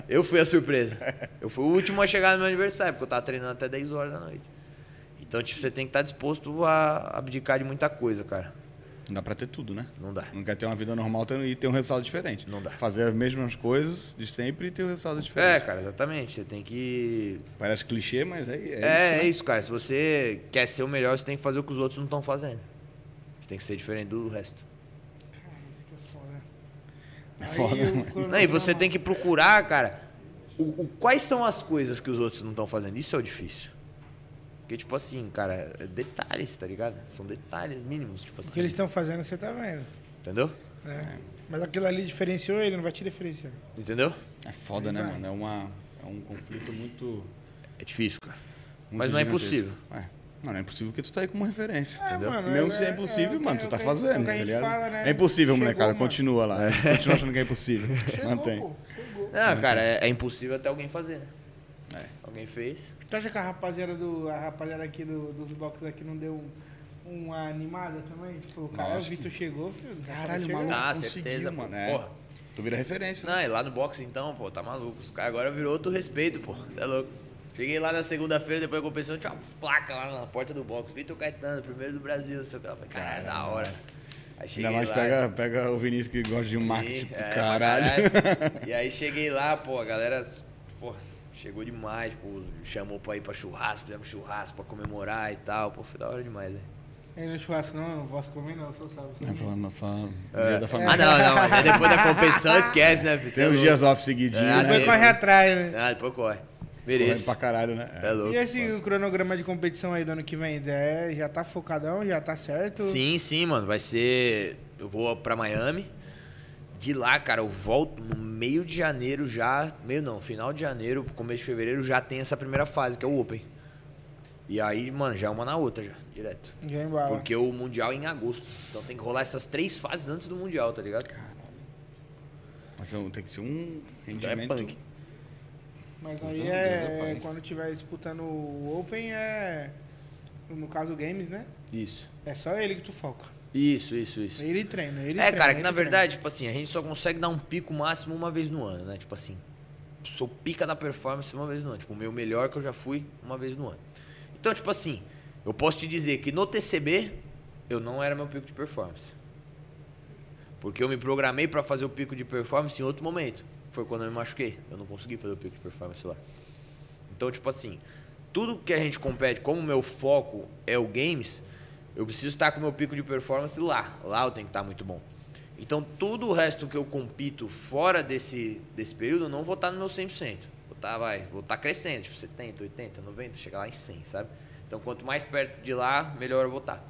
S2: Eu fui a surpresa. Eu fui o último a chegar no meu aniversário, porque eu tava treinando até 10 horas da noite. Então, tipo, você tem que estar disposto a abdicar de muita coisa, cara.
S3: Não dá pra ter tudo, né?
S2: Não dá.
S3: Não quer ter uma vida normal e ter um resultado diferente.
S2: Não dá.
S3: Fazer as mesmas coisas de sempre e ter um resultado
S2: É,
S3: diferente.
S2: cara, exatamente. Você tem que.
S3: Parece clichê, mas é, é,
S2: É,
S3: isso.
S2: é
S3: né?
S2: isso, cara. Se você quer ser o melhor, você tem que fazer o que os outros não estão fazendo. Você tem que ser diferente do resto.
S1: Cara, isso que é foda.
S3: É foda,
S1: cronograma-
S2: Não, e você tem que procurar, cara, o, o- quais são as coisas que os outros não estão fazendo. Isso é o difícil. Porque, tipo assim, cara, é detalhes, tá ligado? São detalhes mínimos, tipo
S1: O que
S2: assim.
S1: eles estão fazendo, você tá vendo.
S2: Entendeu?
S1: né? Mas aquilo ali diferenciou ele, não vai te diferenciar.
S2: Entendeu?
S3: É foda,
S1: Aí
S3: né,
S1: vai.
S3: mano? É, uma, é um conflito muito.
S2: É difícil, cara.
S3: muito
S2: Mas não é impossível.
S3: É. Não, não é impossível porque tu tá aí como referência.
S1: É,
S2: Entendeu?
S1: mano,
S3: Mesmo
S1: é-
S3: se é
S1: é-
S3: impossível,
S1: é
S3: mano, tu tá
S1: é
S3: fazendo,
S1: é
S3: tá ligado?
S1: fala, né?
S3: É impossível,
S1: Chegou,
S3: molecada.
S1: mano.
S3: Continua lá. É. Continua achando que é impossível.
S1: Chegou,
S3: Mantém.
S1: pô, chegou.
S2: Não, cara, é, é impossível até alguém fazer, né?
S3: É.
S2: Alguém fez.
S1: Tu acha que a rapaziada, do, a rapaziada aqui do- dos boxes aqui não deu um- uma animada também? Falou, cara, o Vitor chegou, filho.
S3: Caralho,
S1: chega.
S3: maluco.
S2: Ah, certeza,
S3: mano, é.
S2: Porra.
S3: Tu vira referência. né?
S2: Não, e lá no boxe então, pô, tá maluco. Os caras agora virou outro respeito, pô. Você é louco. Cheguei lá na segunda-feira, depois da competição, tinha uma placa lá na porta do boxe. Vitor Caetano, primeiro do Brasil, não sei o que. Eu falei, cara, da hora. Aí cheguei
S3: Ainda mais
S2: lá,
S3: pega, pega o Vinícius que gosta de um
S2: Sim,
S3: marketing
S2: é,
S3: caralho.
S2: caralho. E aí cheguei lá, pô, a galera, pô, chegou demais, pô, chamou pra ir pra churrasco, fizemos churrasco pra comemorar e tal, pô, foi da hora demais, né?
S1: Aí no churrasco não, não posso comer não, só sabe.
S3: É, falando só
S2: É.
S3: dia da família.
S2: Ah, não, não, mas aí depois da competição esquece, né, é
S3: Tem uns
S2: louco.
S3: dias off seguidinho,
S2: É,
S3: né?
S1: Depois corre atrás, né?
S2: Ah, depois corre.
S3: Correndo
S2: Mereço.
S3: pra caralho, né?
S2: É louco.
S1: E esse cronograma de competição aí do ano que vem, é, já tá focadão, já tá certo?
S2: Sim, sim, mano. Vai ser. Eu vou pra Miami. De lá, cara, eu volto no meio de janeiro já. Meio não, final de janeiro, começo de fevereiro, já tem essa primeira fase, que é o Open. E aí, mano, já é uma na outra, já, direto.
S1: Já embala.
S2: Porque o Mundial é em agosto. Então tem que rolar essas três fases antes do Mundial, tá ligado?
S3: Mas é- tem que ser um
S2: Então é
S3: rendimento.
S2: punk.
S1: Mas aí é,
S3: rapaz.
S1: quando tiver disputando o Open, é. No caso, games, né?
S2: Isso.
S1: É só ele que tu foca.
S2: Isso, isso, isso.
S1: Ele treina, ele
S2: É,
S1: treina,
S2: cara, que na
S1: treina.
S2: verdade, tipo assim, a gente só consegue dar um pico máximo uma vez no ano, né? Tipo assim, sou pica da performance uma vez no ano. Tipo, o meu melhor que eu já fui uma vez no ano. Então, tipo assim, eu posso te dizer que no TCB eu não era meu pico de performance. Porque eu me programei pra fazer o pico de performance em outro momento. Foi quando eu me machuquei. Eu não consegui fazer o pico de performance lá. Então, tipo assim, tudo que a gente compete, como o meu foco é o games, eu preciso estar com o meu pico de performance lá. Lá eu tenho que estar muito bom. Então, tudo o resto que eu compito fora desse, desse período, eu não vou estar no meu 100%. Vou estar, vai, vou estar crescendo, tipo 70, 80, 90, chegar lá em 100, sabe? Então, quanto mais perto de lá, melhor eu vou estar.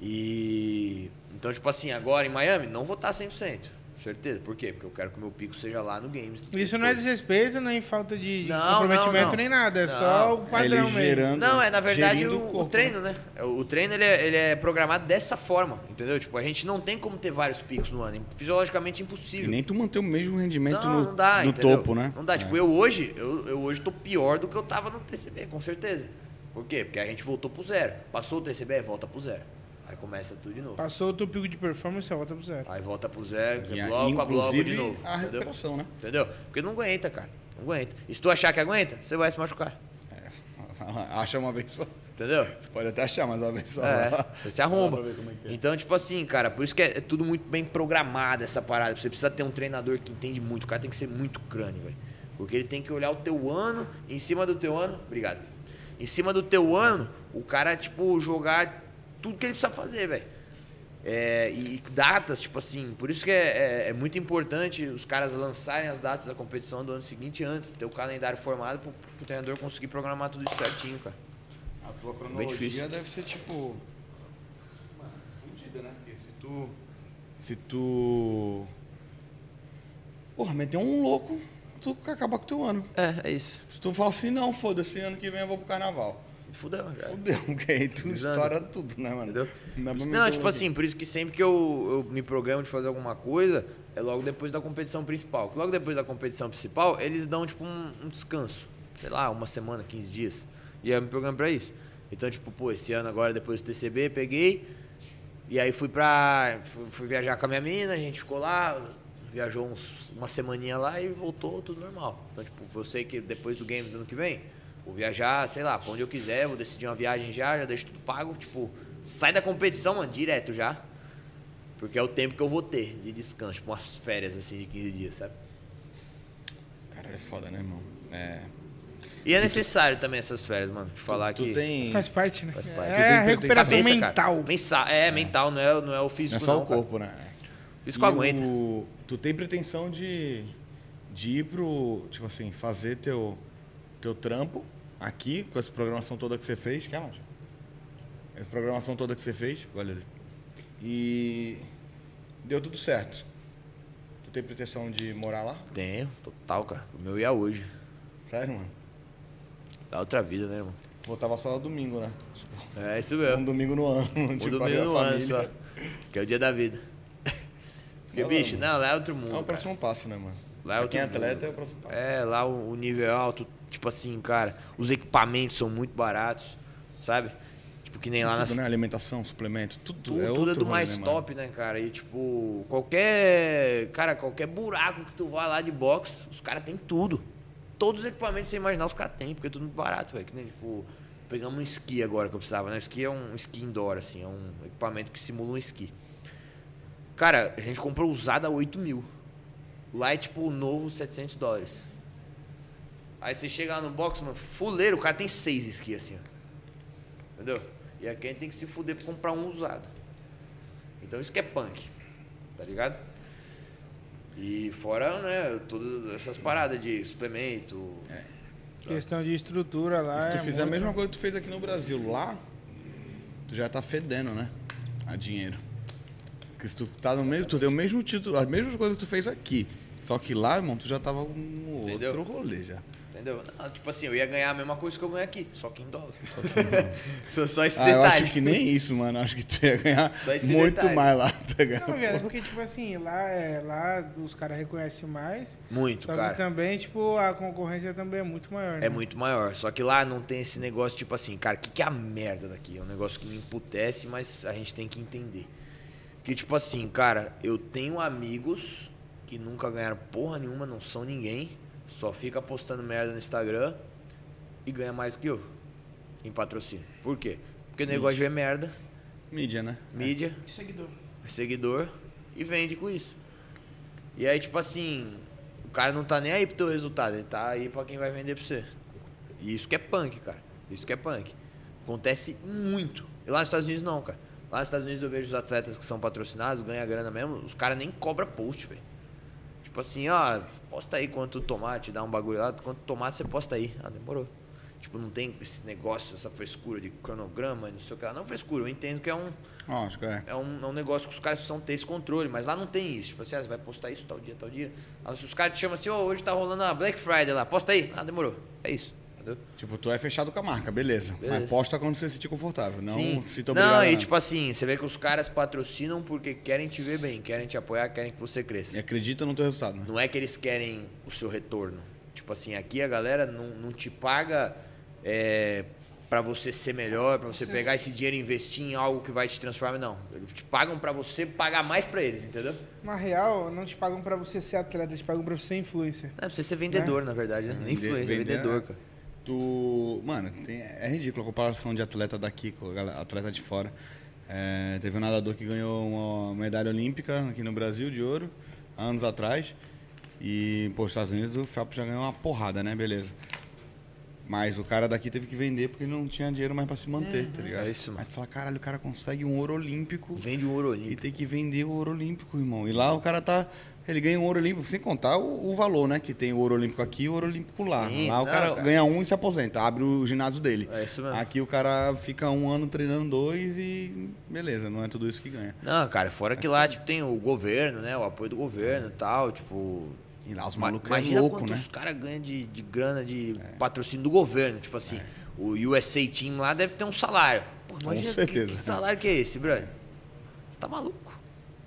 S2: E... Então, tipo assim, agora em Miami, não vou estar 100%. Certeza. Por quê? Porque eu quero que o meu pico seja lá no games.
S1: Isso não é
S2: depois.
S1: desrespeito, nem falta de,
S2: Não,
S1: comprometimento,
S2: não, não.
S1: nem nada. É
S2: Não.
S1: só o padrão
S3: Ele
S1: mesmo.
S3: gerando-
S2: Não, é na verdade o,
S3: o
S2: o
S3: corpo,
S2: treino, né? O treino ele é, ele é programado dessa forma, entendeu? Tipo, a gente não tem como ter vários picos no ano. é Fisiologicamente
S3: E
S2: impossível.
S3: nem tu manter o mesmo rendimento
S2: não,
S3: no,
S2: não dá,
S3: no topo, né?
S2: Não dá. Tipo,
S3: É.
S2: eu hoje, eu, eu hoje tô pior do que eu tava no TCB, com certeza. Por quê? Porque a gente voltou pro zero. Passou o TCB, volta pro zero. Aí começa tudo de novo.
S1: Passou o teu pico de performance, você volta pro zero.
S2: Aí volta pro zero,
S3: E a-
S2: bloco a bloco de
S3: inclusive,
S2: novo.
S3: a
S2: entendeu?
S3: recuperação, né?
S2: Entendeu? Porque não aguenta, cara. Não aguenta. E se tu achar que aguenta, você vai se machucar.
S3: Acha uma vez só.
S2: Entendeu?
S3: Pode até achar, mas uma vez só.
S2: É, você se arromba.
S3: Pra ver como é que é.
S2: Então, tipo assim, cara, por isso que é, é tudo muito bem programado essa parada. Você precisa ter um treinador que entende muito. O cara tem que ser muito crânio, velho. Porque ele tem que olhar o teu ano, em cima do teu ano. Obrigado. Em cima do teu ano, o cara, tipo, jogar tudo que ele precisa fazer, velho. É, e datas, tipo assim, por isso que é, é- é muito importante os caras lançarem as datas da competição do ano seguinte antes, ter o calendário formado pro, pro treinador conseguir programar tudo isso certinho, cara.
S3: A tua cronologia deve ser tipo. Mano, fudida, né? Porque se tu. Se tu. Porra, meter um louco, tu acaba com o teu ano.
S2: É, é isso.
S3: Se tu fala assim, não, foda-se, ano que vem eu vou pro carnaval.
S2: Fudeu, já.
S3: Fudeu, porque aí tu
S2: Exato.
S3: estoura tudo, né, mano?
S2: Entendeu?
S3: Não, pra
S2: Não, tipo
S3: um-
S2: assim, por isso que sempre que eu, eu me programo de fazer alguma coisa, é logo depois da competição principal. Logo depois da competição principal, eles dão, tipo, um, um descanso. Sei lá, uma semana, 15 dias. E aí eu me programo pra isso. Então, tipo, pô, esse ano agora, depois do TCB, peguei. E aí fui pra. Fui, fui viajar com a minha mina, a gente ficou lá, viajou uns, uma semaninha lá e voltou tudo normal. Então, tipo, eu sei que depois do game do ano que vem, vou viajar, sei lá, pra onde eu quiser, vou decidir uma viagem já, já deixo tudo pago, tipo, sai da competição, mano, direto já. Porque é o tempo que eu vou ter de descanso, tipo, umas férias assim de 15 dias, sabe?
S3: Cara, é foda, né, irmão? É.
S2: E é necessário também essas férias, mano, de falar
S3: tu
S2: que.
S3: tem.
S1: Faz parte, né?
S2: Faz parte.
S1: É
S3: Tu tem-
S1: a recuperação
S2: Cabeça,
S1: mental.
S2: Cara. Mensa- é, mental, não é, não é o
S3: Não
S2: físico.
S3: é só
S2: não,
S3: o
S2: cara.
S3: corpo, né?
S2: Físico
S3: E
S2: aguenta.
S3: o- Tu tem pretensão de, de ir pro. Tipo assim, fazer teu, teu trampo aqui, com essa programação toda que você fez. Quer mais? Essa programação toda que você fez. Olha ali. E. Deu tudo certo. Tu tem pretensão de morar lá?
S2: Tenho, total, cara. O meu ia hoje.
S3: Sério, mano?
S2: Da outra vida, né, irmão?
S3: Voltava só domingo, né?
S2: É isso
S3: Um
S2: mesmo.
S3: domingo no ano.
S2: O
S3: tipo,
S2: domingo
S3: a
S2: no ano
S3: família.
S2: só. Que é o dia da vida. Porque, bicho,
S3: mano.
S2: não, lá é outro mundo.
S3: É o
S2: cara.
S3: próximo passo, né, mano?
S2: Lá é
S3: Pra
S2: outro
S3: quem é
S2: mundo.
S3: atleta é o próximo passo.
S2: É, lá o, o nível é alto, tipo assim, cara, os equipamentos são muito baratos, sabe? Tipo, que nem lá
S3: tudo,
S2: na
S3: né? Alimentação, suplemento, tudo,
S2: tudo,
S3: é
S2: tudo é do mais
S3: né,
S2: top, né, cara? E tipo, qualquer. Cara, qualquer buraco que tu vá lá de boxe, os caras têm tudo. Todos os equipamentos que você imaginar, os caras têm, porque é tudo muito barato, velho. Que nem, tipo, pegamos um esqui agora que eu precisava, né? O esqui é um esqui indoor, assim, é um equipamento que simula um esqui. Cara, a gente comprou usado a 8 mil. Lá é tipo o novo 700 dólares. Aí você chega lá no box, mano, fuleiro, o cara tem seis esqui assim, ó. Entendeu? E aqui a gente tem que se fuder pra comprar um usado. Então isso que é punk, tá ligado? E fora, né, todas essas paradas de suplemento.
S1: Questão de estrutura lá.
S3: Se tu
S1: é
S3: fizer a
S1: muito-
S3: mesma coisa que tu fez aqui no Brasil, lá, tu já tá fedendo, né? A dinheiro. Porque se tu tá no mesmo, tu deu o mesmo título, as mesmas coisas que tu fez aqui. Só que lá, irmão, tu já tava com
S2: Entendeu?
S3: outro rolê já.
S2: Entendeu? Não, tipo assim, eu ia ganhar a mesma coisa que eu ganho aqui, só que em dólar. Só, só esse
S3: Ah, eu
S2: detalhe.
S3: acho que nem isso, mano. Acho que tu ia ganhar
S2: Só
S3: muito
S2: detalhe.
S3: mais lá. Tu ia ganhar
S1: Não, velho, é porque, tipo assim, lá, é, lá os caras reconhecem mais.
S2: Muito,
S1: Só
S2: cara.
S1: que também, tipo, a concorrência também é muito maior, né?
S2: É muito maior. Só que lá não tem esse negócio, tipo assim, cara, o que, que é a merda daqui? É um negócio que me emputece, mas a gente tem que entender. Que, tipo assim, cara, eu tenho amigos que nunca ganharam porra nenhuma, não são ninguém, só fica postando merda no Instagram e ganha mais do que eu em patrocínio. Por quê? Porque o negócio de ver merda,
S3: Mídia, né?
S2: mídia,
S1: Seguidor.
S2: seguidor e vende com isso. E aí, tipo assim, o cara não tá nem aí pro teu resultado, ele tá aí pra quem vai vender pra você. E isso que é punk, cara. Isso que é punk. Acontece muito. E lá nos Estados Unidos não, cara. Lá nos Estados Unidos eu vejo os atletas que são patrocinados, ganham grana mesmo, os caras nem cobram post, velho. Tipo assim, ó, posta aí quanto tomate, dá um bagulho lá, quanto tomate você posta aí. Ah, demorou. Tipo, não tem esse negócio, essa frescura de cronograma, não sei o que lá. Não frescura, eu entendo que é um,
S3: Lógico, é.
S2: é um, é um negócio que os caras precisam ter esse controle, mas lá não tem isso. Tipo assim, ah, você vai postar isso tal dia, tal dia. Ah, se os caras te chamam assim, ô, hoje tá rolando a Black Friday lá, posta aí. Ah, demorou. É isso. Entendeu?
S3: Tipo, tu é fechado com a marca, beleza.
S2: Beleza.
S3: Mas posta quando você se sentir confortável. Não
S2: Sim.
S3: se tu obrigar
S2: Não, e tipo assim, você vê que os caras patrocinam porque querem te ver bem, querem te apoiar, querem que você cresça.
S3: E acredita no teu resultado, né?
S2: Não é que eles querem o seu retorno. Tipo assim, aqui a galera não, não te paga é, para você ser melhor, para você
S1: Você-
S2: pegar esse dinheiro e investir em algo que vai te transformar. Não. Eles te pagam para você pagar mais para eles, entendeu?
S1: Na real, não te pagam pra você ser atleta, te pagam pra você ser influencer.
S2: É pra você ser vendedor, na verdade, né? Nem influencer, é vendedor, cara.
S3: Mano, tem- é ridículo a comparação de atleta daqui com atleta de fora. É, teve um nadador que ganhou uma medalha olímpica aqui no Brasil de ouro, anos atrás. E, pô, os Estados Unidos o Phelps já ganhou uma porrada, né? Beleza. Mas o cara daqui teve que vender porque ele não tinha dinheiro mais pra se manter, tá ligado?
S2: é isso, mano.
S3: Aí tu fala, caralho, o cara consegue um ouro olímpico
S2: Vende o ouro
S3: e
S2: olímpico.
S3: tem que vender o ouro olímpico, irmão. E lá o cara tá. Ele ganha um ouro olímpico, sem contar o, o valor, né? Que tem o ouro olímpico aqui e o ouro olímpico lá.
S2: Sim,
S3: lá o
S2: não,
S3: cara,
S2: cara.
S3: ganha um e se aposenta, abre o ginásio dele.
S2: É isso mesmo.
S3: Aqui o cara fica um ano treinando dois e beleza, não é tudo isso que ganha.
S2: Não, cara, fora que lá, tipo, tem o governo, né? O apoio do governo e tal, tipo...
S3: E lá os
S2: Ma-
S3: malucos é
S2: Imagina
S3: louco,
S2: quanto
S3: né?
S2: os caras ganham de, de grana de patrocínio do governo. Tipo assim, o USA Team lá deve ter um salário. Pô, imagina que-
S3: certeza.
S2: Que, salário que é esse, brother? Você tá maluco?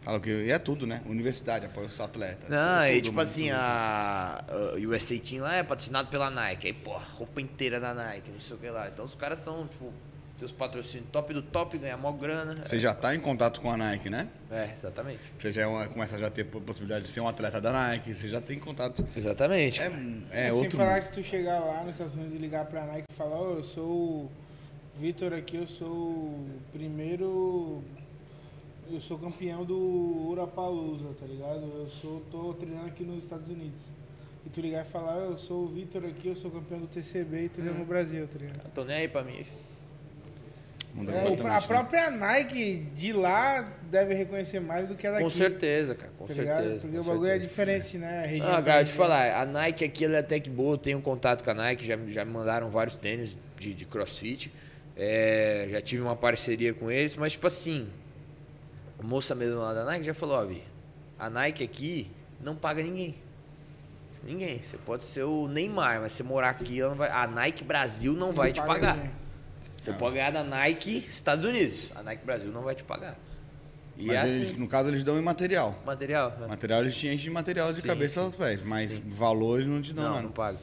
S3: Fala que e é tudo, né? Universidade apoia os atletas.
S2: Não,
S3: tudo,
S2: e tipo
S3: mano,
S2: assim,
S3: tudo.
S2: a, a USA Team lá é patrocinado pela Nike. Aí, pô, roupa inteira da Nike, não sei o que lá. Então os caras são, tipo, teus patrocínios top do top, ganhar mó grana.
S3: Você já tá em contato com a Nike, né?
S2: É, exatamente.
S3: Você já é uma- começa a já ter possibilidade de ser um atleta da Nike, você já tem contato.
S2: Exatamente.
S3: É, é
S1: Sem
S3: outro.
S1: falar que se tu chegar lá nos Estados Unidos e ligar pra Nike e falar, ô, eu sou o Vitor aqui, eu sou o primeiro. Eu sou campeão do Urapalooza, tá ligado? Eu sou, tô treinando aqui nos Estados Unidos. E tu ligar e falar, eu sou o Vitor aqui, eu sou campeão do TCB e treinando no Brasil, tá ligado?
S2: Não tô nem aí pra mim.
S1: É, o- a
S3: né?
S1: própria Nike de lá deve reconhecer mais do que a daqui.
S2: Com certeza, cara, com
S1: tá
S2: certeza.
S1: Porque
S2: com
S1: o bagulho é
S2: certeza.
S1: diferente, né? A região
S2: Ah, cara, eu
S1: que-
S2: falar, a Nike aqui ela é até que boa, eu tenho contato com a Nike, já, já me mandaram vários tênis de, de crossfit, é, já tive uma parceria com eles, mas tipo assim, a moça mesmo lá da Nike já falou, ó, Vi, a Nike aqui não paga ninguém. Ninguém. Você pode ser o Neymar, mas você morar aqui, ela não vai, a Nike Brasil não vai te
S1: paga
S2: pagar.
S1: ninguém.
S2: Você pode ganhar da Nike Estados Unidos, a Nike Brasil não vai te pagar. E
S3: Mas
S2: é
S3: eles,
S2: assim,
S3: no caso, eles dão em material.
S2: material. né?
S3: Material eles te enchem de material de
S2: Sim,
S3: cabeça
S2: sim.
S3: aos pés, mas valor eles não te dão,
S2: Não,
S3: mano.
S2: não paga.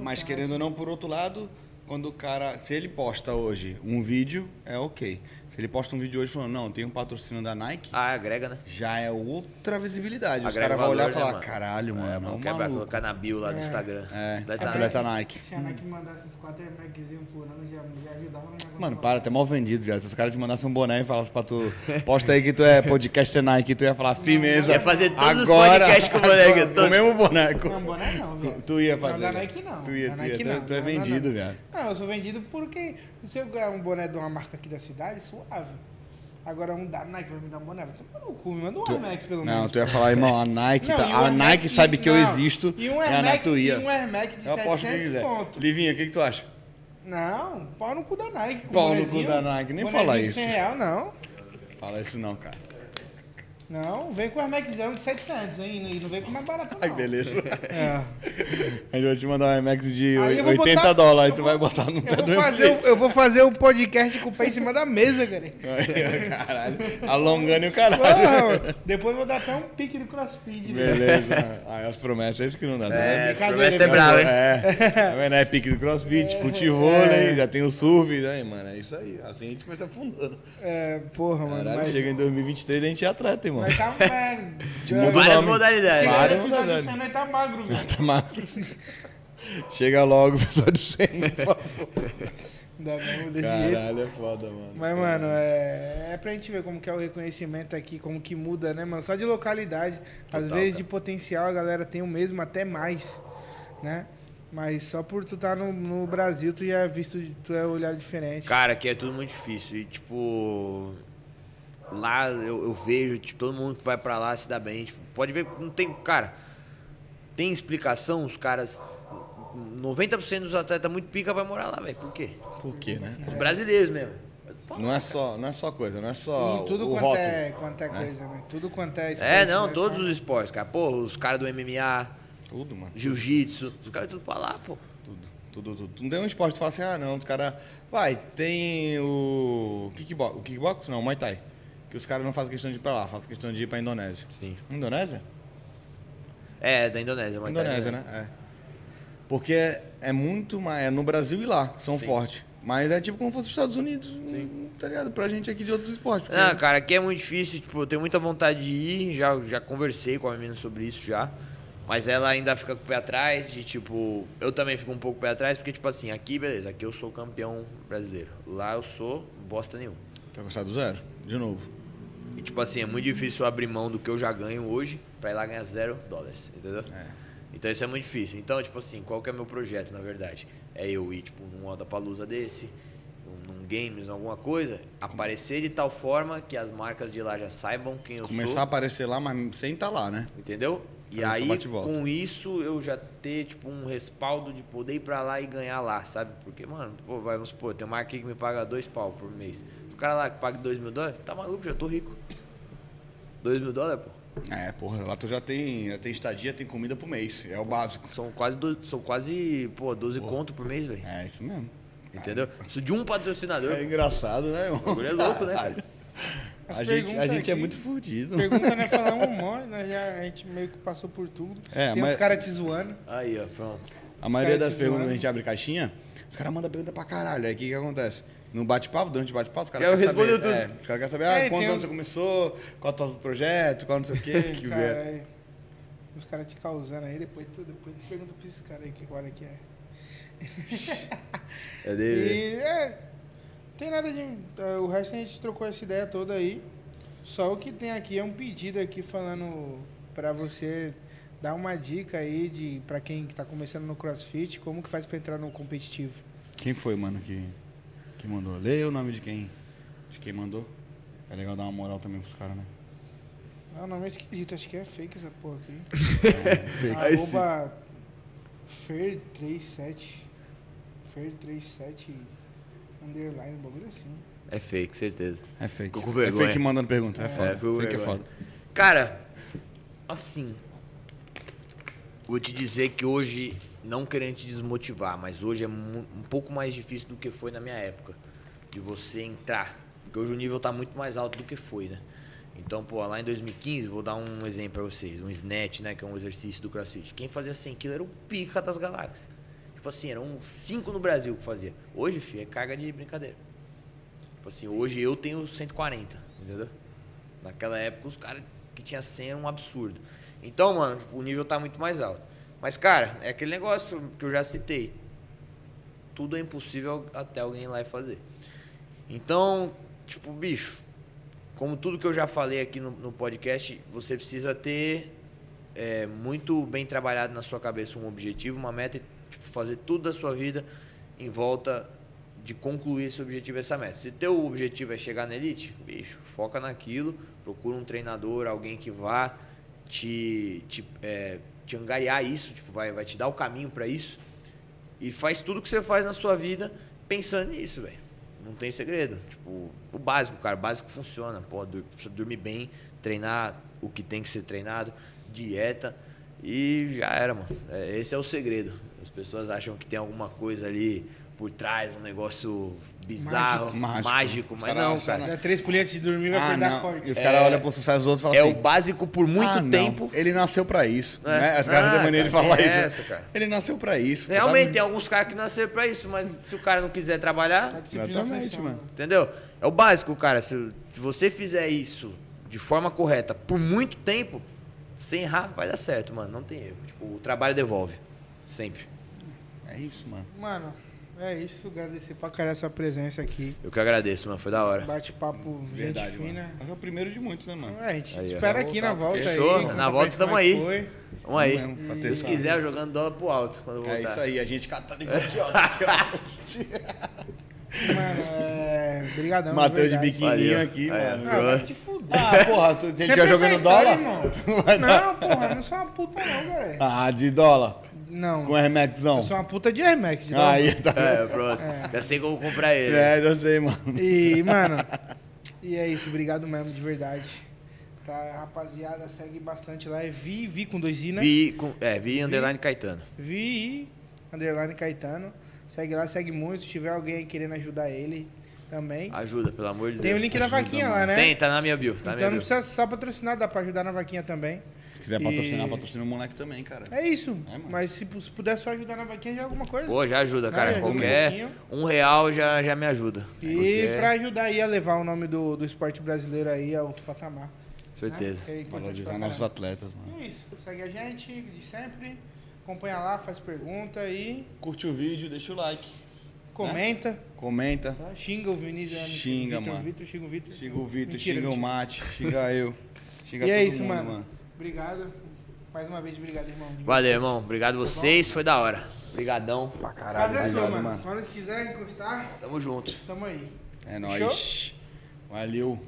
S3: Mas querendo ou não, por outro lado, quando o cara, se ele posta hoje um vídeo, é ok. Se ele posta um vídeo hoje falando, não, tem um patrocínio da Nike,
S2: Ah, agrega, né?
S3: já é outra visibilidade. Os
S2: Agrega
S3: caras vão olhar e
S2: valor, né,
S3: falar,
S2: mano?
S3: caralho, mano,
S2: É,
S3: é,
S2: mano,
S3: um
S2: quer vai
S3: maluco.
S2: colocar na bio lá do
S1: É.
S2: Instagram.
S3: É,
S2: Atleta
S3: atleta
S2: Nike.
S3: Nike.
S1: Se a Nike mandasse esses 4 Airmaxzinhos por ano, já, já ajudava no negócio.
S3: Mano, para, tu é mal vendido, viado. Se os caras te mandassem um boné e falassem pra tu, posta aí que tu é podcaster Nike, tu ia falar, firmeza.
S2: Ia fazer todos os
S3: Agora-
S2: podcasts com o boneco,
S3: agora,
S2: todos.
S3: O mesmo boneco.
S1: Não, boné não, velho.
S3: Tu ia
S1: Não,
S3: fazer.
S1: da Nike não.
S3: Tu ia, tu ia. Tu é-
S1: não.
S3: Tu é
S1: Não, não,
S3: vendido,
S1: não.
S3: viado.
S1: Não, eu sou vendido porque se eu ganhar um boné de uma marca aqui da cidade, suave. Agora um da Nike vai me dar um boné, no cu, me manda um
S3: Tu-
S1: Air Max pelo
S3: Não,
S1: menos.
S3: tu ia falar, irmão, a Nike,
S1: Não,
S3: tá-
S1: e
S3: a
S1: Air
S3: Nike
S1: Max-
S3: sabe que eu
S1: não,
S3: existo.
S1: E um
S3: é
S1: Air Max,
S3: tu
S1: e um Air Max de
S3: Eu aposto que
S1: 700
S3: quiser.
S1: pontos.
S3: Livinha, o que, que tu acha?
S1: Não, pau no cu da Nike.
S3: Pau no cu da Nike, nem fala isso.
S1: 100 real, não.
S3: Fala isso não, cara.
S1: Não, vem com o Air Maxzão de 700, hein? E não vem com mais barato, não.
S3: Ai, beleza.
S1: É.
S3: A gente vai te mandar um IMAX de
S1: Aí eu vou
S3: 80
S1: botar-
S3: dólares,
S1: eu
S3: tu
S1: vou-
S3: vai botar no pé
S1: Eu
S3: do
S1: vou, fazer o, eu vou fazer o podcast com o pé em cima da mesa, cara.
S3: Ai, Caralho. Alongando e o caralho.
S1: Porra, mano. Depois eu vou dar até um pique do crossfit. né?
S3: Beleza. Aí as promessas, é isso que não dá, tá
S2: É,
S3: vendo?
S2: promessa é brava, hein?
S3: É, tá vendo? É pique do crossfit, futevôlei, já tem o surf, aí, mano, é isso aí. Assim a gente começa afundando.
S1: É, porra, mano.
S3: Caralho,
S1: mas,
S3: chega em 2023 a gente é atleta, hein, mano.
S1: mas tá, é,
S3: muda
S2: Várias
S3: nome.
S2: modalidades.
S1: Chega
S3: Várias modalidades.
S1: de 100, nós tá magro, velho.
S3: Tá magro. Chega logo, pessoal de 100, por favor.
S1: Dá não, desse jeito.
S3: Caralho, é foda, mano.
S1: Mas, mano, é, é pra gente ver como que é o reconhecimento aqui, como que muda, né, mano? Só de localidade. Às
S2: Total,
S1: vezes
S2: cara.
S1: de potencial a galera tem o mesmo, até mais, né? Mas só por tu estar no, no Brasil, tu já é visto, tu é olhado diferente.
S2: Cara, aqui é tudo muito difícil. E, tipo. Lá eu, eu vejo, tipo, todo mundo que vai pra lá se dá bem. Tipo, pode ver, não tem. Cara, tem explicação, os caras. 90% dos atletas muito pica vai morar lá, velho. Por quê?
S3: Por quê, né?
S2: Os brasileiros mesmo.
S3: Não é só, não é só coisa, não é só
S1: Em tudo
S3: o
S1: quanto
S3: rótulo.
S1: é, quanto é coisa, né? Tudo quanto é
S2: É,
S1: esporte,
S2: não,
S1: né?
S2: todos os esportes, cara. Pô, os caras do MMA,
S3: Tudo, mano.
S2: jiu-jitsu, os caras tudo pra lá, pô.
S3: Tudo, tudo, tudo. Não tem um esporte que fala assim, ah, não, os caras. Vai, tem o kickbox, o kickbox não, o Muay Thai. Que os caras não fazem questão de ir pra lá, fazem questão de ir pra Indonésia.
S2: Sim.
S3: Indonésia?
S2: É, da Indonésia, mas
S3: Indonésia, né? É. Porque é, é muito mais. É no Brasil e lá, que são fortes. Mas é tipo como fosse os Estados Unidos, hum, tá ligado? Pra gente aqui de outros esportes. porque-
S2: Não, cara, aqui é muito difícil, tipo, eu tenho muita vontade de ir, já, já conversei com a menina sobre isso já. Mas ela ainda fica com o pé atrás, de tipo, eu também fico um pouco com o pé atrás, porque, tipo assim, aqui, beleza, aqui eu sou campeão brasileiro. Lá eu sou bosta nenhuma.
S3: Quer gostar do zero? De novo.
S2: E, tipo assim, é muito difícil eu abrir mão do que eu já ganho hoje pra ir lá ganhar zero dólares, entendeu?
S3: É.
S2: Então isso é muito difícil. Então, tipo assim, qual que é meu projeto, na verdade? É eu ir, tipo, num Odapalooza desse, num, games, alguma coisa, aparecer de tal forma que as marcas de lá já saibam quem eu
S3: Começar a
S2: sou,
S3: aparecer lá, mas sem estar lá, né?
S2: entendeu? E aí, com isso, eu já ter, tipo, um respaldo de poder ir pra lá e ganhar lá, sabe? Porque, mano, pô, vai, vamos supor, tem uma marca aqui que me paga dois pau por mês. O cara lá que paga dois mil dólares, tá maluco, já tô rico. Dois mil dólares, pô.
S3: É, porra, lá tu já tem, já tem estadia, tem comida pro mês. É o básico.
S2: São quase, do- são quase, pô, 12 conto por mês, velho.
S3: É isso mesmo.
S2: Entendeu? Preciso de um patrocinador.
S3: É engraçado, né, irmão?
S2: O bagulho é louco, né, cara?
S3: A gente, a gente é
S1: aqui-
S3: muito fudido.
S1: Pergunta, né? Falar um monte, né? Já, a gente meio que passou por tudo.
S3: É,
S1: Tem
S3: mas-
S1: uns caras te zoando.
S2: Aí, ó, pronto.
S3: A maioria das perguntas
S1: zoando.
S3: a gente abre caixinha, os caras mandam pergunta pra caralho. Aí o que que acontece? No bate-papo, durante o bate-papo, os caras querem saber.
S2: tudo.
S3: É, os caras querem saber,
S1: É,
S3: ah, quantos anos
S1: uns-
S3: você começou, qual é o teu projeto, qual não sei o quê.
S2: Que
S1: Cara,
S2: merda.
S1: é, os caras te causando aí, depois tu, depois tu pergunta pra esses caras aí que agora que é.
S2: É dele.
S1: E é. Tem nada de. é, O resto a gente trocou essa ideia toda aí. Só o que tem aqui é um pedido aqui falando pra você dar uma dica aí de para quem tá começando no CrossFit, como que faz pra entrar no competitivo.
S3: Quem foi, mano, que, que mandou? Leia o nome de quem? De quem mandou. É legal dar uma moral também pros caras, né?
S1: Ah, o nome é esquisito, acho que é fake essa porra aqui.
S2: Aí sim.
S1: Arroba Fer37. Fer37 underline, um bagulho assim.
S2: É fake, certeza.
S3: É fake.
S2: Ficou com
S3: é fake mandando pergunta. É,
S1: É,
S3: foda.
S2: com
S3: fake é
S2: vergonha.
S3: foda.
S2: Cara, assim. Vou te dizer que hoje, não querendo te desmotivar, mas hoje é um pouco mais difícil do que foi na minha época. De você entrar. Porque hoje o nível tá muito mais alto do que foi, né? Então, pô, lá em 2015, vou dar um exemplo pra vocês. Um snatch, né? Que é um exercício do CrossFit. Quem fazia 100 kg era o pica das galáxias. Tipo assim, eram cinco no Brasil que fazia. Hoje, filho, é carga de brincadeira. Tipo assim, hoje eu tenho 140, entendeu? Naquela época os caras que tinha 100 era um absurdo. Então, mano, tipo, o nível tá muito mais alto. Mas, cara, é aquele negócio que eu já citei. Tudo é impossível até alguém ir lá e fazer. Então, tipo, bicho, como tudo que eu já falei aqui no, no podcast, você precisa ter é, muito bem trabalhado na sua cabeça um objetivo, uma meta, e tipo, fazer tudo da sua vida em volta de concluir esse objetivo, essa meta. Se teu objetivo é chegar na elite, bicho, foca naquilo, procura um treinador, alguém que vá te, te, é, te angariar isso, tipo, vai, vai te dar o caminho para isso e faz tudo que você faz na sua vida pensando nisso, velho. Não tem segredo. Tipo, o básico, cara, o básico funciona. Pô, dormir bem, treinar o que tem que ser treinado, dieta e já era, mano. É, esse é o segredo. As pessoas acham que tem alguma coisa ali por trás, um negócio bizarro, mágico, mágico, mas não, cara.
S1: Dá três pulinhas de dormir vai ah, acordar
S3: não.
S1: forte.
S3: E os caras é, olham pro sucesso dos outros e falam
S2: é
S3: assim...
S2: É o básico por muito
S3: ah,
S2: tempo.
S3: Não. Ele nasceu pra isso, é. né? Os caras ah, têm maneira de falar
S2: é
S3: isso.
S2: Essa, cara.
S3: Ele nasceu pra isso.
S2: Realmente, tem alguns caras que nasceram pra isso, mas se o cara não quiser trabalhar...
S3: Exatamente, mano.
S2: Entendeu? É o básico, cara. Se você fizer isso de forma correta por muito tempo, sem errar, vai dar certo, mano. Não tem erro. Tipo, o trabalho devolve. Sempre.
S3: É isso, mano.
S1: Mano, é isso, agradecer pra caralho a sua presença aqui.
S2: Eu que agradeço, mano, foi da hora.
S1: Bate-papo, gente
S3: Verdade,
S1: fina.
S3: Mano. Mas é o primeiro de muitos, né, mano?
S1: É, a gente
S2: Aí,
S1: espera aqui na volta
S2: Fechou.
S1: aí.
S2: Na volta tamo
S1: é
S2: aí.
S1: Foi.
S2: Vamos aí.
S3: Vamos mesmo, pra ter
S2: Se
S3: essa-
S2: quiser, jogando dólar pro alto quando eu voltar.
S3: É isso aí, a gente catando igual idiota. aqui, ó.
S1: Mano, é. Obrigadão.
S3: Matheus de
S1: verdade.
S3: biquininho
S2: Valeu.
S3: aqui,
S2: Aí,
S3: mano.
S1: Ah, vai te fuder.
S3: Ah, porra, tu, a gente já jogando
S1: história,
S3: dólar?
S1: irmão.
S3: Dar-
S1: Não, porra, eu não sou uma puta não, galera.
S3: Ah, de dólar.
S1: Não.
S3: Com Air Maxão.
S1: Eu sou uma puta de de dólar.
S3: Aí, tá
S2: É, pronto. Já sei como comprar ele.
S3: É, já sei, mano.
S1: E, mano, e é isso, obrigado mesmo, de verdade. Tá, rapaziada, segue bastante lá. É Vi, Vi com dois I, né?
S2: Vi, com, é, vi underline Caetano.
S1: Vi, underline Caetano. Segue lá, segue muito. Se tiver alguém aí querendo ajudar ele também.
S2: Ajuda, pelo amor de
S1: Tem o
S2: Deus.
S1: link da vaquinha
S3: mano.
S1: lá, né?
S2: Tem, tá na minha bio. Tá
S1: então
S2: minha
S1: não
S2: bio.
S1: precisa só patrocinar, dá pra ajudar na vaquinha também.
S3: Se quiser
S1: E-
S3: patrocinar, patrocina o moleque também, cara.
S1: É isso.
S3: É, mano.
S1: Mas se, se puder só ajudar na vaquinha já é alguma coisa.
S2: Pô, já ajuda, cara. Qualquer um real já, já me ajuda.
S1: E
S2: Porque-
S1: pra ajudar aí a levar o nome do, do esporte brasileiro aí a outro patamar.
S2: Certeza.
S1: Né? É
S3: Valorizar nossos atletas, mano.
S1: É isso. Segue a gente de sempre. Acompanha lá, faz pergunta e
S3: Curte o vídeo, deixa o like.
S1: comenta.
S3: Comenta.
S1: tá? Xinga o Vinícius. né?
S3: Xinga,
S1: Vitor,
S3: mano.
S1: Vitor, xinga o Vitor.
S3: Xinga o Vitor, xinga o. Mate, xinga eu. Xinga
S1: E é isso,
S3: mundo,
S1: mano. Obrigado. Mais uma vez, obrigado, irmão.
S2: Valeu, irmão. Obrigado vocês. Foi da hora. Obrigadão.
S3: Pra
S1: Casa
S3: caralho,
S1: é sua, mano.
S3: mano.
S1: Quando quiser encostar,
S2: Tamo junto.
S1: tamo aí.
S3: É nóis. Valeu.